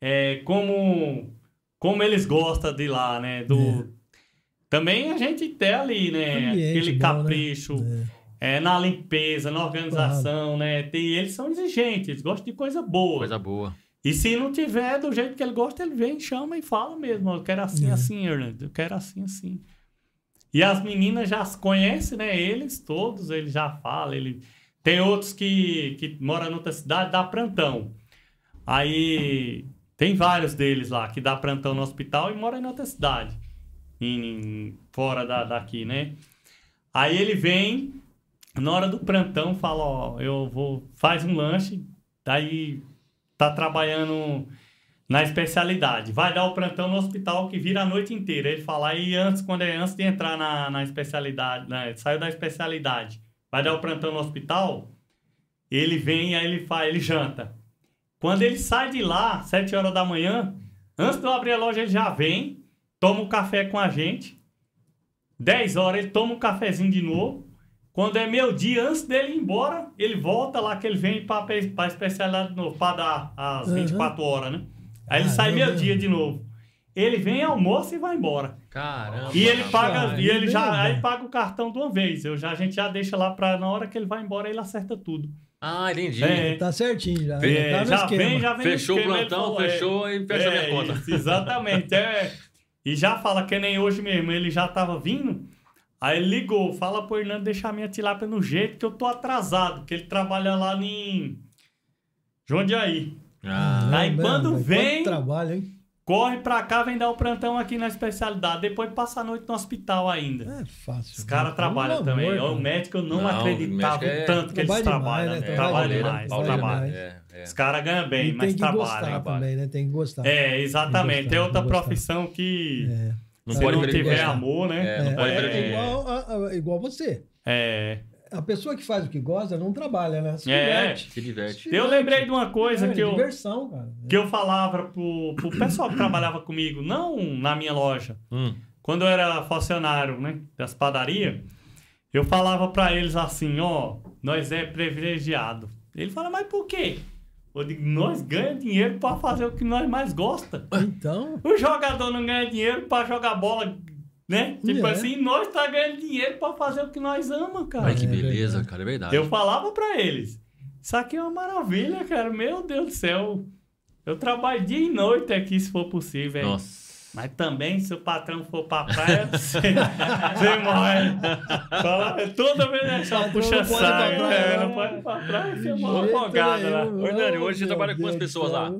É, como, como eles gostam de lá, né? Do... Também a gente tem ali, né? Ambiente Aquele bom, capricho. né? É. É, na limpeza, na organização, né? Tem, eles são exigentes, eles gostam de coisa boa. Coisa boa. E se não tiver do jeito que ele gosta, ele vem, chama e fala mesmo. Eu quero assim, É. assim, Hernando. Eu quero assim, assim. E as meninas já se conhecem, né? Eles todos, ele já fala. Ele... Tem outros que, que moram em outra cidade, dá plantão. Aí tem vários deles lá que dá plantão no hospital e moram em outra cidade. Em, fora da, daqui, né? Aí ele vem, na hora do plantão, fala, ó, eu vou, faz um lanche, daí tá trabalhando na especialidade. Vai dar o plantão no hospital que vira a noite inteira. Ele fala, aí antes, quando é antes de entrar na, na especialidade, né, saiu da especialidade, vai dar o plantão no hospital, ele vem aí ele faz, ele janta. Quando ele sai de lá, 7 horas da manhã, antes de eu abrir a loja, ele já vem, toma um café com a gente. 10 horas, ele toma um cafezinho de novo. Quando é meio dia, antes dele ir embora, ele volta lá que ele vem para a especialidade de novo, para dar as Uhum. 24 horas, né? Aí ele Ah, sai meu meio dia de novo. Ele vem, almoça e vai embora. Caramba. E ele paga, e ele já aí paga o cartão de uma vez. Eu já, a gente já deixa lá para na hora que ele vai embora, ele acerta tudo. Ah, entendi. É. Tá certinho já. É, tá no já vem, já vem Fechou o plantão, falou, é. fechou e fecha a minha É, conta. isso, exatamente. É. [LAUGHS] E já fala que nem hoje mesmo, ele já tava vindo. Aí ele ligou, fala pro Hernando deixar minha tilápia no jeito que eu tô atrasado, que ele trabalha lá em Jundiaí. Ah, Aí Caramba, quando vem- trabalho, hein? Corre pra cá, vem dar o plantão aqui na especialidade, depois passa a noite no hospital ainda. É fácil. Os caras Pelo trabalham amor, tambem. cara. O médico eu não, Não, acreditava é- tanto que eles Trabalha demais, trabalham. né? né? é, Trabalha Trabalham pauleira, demais. É, é. Os caras ganham bem, E mas tem que trabalham. também, né? Tem que gostar. É, exatamente. Tem É gostar, outra tem que gostar. profissão que É. Não se pode não tiver gostar. amor, né? É, não pode é, igual, a- a- igual você. É, a pessoa que faz o que gosta não trabalha, né? Se É. diverte. Se diverte. Eu lembrei de uma coisa É, que eu, Diversão, cara. que eu falava pro, pro pessoal que trabalhava comigo, não na minha loja, Hum. quando eu era funcionário, né, das padarias, eu falava pra eles assim, ó, nós é privilegiado. Ele fala, mas por quê? Eu digo, nós ganhamos dinheiro pra fazer o que nós mais gosta. Então, O jogador não ganha dinheiro pra jogar bola, né? Tipo É. assim, nós tá ganhando dinheiro pra fazer o que nós amamos, cara. Ai, que É beleza, cara, é verdade. Eu falava pra eles, isso aqui é uma maravilha, cara. Meu Deus do céu. Eu trabalho dia e noite aqui, se for possível. hein? Nossa. Mas também, se o patrão for pra praia, [LAUGHS] você, você morre. Fala, toda vez é só puxa praia, É, não. pode ir pra praia, você morre afogado lá. Ô, hoje você trabalha com quantas pessoas lá?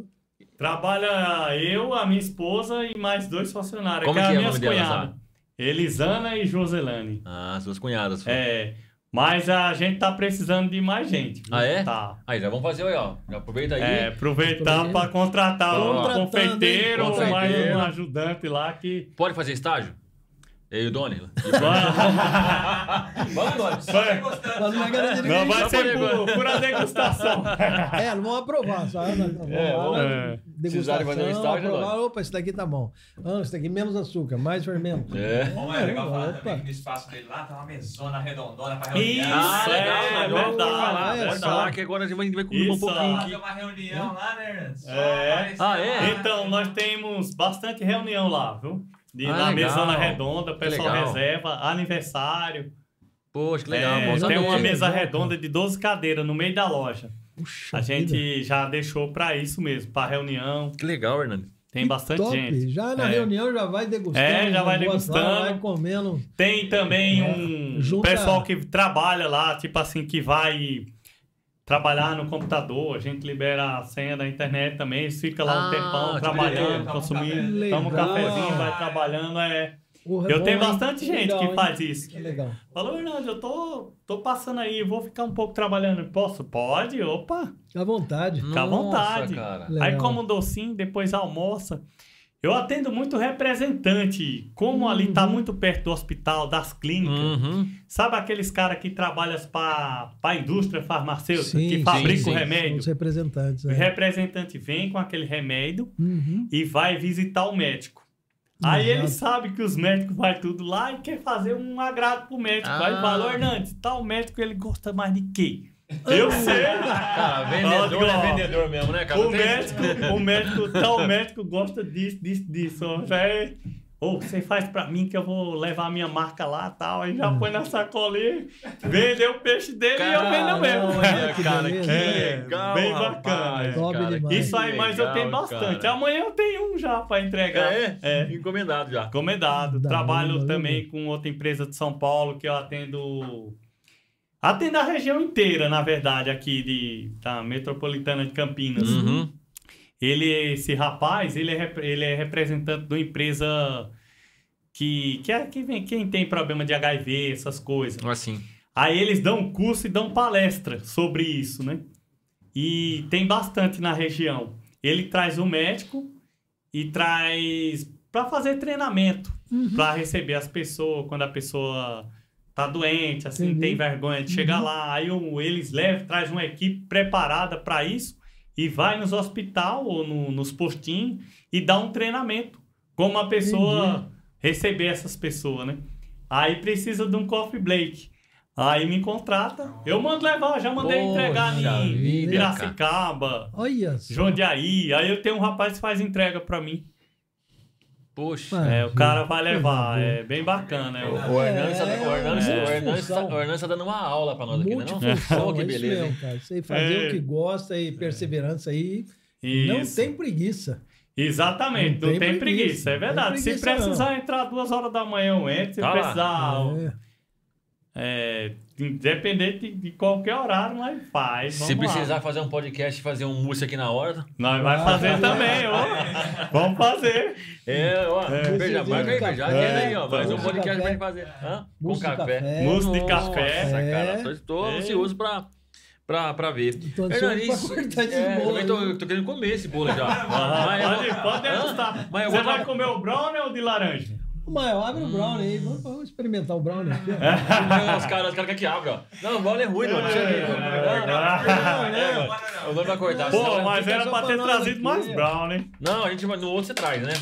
Trabalha eu, a minha esposa e mais dois funcionários. Como é que é delas lá? cunhadas. Elisana e Joselane. Ah, suas cunhadas. É, mas a gente tá precisando de mais gente. viu? Ah, é? Tá. Aí, já vamos fazer aí, ó. Já aproveita aí. É, aproveitar Aproveita. para contratar um confeiteiro mais um ajudante lá que. Pode fazer estágio? Eu e o Doni? [LAUGHS] Vamos, Doni. Vai- Mas não é Não, vai Só ser por por, a degustação. É, não vão aprovar, sabe? Nós vamos É, lá, vamos- né? precisarem fazer um degustação, estágio, aprovar, Dói. opa, esse daqui tá bom. Ah, esse daqui menos açúcar, mais fermento. É. Bom, é legal falar Opa. também que no espaço dele lá tá uma mesona redondona pra Isso, reunião. Ah, legal, é, é falar, é Pode só. falar que agora a gente vai comer um Isso, pouquinho ó. Lá aqui. tem uma reunião lá, né, Hernandes? Só É. Ah, é? lá. Então, nós temos bastante reunião lá, viu? De, Ah, na legal. mesona redonda, o Que pessoal reserva, aniversário. Poxa, que legal. É, tem uma mesa redonda de 12 cadeiras no meio da loja. Puxa A vida. gente já deixou pra isso mesmo, pra reunião. Que legal, Hernani. Tem bastante Top. gente. Já na É. reunião já vai degustando. É, já vai degustando. sala, Vai comendo. Tem também É, um junta- pessoal que trabalha lá, tipo assim, que vai trabalhar no computador. A gente libera a senha da internet também. Eles ficam lá um Ah, tempão trabalhando, consumindo. Legal. Toma um cafezinho, vai trabalhando. É. Porra, Eu bom, tenho hein? bastante gente Legal, que hein? faz isso. Que legal. Falou, Fernando, eu tô, tô passando aí, vou ficar um pouco trabalhando. Posso? Pode? Opa! Fica à vontade. Fica à vontade. Aí como um docinho, depois almoça. Eu atendo muito representante. Como ali tá muito perto do hospital, das clínicas. Uhum. Sabe aqueles caras que trabalham para a indústria farmacêutica, Sim, que sim, fabrica sim. o remédio? os representantes. O é. representante vem com aquele remédio Uhum. e vai visitar o médico. Aí ele sabe que os médicos vai tudo lá e quer fazer um agrado pro médico. Ah. Aí fala, Hernandes, tal médico ele gosta mais de quê? Eu sei. Cara, vendedor Ó, é vendedor mesmo, né, cara? O médico, o médico, tal médico gosta disso, disso, disso. ó. Já é. Ou você faz pra mim que eu vou levar a minha marca lá tal. Aí já põe na sacolinha, vendeu o peixe dele e eu vendo mesmo. Caramba, Que [LAUGHS] cara, beleza. que É, legal, bem rapaz, bacana. Cara, demais. Isso aí, que mas eu tenho legal, bastante. cara. Amanhã eu tenho um já pra entregar. É? É. Encomendado já. Encomendado. Da Trabalho hora, também com outra empresa de São Paulo que eu atendo. Atendo a região inteira, na verdade, aqui de, da metropolitana de Campinas. Uhum. Ele, esse rapaz, ele é, ele é representante de uma empresa que, que é que vem, quem tem problema de HIV, essas coisas. Assim. Aí eles dão curso e dão palestra sobre isso, né? E tem bastante na região. Ele traz o médico e traz para fazer treinamento, para receber as pessoas quando a pessoa tá doente, assim, Entendi. tem vergonha de chegar lá. Aí o- eles levam, traz uma equipe preparada para isso e vai nos hospital ou no- nos postinhos e dá um treinamento como a pessoa receber essas pessoas, né? Aí precisa de um coffee Blake. Aí me contrata. Eu mando levar, já mandei Poxa entregar em vida, Piracicaba, Olha. Jundiaí. Aí eu tenho um rapaz que faz entrega pra mim. Poxa. Ah, É, o cara vai levar. É bem bacana. É, o- O Hernandes tá, É, o é. o Hernandes tá, o Hernandes tá dando uma aula pra nós aqui, né? Não? [LAUGHS] Que é beleza, mesmo, cara. Você fazer É. o que gosta e perseverança aí. Não Isso. tem preguiça. Exatamente, Não não, tem tem, preguiça, preguiça, é não tem verdade. Se preguiça, precisar entrar duas horas da manhã, eu entro. Se Tá lá. precisar, É. é, independente de qualquer horário, nós faz. Se vamos lá. precisar fazer um podcast e fazer um mousse aqui na hora. Nós vai Ah. fazer também, ó. Vamos fazer. É, ó. Veja, Moussezinho marca aí, veja. Agenda aí, ó. Mais um podcast pra gente fazer. Hã? Com Mousse de café. café. Mousse de Nossa, café. cara. Tô, tô É. ansioso pra, pra, pra ver. Tô pra isso- é, bolo também tô, aí. tô querendo comer esse bolo já. [LAUGHS] Ah, Mas pode, pode degustar. Mas eu Você vai comer o brownie ou de laranja? Mas abre o brownie aí. Vamos, vamos experimentar o brownie aqui. [LAUGHS] ó. Não, os caras os cara querem que abra, ó. Não, o bola é ruim, não. Deixa eu ver. Não, não. O nome vai cortar. Pô, mas era pra ter nós trazido mais ó. brown, né? Não, a gente vai- no outro você traz, né?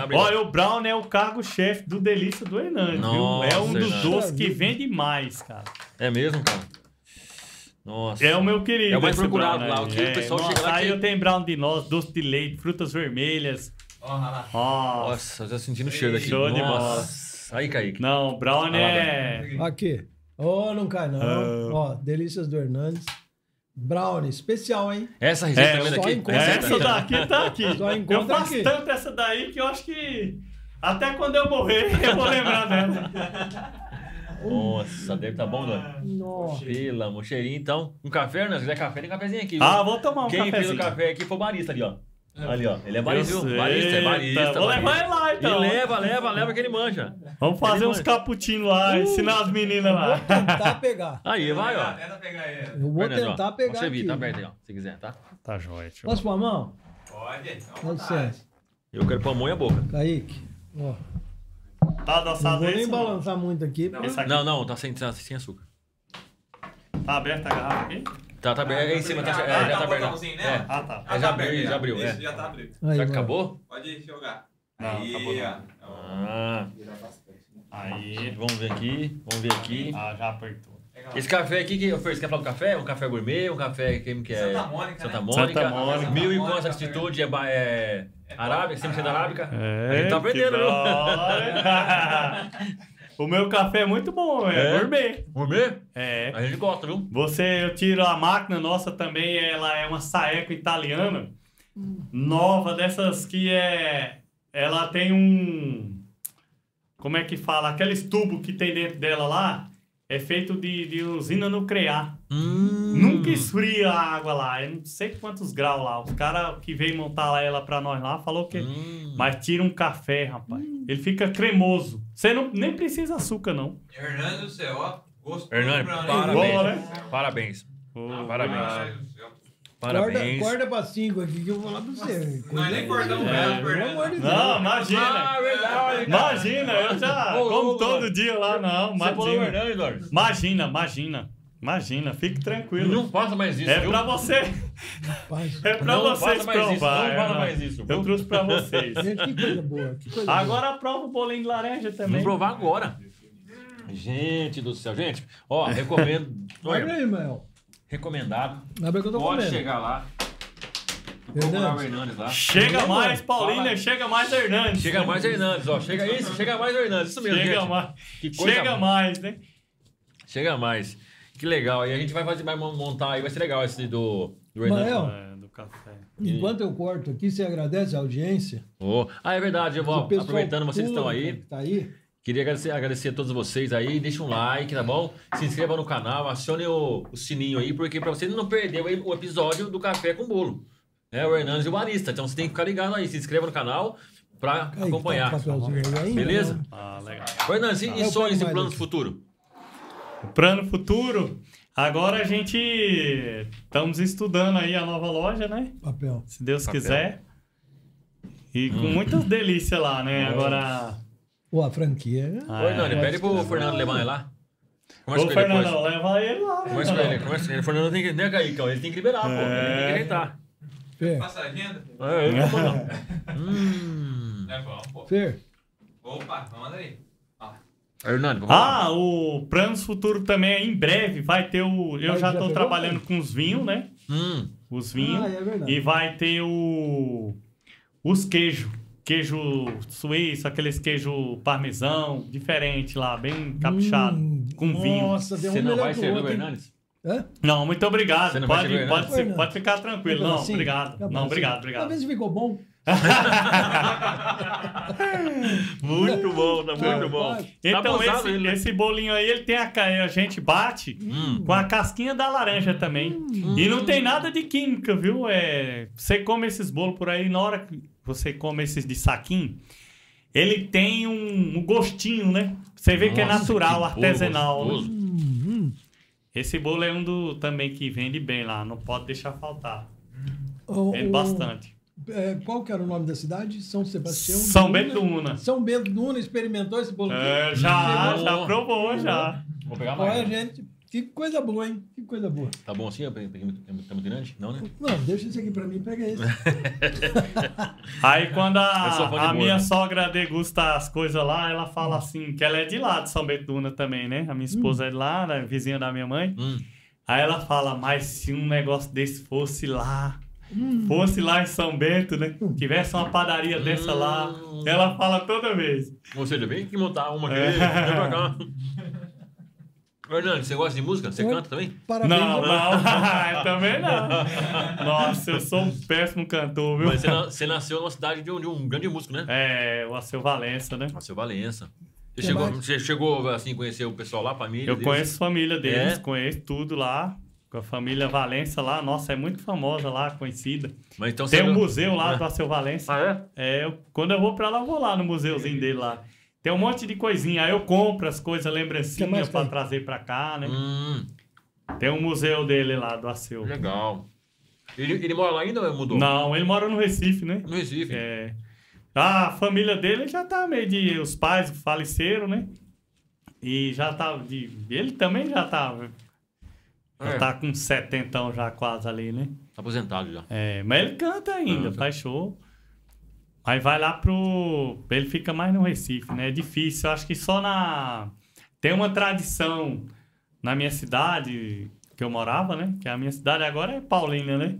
Abre- Olha, o brown é o cargo-chefe do Delícia do Hernandes, viu? Nossa, É um dos doces que vende mais, cara. É mesmo, cara? Nossa. É o meu querido. É o mais procurado brown lá, aí. o que o pessoal no chega lá açaí que- eu tenho brown de noz, doce de leite, frutas vermelhas. Ó, lá. Nossa. Nossa, eu tô sentindo o cheiro aqui. Show de Nossa. Aí, Kaique. Não, brown Ah, é... Aqui. Oh, não cai não. Ah. Ó, delícias do Hernandes. Brownie, especial, hein? Essa receita É, também só daqui? Essa aqui? daqui tá aqui. Só Eu encontra faço aqui. tanto essa daí que eu acho que até quando eu morrer eu vou lembrar dela. [LAUGHS] Nossa, deve tá bom, Doni. Nossa. Pelo amor, cheirinho, então. Um café, né? Se quiser café, tem cafezinho aqui. viu? Ah, vou tomar um Quem fez o cafezinho. café aqui foi o barista ali, ó. Ali, ó. Ele é barista, viu? sei. Barista, é barista. Vou levar ele lá, então. E leva, leva, leva que ele manja. Vamos fazer Ele uns manja. cappuccinos lá, ensinar as meninas Vou lá. tentar pegar. Aí, vai, ó. Tenta pegar ele. Eu vou Fernando, ó, tentar pegar Pode servir, aqui. tá aberto aí, ó. Se quiser, tá? Tá jóia, tio. Posso pôr a mão? Pode. Uma vontade. licença. Eu quero pôr a mão e a boca. Kaique. Ó, Tá não adoçado vou nem não? balançar muito aqui. Não, não, tá sem, tá sem açúcar. Tá aberta a garrafa aqui? Tá, tá aberto. É em cima, tá, Ah, é, tá, já tá tá um aberto. botãozinho, né? É. Ah, tá. Ah, já tá abriu, aberto, já abriu, Isso, é. já tá abrindo. Aí, Já vai. acabou? Pode jogar. Não, Aí, acabou não. Ah, Aí. vamos ver aqui, vamos ver aqui. Ah, já apertou. Esse café aqui, que você quer falar do café? Um café gourmet, um café que, que é... Santa Mônica, Santa né? Mônica. Santa Mônica. Mil e quantas altitude é, é É arábica, 100% arábica. É, A gente tá aprendendo, que viu? [LAUGHS] O meu café é muito bom, é, É? gourmet. Gourmet? É. A gente gosta, viu? Você, eu tiro a máquina nossa também, ela é uma saeco italiana, nova, dessas que é. Ela tem um. Como é que fala? Aqueles tubos que tem dentro dela lá é feito de, de usina nuclear. Hum. Nunca esfria a água lá, eu não sei quantos graus lá. Os caras que veio montar lá ela pra nós lá falou que. Hum. Mas tira um café, rapaz. Ele fica cremoso. Você não, nem precisa açúcar, não. Hernando do céu, ó. Gostoso. Hernani, parabéns. Boa, né? Parabéns. Ô, Parabéns. Parabéns. Corda, corda pra cinco aqui que eu vou falar pra você. Não é nem cordão É, velho, Pelo amor de. Deus. Não, imagina. Ah, verdade. Imagina, eu já Ô, como todo mano. dia lá, não. Você falou Imagina. verdade, Eduardo. Imagina, imagina. Imagina, fique tranquilo. Não faça mais isso, É viu? pra você. Rapaz, É pra vocês faça mais isso, provar. não faça é, mais isso? Eu trouxe pra vocês. Gente, que coisa boa. Que coisa boa. Agora prova o bolinho de laranja também. Vamos provar agora. Gente do céu. Gente, ó, recomendo. [LAUGHS] Abre Olha, aí, Mel. recomendado. Que eu tô Pode comendo. chegar lá. Procurar o Hernandes. Hernandes lá. Chega mais. Paulina, chega mais Hernandes. Chega mais Hernandes, ó. Chega isso, chega mais Hernandes. Isso mesmo, Chega gente. mais. Que coisa Chega mais, né? Chega mais. Que legal. E a gente vai fazer, vai montar aí, vai ser legal esse do, do Hernandes. Mael. É, do café. Enquanto eu corto aqui, você agradece a audiência. Oh. Ah, é verdade. Eu vou, aproveitando vocês estão aí. que Tá aí. Queria agradecer, agradecer a todos vocês aí. Deixa um like, tá bom? Se inscreva no canal, acione o, o sininho aí, porque pra você não perder o, o episódio do Café com Bolo. Né? O Hernandes e o Barista. Então você tem que ficar ligado aí. Se inscreva no canal pra Aí, acompanhar. Tá aí ainda, Beleza? né? Ah, legal. Hernandes, e, Ah, e sonhos e planos aqui. Plano futuro. Agora a gente estamos estudando aí a nova loja, né? Papel. Se Deus Papel. quiser. E com Hum. muitas delícias lá, né? Agora. Pô, a franquia. né? Ah, Ô, Hernani, é. pede pro Fernando levar ele lá. Conversa Ô, com ele depois. Fernandão, leva ele lá. Conversa com ele, conversa com ele. O Fernando tem que. Né, Kaique? Ele tem que liberar, pô. Ele tem que É. ajeitar. Fer, Passa a agenda? É, ele não manda. [LAUGHS] Hum. É bom, pô. Fer, Opa, manda aí. Hernani, vamos lá. Ah, o Planos Futuro também, em breve, vai ter o. Eu Mas já já tô pegou, trabalhando com os vinhos, né? Hum. Os vinhos. Ah, é verdade. E vai ter o. Os queijos. Queijo suíço, aqueles queijo parmesão, diferente lá, bem caprichado. Hum, com vinho. Nossa, tem um Você não melhor vai que o servir o outro, hein? Hernandes? Hã? Não, muito obrigado. Você não vai Pode, pode, ser- pode ficar tranquilo. Não, pedacinho? obrigado. Não, pedacinho. obrigado, obrigado. se ficou bom. [LAUGHS] Muito bom, tá muito Tá, bom. Tá Então, abusado esse, ele, né? esse bolinho aí, ele tem a, a gente bate Hum. com a casquinha da laranja também. E não tem nada de química, viu? É, você come esses bolos por aí, na hora que você come esses de saquinho, ele tem um, um gostinho, né? Você vê que é Nossa, natural, que bolo artesanal. né? gostoso. Hum, Esse bolo é um do também que vende bem lá, não pode deixar faltar. hum. O- Vende bastante. É, qual que era o nome da cidade? São Sebastião. São Bento do Una. São Bento do Una experimentou esse bolo. É, já, Chegou. já provou, já. Vou pegar Olha, mais. gente, que coisa boa, hein? Que coisa boa. Tá bom assim? Peguei- peguei- Tá muito grande? Não, né? Não, deixa esse aqui pra mim, pega esse. [LAUGHS] Aí quando a, a bolo. minha sogra degusta as coisas lá, ela fala assim, que ela é de lá de São Bento do Una também, né? A minha esposa é de lá, né? vizinha da minha mãe. Hum. Aí ela fala, mas se um negócio desse fosse lá, fosse lá em São Bento, né? Tivesse uma padaria dessa lá, Hum. ela fala toda vez. Ou seja, vem aqui montar uma aqui. É. Vem pra cá. Fernando, você gosta de música? Você canta também? Parabéns. Não, não, [LAUGHS] eu também não. Nossa, eu sou um péssimo cantor, viu? Mas você, na- você nasceu numa cidade de um, de um grande músico, né? É, o Alceu Valença, né? Nasceu Valença. Você Que chegou, você chegou assim, a conhecer o pessoal lá, a família? Eu deles? conheço a família deles, É? conheço tudo lá. Com a família Valença lá, nossa, é muito famosa lá, conhecida. Mas então Tem um não- museu lá do Alceu Valença. Ah, é? É, eu- quando eu vou pra lá, eu vou lá no museuzinho dele lá. Tem um monte de coisinha. Aí eu compro as coisas, lembrancinhas pra tem? trazer pra cá, né? Hum, Tem um museu dele lá, do Alceu. legal. Ele, ele mora lá ainda ou mudou? Não, ele mora no Recife, né? No Recife. É. A família dele já tá meio de. Os pais faleceram, né? E já tá. De, ele também já tá. Já É. tá com 70 já quase ali, né? Tá aposentado já. É, mas ele canta ainda, Canta. faz show. Aí vai lá pro. Ele fica mais no Recife, né? É difícil. Eu acho que só na. Tem uma tradição na minha cidade que eu morava, né? Que a minha cidade agora é Paulínia, né?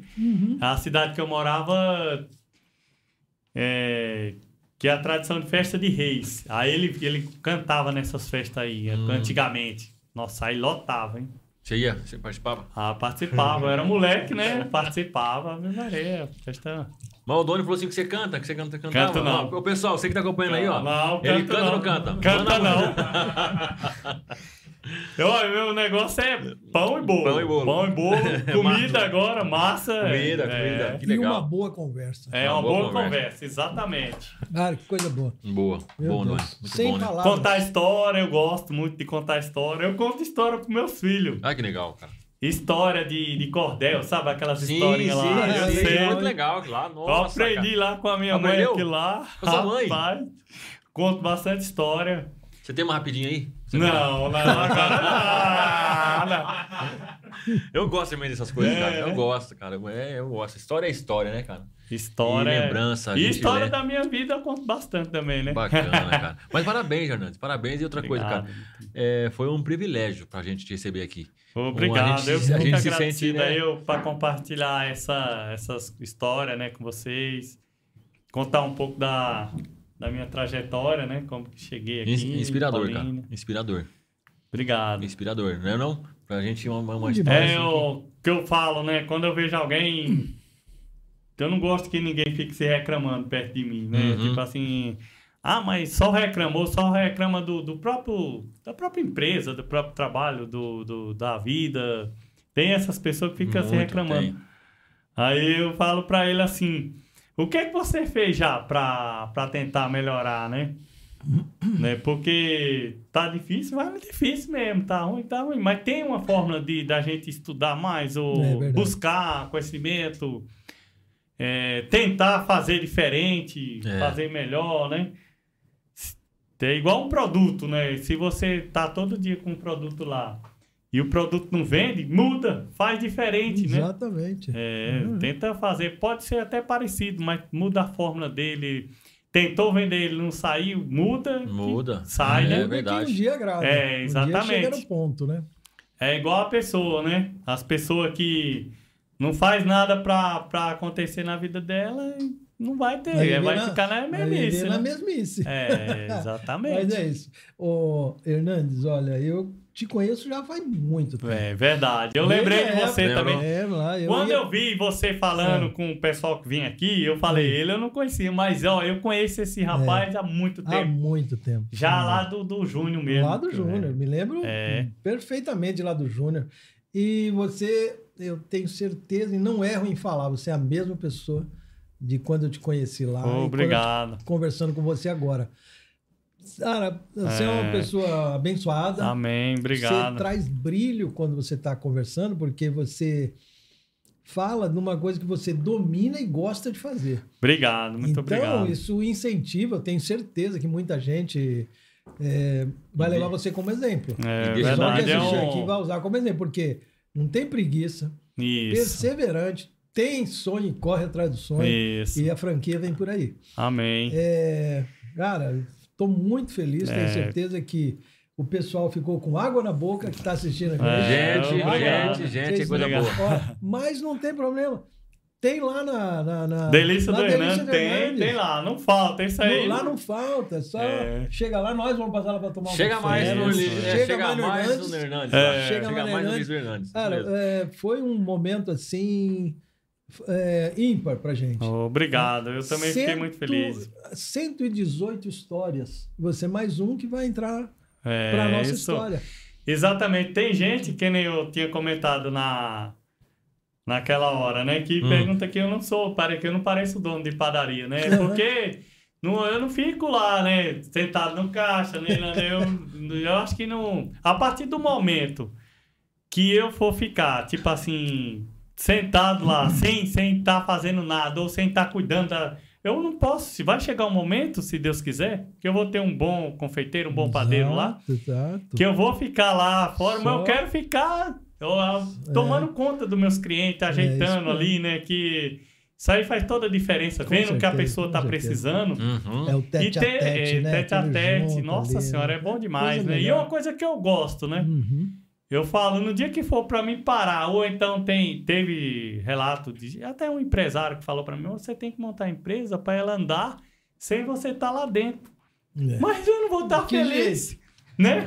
A cidade que eu morava. É, que é a tradição de festa de reis. Aí ele, ele cantava nessas festas aí, Hum. antigamente. Nossa, aí lotava, hein? Você ia? Você participava? Ah, participava. Eu era moleque, né? Participava. Ave Maria, festa. Mas o Doni falou assim que você canta, que você canta, cantava. Canto não. Ó, O pessoal, você que tá acompanhando aí, ó. Não, ele canta ou não. não canta? Canta Manda- não. [LAUGHS] Eu, meu negócio é pão e bolo. Pão e bolo. Pão e bolo. [LAUGHS] Comida agora, massa. Comida, é, comida. Que E uma legal. boa conversa. É, Uma uma boa boa, conversa. conversa. exatamente. Cara, que coisa boa. Boa. Meu bom, Deus. Doni. Muito Sem bom, né? palavras. Contar história, eu gosto muito de contar história. Eu conto história pros meus filhos. Ah, que legal, cara. História de, de cordel, sabe? Aquelas Sim, historinhas lá. sim, eu sim, sei. muito legal lá. Eu Nossa, aprendi lá com a minha Aprendeu? mãe aqui lá. Com a sua mãe? Rapaz, conto bastante história. cara. Você tem uma rapidinha aí? Não, não, não. [LAUGHS] Eu gosto também dessas coisas, É, cara. Eu né? gosto, cara. É, eu gosto. História é história, né, cara? História. E lembrança, a E história da minha vida eu conto bastante também, né? Bacana, [LAUGHS] cara. Mas parabéns, Hernandes. Parabéns. E outra coisa, cara. É, foi um privilégio pra gente te receber aqui. Obrigado. A gente- eu fico agradecido sente, né? aí eu para compartilhar essa, essas histórias, né, com vocês. Contar um pouco da, da minha trajetória, né? Como que cheguei aqui. Inspirador, cara. Inspirador. Obrigado. Inspirador, não é não? Pra gente uma, uma, história É assim o que eu falo, né? Quando eu vejo alguém. Eu não gosto que ninguém fique se reclamando perto de mim, né? Uhum. Tipo assim. Ah, mas só reclamou, só reclama do, do próprio. da própria empresa, do próprio trabalho, do, do- da vida. Tem essas pessoas que ficam se reclamando. tem. Aí eu falo pra ele assim: o que é que você fez já pra tentar melhorar, né? [CLEARS THROAT] né? Porque tá difícil, vai é difícil mesmo, tá ruim, tá ruim. Mas tem uma forma de da gente estudar mais ou É buscar conhecimento, é, tentar fazer diferente, É. fazer melhor, né? É igual um produto, né? Se você tá todo dia com um produto lá e o produto não vende, muda, faz diferente, né? Exatamente. É, Uhum. tenta fazer, pode ser até parecido, mas muda a fórmula dele. Tentou vender, ele não saiu, muda. Muda. Sai, É né? Que verdade. Um dia agrada. É, Um dia exatamente. chega no ponto, né? É igual a pessoa, né? As pessoas que não faz nada pra, pra acontecer na vida dela, não vai ter, Vai vai, viver na- ficar na Vai mesmice, viver né? na mesmice. É, [LAUGHS] exatamente. Mas é isso. Ô, Hernandes, olha, eu te conheço já faz muito tempo. É verdade. Eu lembrei de a você época- também. É, lá, eu Quando ia- eu vi você falando É. com o pessoal que vinha aqui, eu falei, ele eu não conhecia, mas ó, eu conheço esse rapaz há muito Há tempo. muito tempo. Já lá do, do Júnior mesmo. Lá do Júnior, me lembro É. perfeitamente lá do Júnior. E você, eu tenho certeza, e não erro em falar, você é a mesma pessoa de quando eu te conheci lá. Obrigado. conversando com você agora. Cara, você é, uma É. pessoa abençoada. Amém, Você obrigado. traz brilho quando você está conversando, porque você fala numa coisa que você domina e gosta de fazer. Obrigado, muito então, obrigado. isso incentiva, eu tenho certeza que muita gente é, vai levar você como exemplo. É E deixa Só que verdade, é assistir aqui um... vai usar como exemplo, porque não tem preguiça, Isso, perseverante, tem sonho e corre atrás do sonho. isso. E a franquia vem por aí. Amém. É, cara, estou muito feliz, tenho É. certeza que o pessoal ficou com água na boca que está assistindo aqui. É, Gente, obrigado. gente, gente, Vocês coisa boa. Ó, mas não tem problema. Tem lá na. na, na Delícia na do Delícia Hernandes, do tem, Hernandes. tem lá, não falta, isso aí. Não, lá não falta, só É. chega lá, nós vamos passar lá para tomar um Chega café. mais no, Isso. é, Chega chega, mais no mais Hernandes. Hernandes. É. Chega Chega, mais no Hernandes. Luiz Hernandes. Cara, é, foi um momento assim é, ímpar pra gente. Obrigado, eu também fiquei muito Cento- feliz. 118 histórias. Você mais um que vai entrar É, pra nossa isso. história. Exatamente. Tem gente, que nem eu tinha comentado na, naquela hora, né? Que Hum. pergunta que eu não sou, que eu não pareço dono de padaria, né? Porque não, eu não fico lá, né? Sentado no caixa, né? Eu, eu acho que não... A partir do momento que eu for ficar, tipo assim, sentado lá, sem sem estar fazendo nada, ou sem estar cuidando da... Eu não posso. Se vai chegar um momento, se Deus quiser, que eu vou ter um bom confeiteiro, um bom padeiro lá, Exato, que eu vou ficar lá fora, mas Só- eu quero ficar eu, eu, tomando conta dos meus clientes, ajeitando É. ali, né? Que isso aí faz toda a diferença, Com vendo o que a pessoa tá precisando. Uhum. É o E tete ter a tete, é, né? tete a tete, junto nossa ali, senhora, né? é bom Coisa demais, né? E é melhor. uma coisa que eu gosto, né? Uhum. Eu falo, no dia que for para mim parar, ou então tem, teve relato de até um empresário que falou para mim, você tem que montar a empresa para ela andar sem você estar lá dentro. É. Mas eu não vou estar Que feliz, né?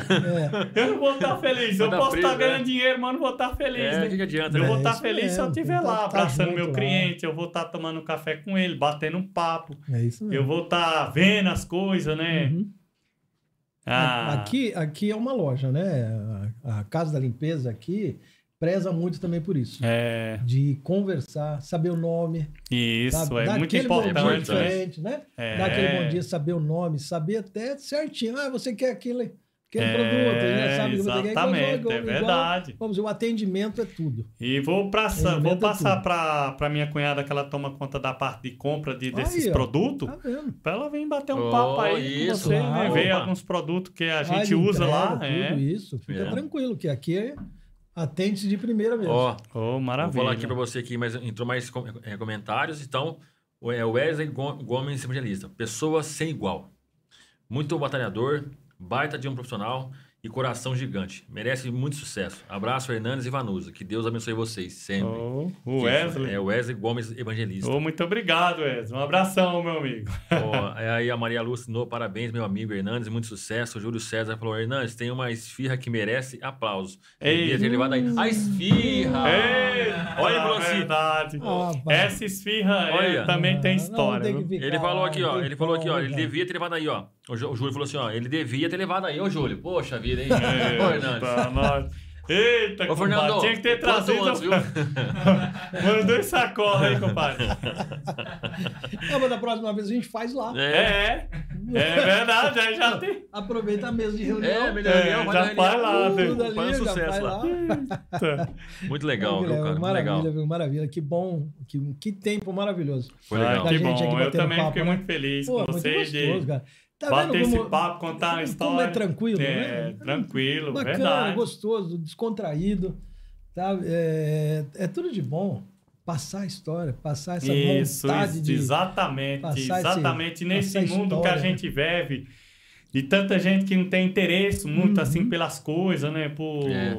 É. Eu não vou estar feliz. Vai Eu tá posso preso, estar ganhando né? dinheiro, mas não vou estar feliz, É, o né? que, que adianta, Eu né? vou estar feliz se eu estiver lá, tá- tá abraçando meu lá. cliente, eu vou estar tomando café com ele, batendo um papo, É isso mesmo. eu vou estar vendo as coisas, né? Uhum. Ah, Aqui, aqui é uma loja, né? A, a Casa da Limpeza aqui preza muito também por isso. É, De conversar, saber o nome. isso, sabe? é muito importante, né? né? É. Dar aquele bom dia, saber o nome, saber até certinho. Ah, você quer aquele, aquele É, produto, ele já sabe que você quer. exatamente, Igual- é igual- verdade. Vamos dizer, o atendimento é tudo. E vou, pra, vou passar tudo. para pra minha cunhada que ela toma conta da parte de compra de, desses Aí, produtos. Tá vendo? Pra ela vir bater um Oh, papo aí com isso, você, né? claro. Ver alguns produtos que a gente usa entrega, lá. Tudo É. isso. Fica É. tranquilo, que aqui é atende-se de primeira mesmo. Ó, Oh, vou maravilha. falar aqui pra você aqui, mas entrou mais com- é, comentários. Então, o é, Wesley Go- Gomes Evangelista. Pessoa sem igual. Muito batalhador, baita de um profissional e coração gigante. Merece muito sucesso. Abraço, Hernandes e Vanusa. Que Deus abençoe vocês sempre. Oh, o Wesley. É Wesley Gomes Evangelista. Oh, muito obrigado, Wesley. Um abração, meu amigo. É aí a Maria Lúcia, no parabéns, meu amigo Hernandes, muito sucesso. O Júlio César falou: Hernandes, tem uma esfirra que merece aplausos. Ei. Devia ter levado aí. A esfirra! Eita, Olha, falou assim, verdade. Ah. Essa esfirra é, Olha. também tem Não, história. tem ficar Ele falou aqui, ó. Ele falou aqui, ó. Ele devia ter levado aí, ó. O Júlio falou assim, ó. Ele devia ter levado aí, ô Júlio. Poxa vida, hein? Ô, Hernandes. Eita, nós. Eita, Ô, compadre. Fernando. Tinha que ter trazido. antes, viu? [LAUGHS] Manda dois sacolas aí, compadre. [LAUGHS] Não, mas da próxima vez a gente faz lá. É, É, é verdade, aí já tem. Aproveita a mesa de reunião. é, melhor É, reunião, vai já faz lá, tudo faz ali, um já sucesso faz lá. lá. Muito legal, viu, cara? Muito maravilha, legal. viu? Maravilha. Que bom. Que, que tempo maravilhoso. Foi Ah, legal. Da que bom. Eu também papo, fiquei né? muito feliz Pô, com muito vocês gostoso, de cara. Tá bater vendo esse como, papo, contar uma história. como é tranquilo, É, né? tranquilo, Bacana, verdade. gostoso, descontraído. Tá? É, é tudo de bom. Passar a história, passar essa Isso, vontade isso, de... exatamente, passar esse- exatamente nesse mundo que a história, né? gente vive, de tanta gente que não tem interesse muito Uhum. assim pelas coisas, né? Por... É.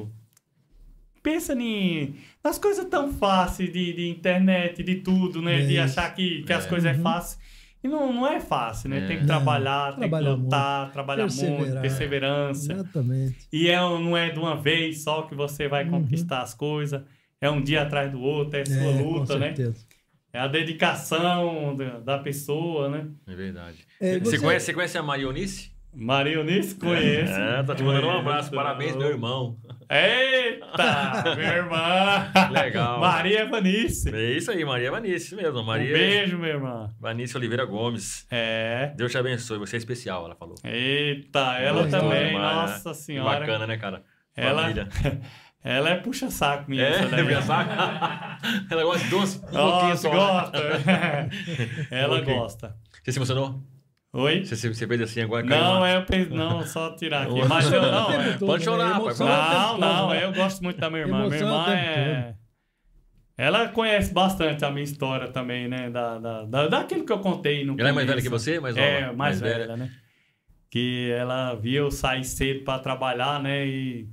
Pensa em... nas coisas tão fáceis de, de internet, de tudo, né? De Isso. achar que, que as É. coisas é Uhum. fácil. E não, não é fácil, né? É. Tem que trabalhar, tem que lutar, trabalhar muito, perseverança. Exatamente. E é, não é de uma vez só que você vai Uhum. conquistar as coisas. É um dia atrás do outro, é sua É, luta, com né? certeza. É a dedicação da, pessoa, né? É verdade. É, Você, você- conhece, você conhece a? Maria Eunice conheço. É, tá te mandando um abraço. Parabéns, meu irmão. Eita, [LAUGHS] minha irmã. Legal. Maria Evanice. É isso aí, Maria Vanice mesmo. Um Maria beijo, minha irmã. Vanice Oliveira Gomes. É. Deus te abençoe, você é especial, ela falou. Eita, ela Gostoso também, demais, né? nossa Que senhora. bacana, né, cara? Ela, Família. [LAUGHS] Ela é puxa-saco minha. É, saca. Ela gosta de doce, um Nossa, só. gosta. [LAUGHS] Ela Ok. gosta. Você se emocionou? Oi? Você, você fez assim agora? Não, é eu penso, não, só tirar aqui. Não, [LAUGHS] Mas eu não, é. todo, Pode chorar, né? Emoção Não, não, eu gosto muito da minha irmã. Minha Emoção irmã é. Ela conhece bastante a minha história também, né? Da, da, da, daquilo que eu contei no Ela é mais velha começo. que você? Mais nova? É, mais, velha, né? Que ela via eu sair cedo para trabalhar, né? E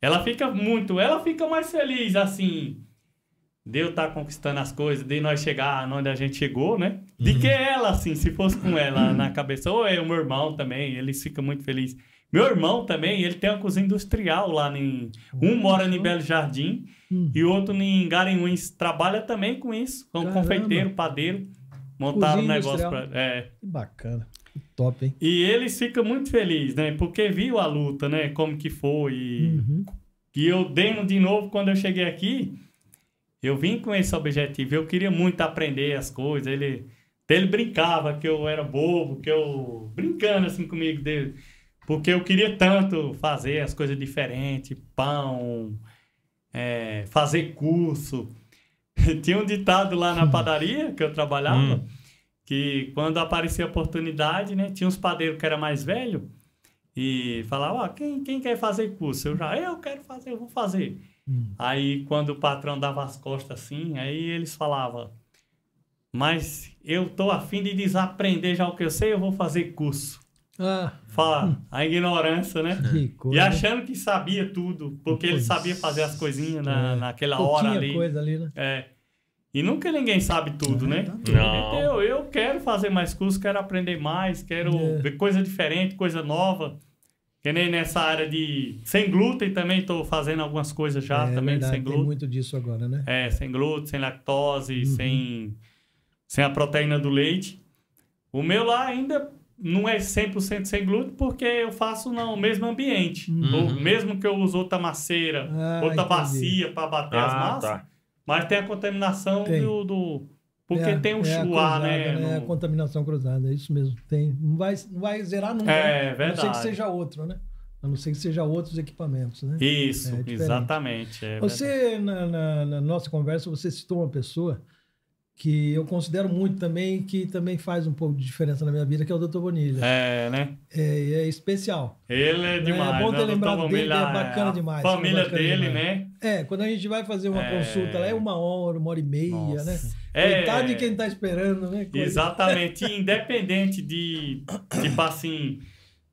ela fica muito, ela fica mais feliz, assim, de eu estar conquistando as coisas, de nós chegar onde a gente chegou, né? De Uhum. que ela, assim, se fosse com ela na cabeça, ou é o meu irmão também, eles ficam muito felizes. Meu irmão também, ele tem uma cozinha industrial lá em. Um mora em Belo Jardim Hum. e outro em Garanhuns. Trabalha também com isso, como Caramba. confeiteiro, padeiro. Montaram um negócio pra. É. Que bacana. Que top, hein? E eles ficam muito felizes, né? Porque viu a luta, né? Como que foi. E, Uhum. e eu dei de novo quando eu cheguei aqui. Eu vim com esse objetivo. Eu queria muito aprender as coisas. Ele, ele brincava que eu era bobo, que eu. brincando assim comigo dele. Porque eu queria tanto fazer as coisas diferentes, pão, é, fazer curso. [LAUGHS] Tinha um ditado lá na padaria que eu trabalhava, Hum. que quando aparecia a oportunidade, né? Tinha uns padeiros que era mais velho e falava, ó, quem, quem quer fazer curso? Eu já, eu quero fazer, eu vou fazer. Hum. Aí quando o patrão dava as costas assim, aí eles falavam, mas eu tô afim de desaprender já o que eu sei, eu vou fazer curso. Ah, Fala, a ignorância, né? que E achando que sabia tudo, porque ele sabia fazer as coisinhas na, é. naquela hora Pouquinha ali. coisa ali, né? É. E nunca ninguém sabe tudo, né? tá Não. Então, eu quero fazer mais cursos, quero aprender mais, quero É. ver coisa diferente, coisa nova. Que nem nessa área de sem glúten também estou fazendo algumas coisas já é também verdade, sem tem glúten. muito disso agora, né? É, sem glúten, sem lactose, Uhum. sem, sem a proteína do leite. O meu lá ainda não é 100% sem glúten porque eu faço no mesmo ambiente. Uhum. Ou mesmo que eu use outra maceira, Ah, outra entendi. bacia para bater as Ah, massas, tá. mas tem a contaminação Tem. do, do- Porque É, tem o é a chuá, cruzada, né? A no- contaminação cruzada, é isso mesmo. Tem, não, vai, não vai zerar nunca. É, né? A não ser que verdade. seja outro, né? A não ser que seja outros equipamentos, né? Isso, É exatamente. é verdade. Você, na, na- na nossa conversa, você citou uma pessoa que eu considero muito também, que também faz um pouco de diferença na minha vida, que é o Dr. Bonilha. É, né? É, é especial. Ele é demais. É bom ter né? O Dr. lembrado dele, é bacana a demais, Família é bacana dele, demais. né? É, quando a gente vai fazer uma É. consulta lá, é uma hora, uma hora e meia, Nossa. né? É, Coitado de quem tá esperando, né? Coisa- Exatamente. Independente de, tipo assim,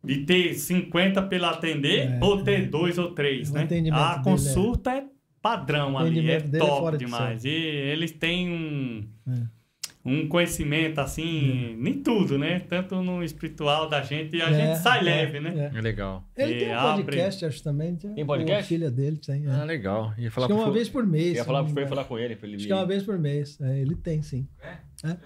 de ter 50 pela atender É, ou ter dois ou três, né? A consulta é padrão ali, é é top de demais. E eles têm um, É. um conhecimento, assim, em tudo, né? Tanto no espiritual da gente, e a É, gente sai é, leve, né? é. É legal. Ele E tem um abre- podcast, acho também. Tem podcast? A filha dele tem. é. Ah, legal. Ia falar acho que é uma pro- vez por mês. Ia falar engano. falar com ele. Pra ele Acho que é uma vez por mês. É, ele tem, sim. É?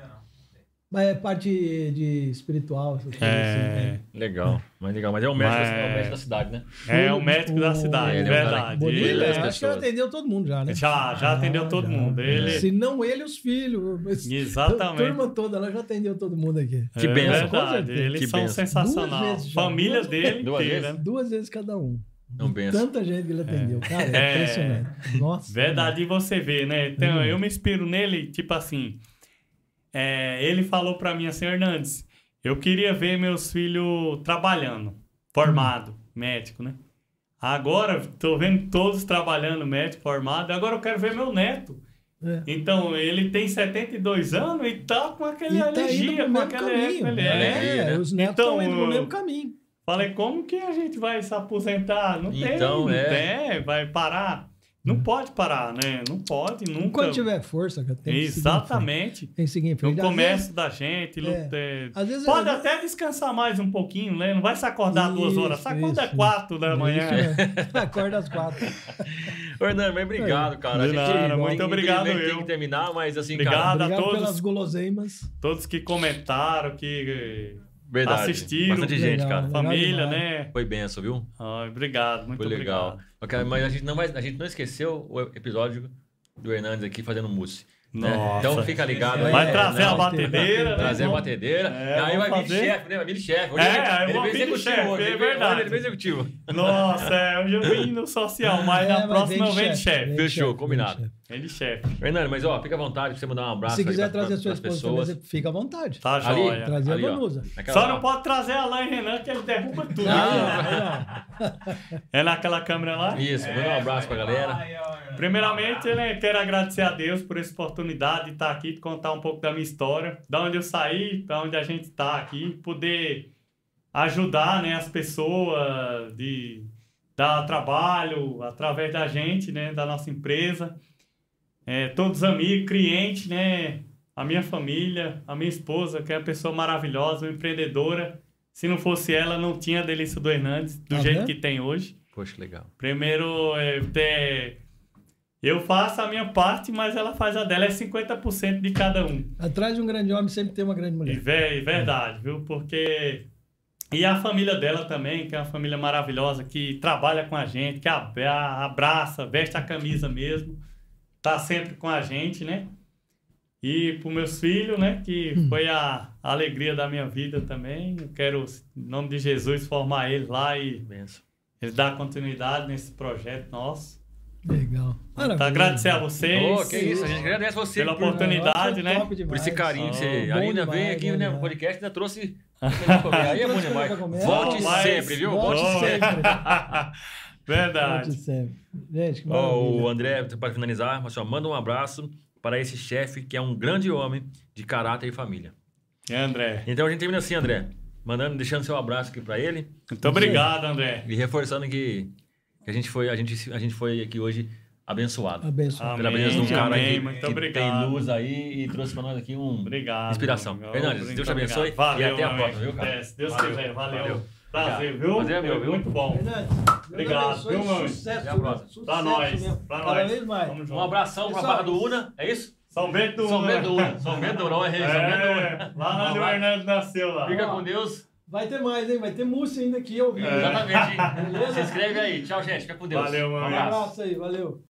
Mas é parte de espiritual, essas coisas assim. É, né? Legal. Mas legal. Mas é o médico, Mas- é o médico da cidade, né? é o médico da cidade, é cara verdade. Ele é- acho que ele atendeu todo mundo já, né? Já, já atendeu Ah, todo já. mundo. Ele... Se não ele, os filhos. [LAUGHS] Exatamente. A turma toda, ela já atendeu todo mundo aqui. Que é benção. Verdade. Eles Que são benção. Duas sensacionais. vezes já. Família Duas- dele Duas inteira. vezes? Duas vezes cada um. Não benção. Tanta gente que ele atendeu. Cara, é, É. impressionante. Nossa. Verdade, e você vê, né? Então, Uhum. eu me inspiro nele, tipo assim. É, ele falou pra mim assim, Hernandes, eu queria ver meus filhos trabalhando, formado, médico, né? Agora, tô vendo todos trabalhando, médico, formado, agora eu quero ver meu neto. É. Então, ele tem 72 anos e tá com aquela E tá indo com mesmo aquela caminho. ele É, é. Né? Os netos Então, estão indo pro eu- mesmo caminho. Falei, como que a gente vai se aposentar? Não tem, Então, não é. tem, vai parar. Não pode parar, né? Não pode, nunca. Enquanto tiver força, cara, tem que. Exatamente. Tem que seguir em No frente. Às comércio da gente. É. luta- é, Às vezes Pode às até descansar mais um pouquinho, né? Não vai se acordar duas Isso, horas. Se acorda isso. quatro da manhã. Isso [LAUGHS] mesmo. Acorda às quatro. Ô, Hernando, mas obrigado, cara. De nada, muito obrigado eu. tem que terminar, mas assim, Obrigado. cara. Obrigado todos. pelas guloseimas. Todos que comentaram, que Verdade. Assistiram. Bastante gente, Legal, cara. né? família, né? Foi benção, viu? Ai, obrigado, muito Foi legal. obrigado. Ok, Mas a gente, não a gente não esqueceu o episódio do Hernandes aqui fazendo mousse. Né? Nossa. Então fica ligado aí. Vai né? trazer Não, a batedeira, né? Trazer a batedeira. É, aí vai vir fazer. chefe, né? Vai vir chefe. Hoje É, ele, eu ele vou veio vir executivo chefe, hoje. é ele verdade. Ele veio executivo. Nossa, é, hoje eu vim no social, mas É, na mas próxima eu de venho de chefe, vem Fechou, combinado. vem de chefe. Vem. Fernando, mas ó, fica à vontade pra você mandar um abraço Se aí quiser pra- trazer a pra- sua pras esposa pessoas. fica à vontade. Tá Ali, joia. Trazer ali, a. Vanusa. Só não pode trazer a Alain Renan, que ele derruba tudo. Ah, É naquela câmera lá? Isso, manda um abraço pra galera. Primeiramente, né, quero agradecer a Deus por essa oportunidade de estar aqui, de contar um pouco da minha história, da onde eu saí, para onde a gente está aqui, poder ajudar né, as pessoas, de dar trabalho através da gente, né, da nossa empresa, É, todos os amigos, clientes, né, a minha família, a minha esposa, que é uma pessoa maravilhosa, uma empreendedora. Se não fosse ela, não tinha a Delícia do Hernandes, do Tá jeito vendo? que tem hoje. Poxa, legal. Primeiro, é, ter- eu faço a minha parte, mas ela faz a dela, é 50% de cada um. Atrás de um grande homem sempre tem uma grande E mulher. vé- verdade, viu? Porque. E a família dela também, que é uma família maravilhosa, que trabalha com a gente, que abraça, veste a camisa mesmo, tá sempre com a gente, né? E para meus filhos, né? Que foi a, a alegria da minha vida também. Eu quero, em nome de Jesus, formar eles lá e Benção. eles dar continuidade nesse projeto nosso. Legal. Tá, agradecer a vocês Ô, que isso, a gente agradece você pela por, oportunidade, né? Por esse carinho que você ainda vem aqui né, no podcast ainda trouxe. [LAUGHS] Aí é bom demais. Volte Mas- sempre, viu? Volte sempre. [LAUGHS] Verdade. Volte sempre. Gente, que Ó, maravilha. o André, para finalizar, assim, ó, manda um abraço para esse chefe que é um grande homem de caráter e família. E André. Então a gente termina assim, André, mandando, deixando seu abraço aqui para ele Muito obrigado, André. e reforçando que, que a gente foi, a gente, a gente foi aqui hoje abençoado. Abençoado. Pela presença de um cara amém, que, muito que obrigado. tem luz aí e trouxe para nós aqui um Obrigado. inspiração. Fernandes, Deus te abençoe obrigado. e até a próxima, viu, cara? É, se Deus Valeu. quiser. Valeu. Valeu. Prazer, viu? Prazer é meu, viu? Muito bom. Fernandes, Deus Obrigado, viu, amigo? Sucesso, Até a próxima. sucesso Pra nós, mesmo. pra Cada nós. vez mais. Um abração para a Pessoal, Barra do Una, é isso? São Bento do São Una. Bento do Una. São Bento do Una, é, São Bento do É, Una. lá Um onde o. Hernandes nasceu lá. Fica com Deus. Vai ter mais, hein? Vai ter música ainda aqui ao vivo. É. Exatamente. Beleza? Se inscreve aí. Tchau, gente. Fica com Deus. Valeu, meu Um Um abraço. abraço aí, valeu.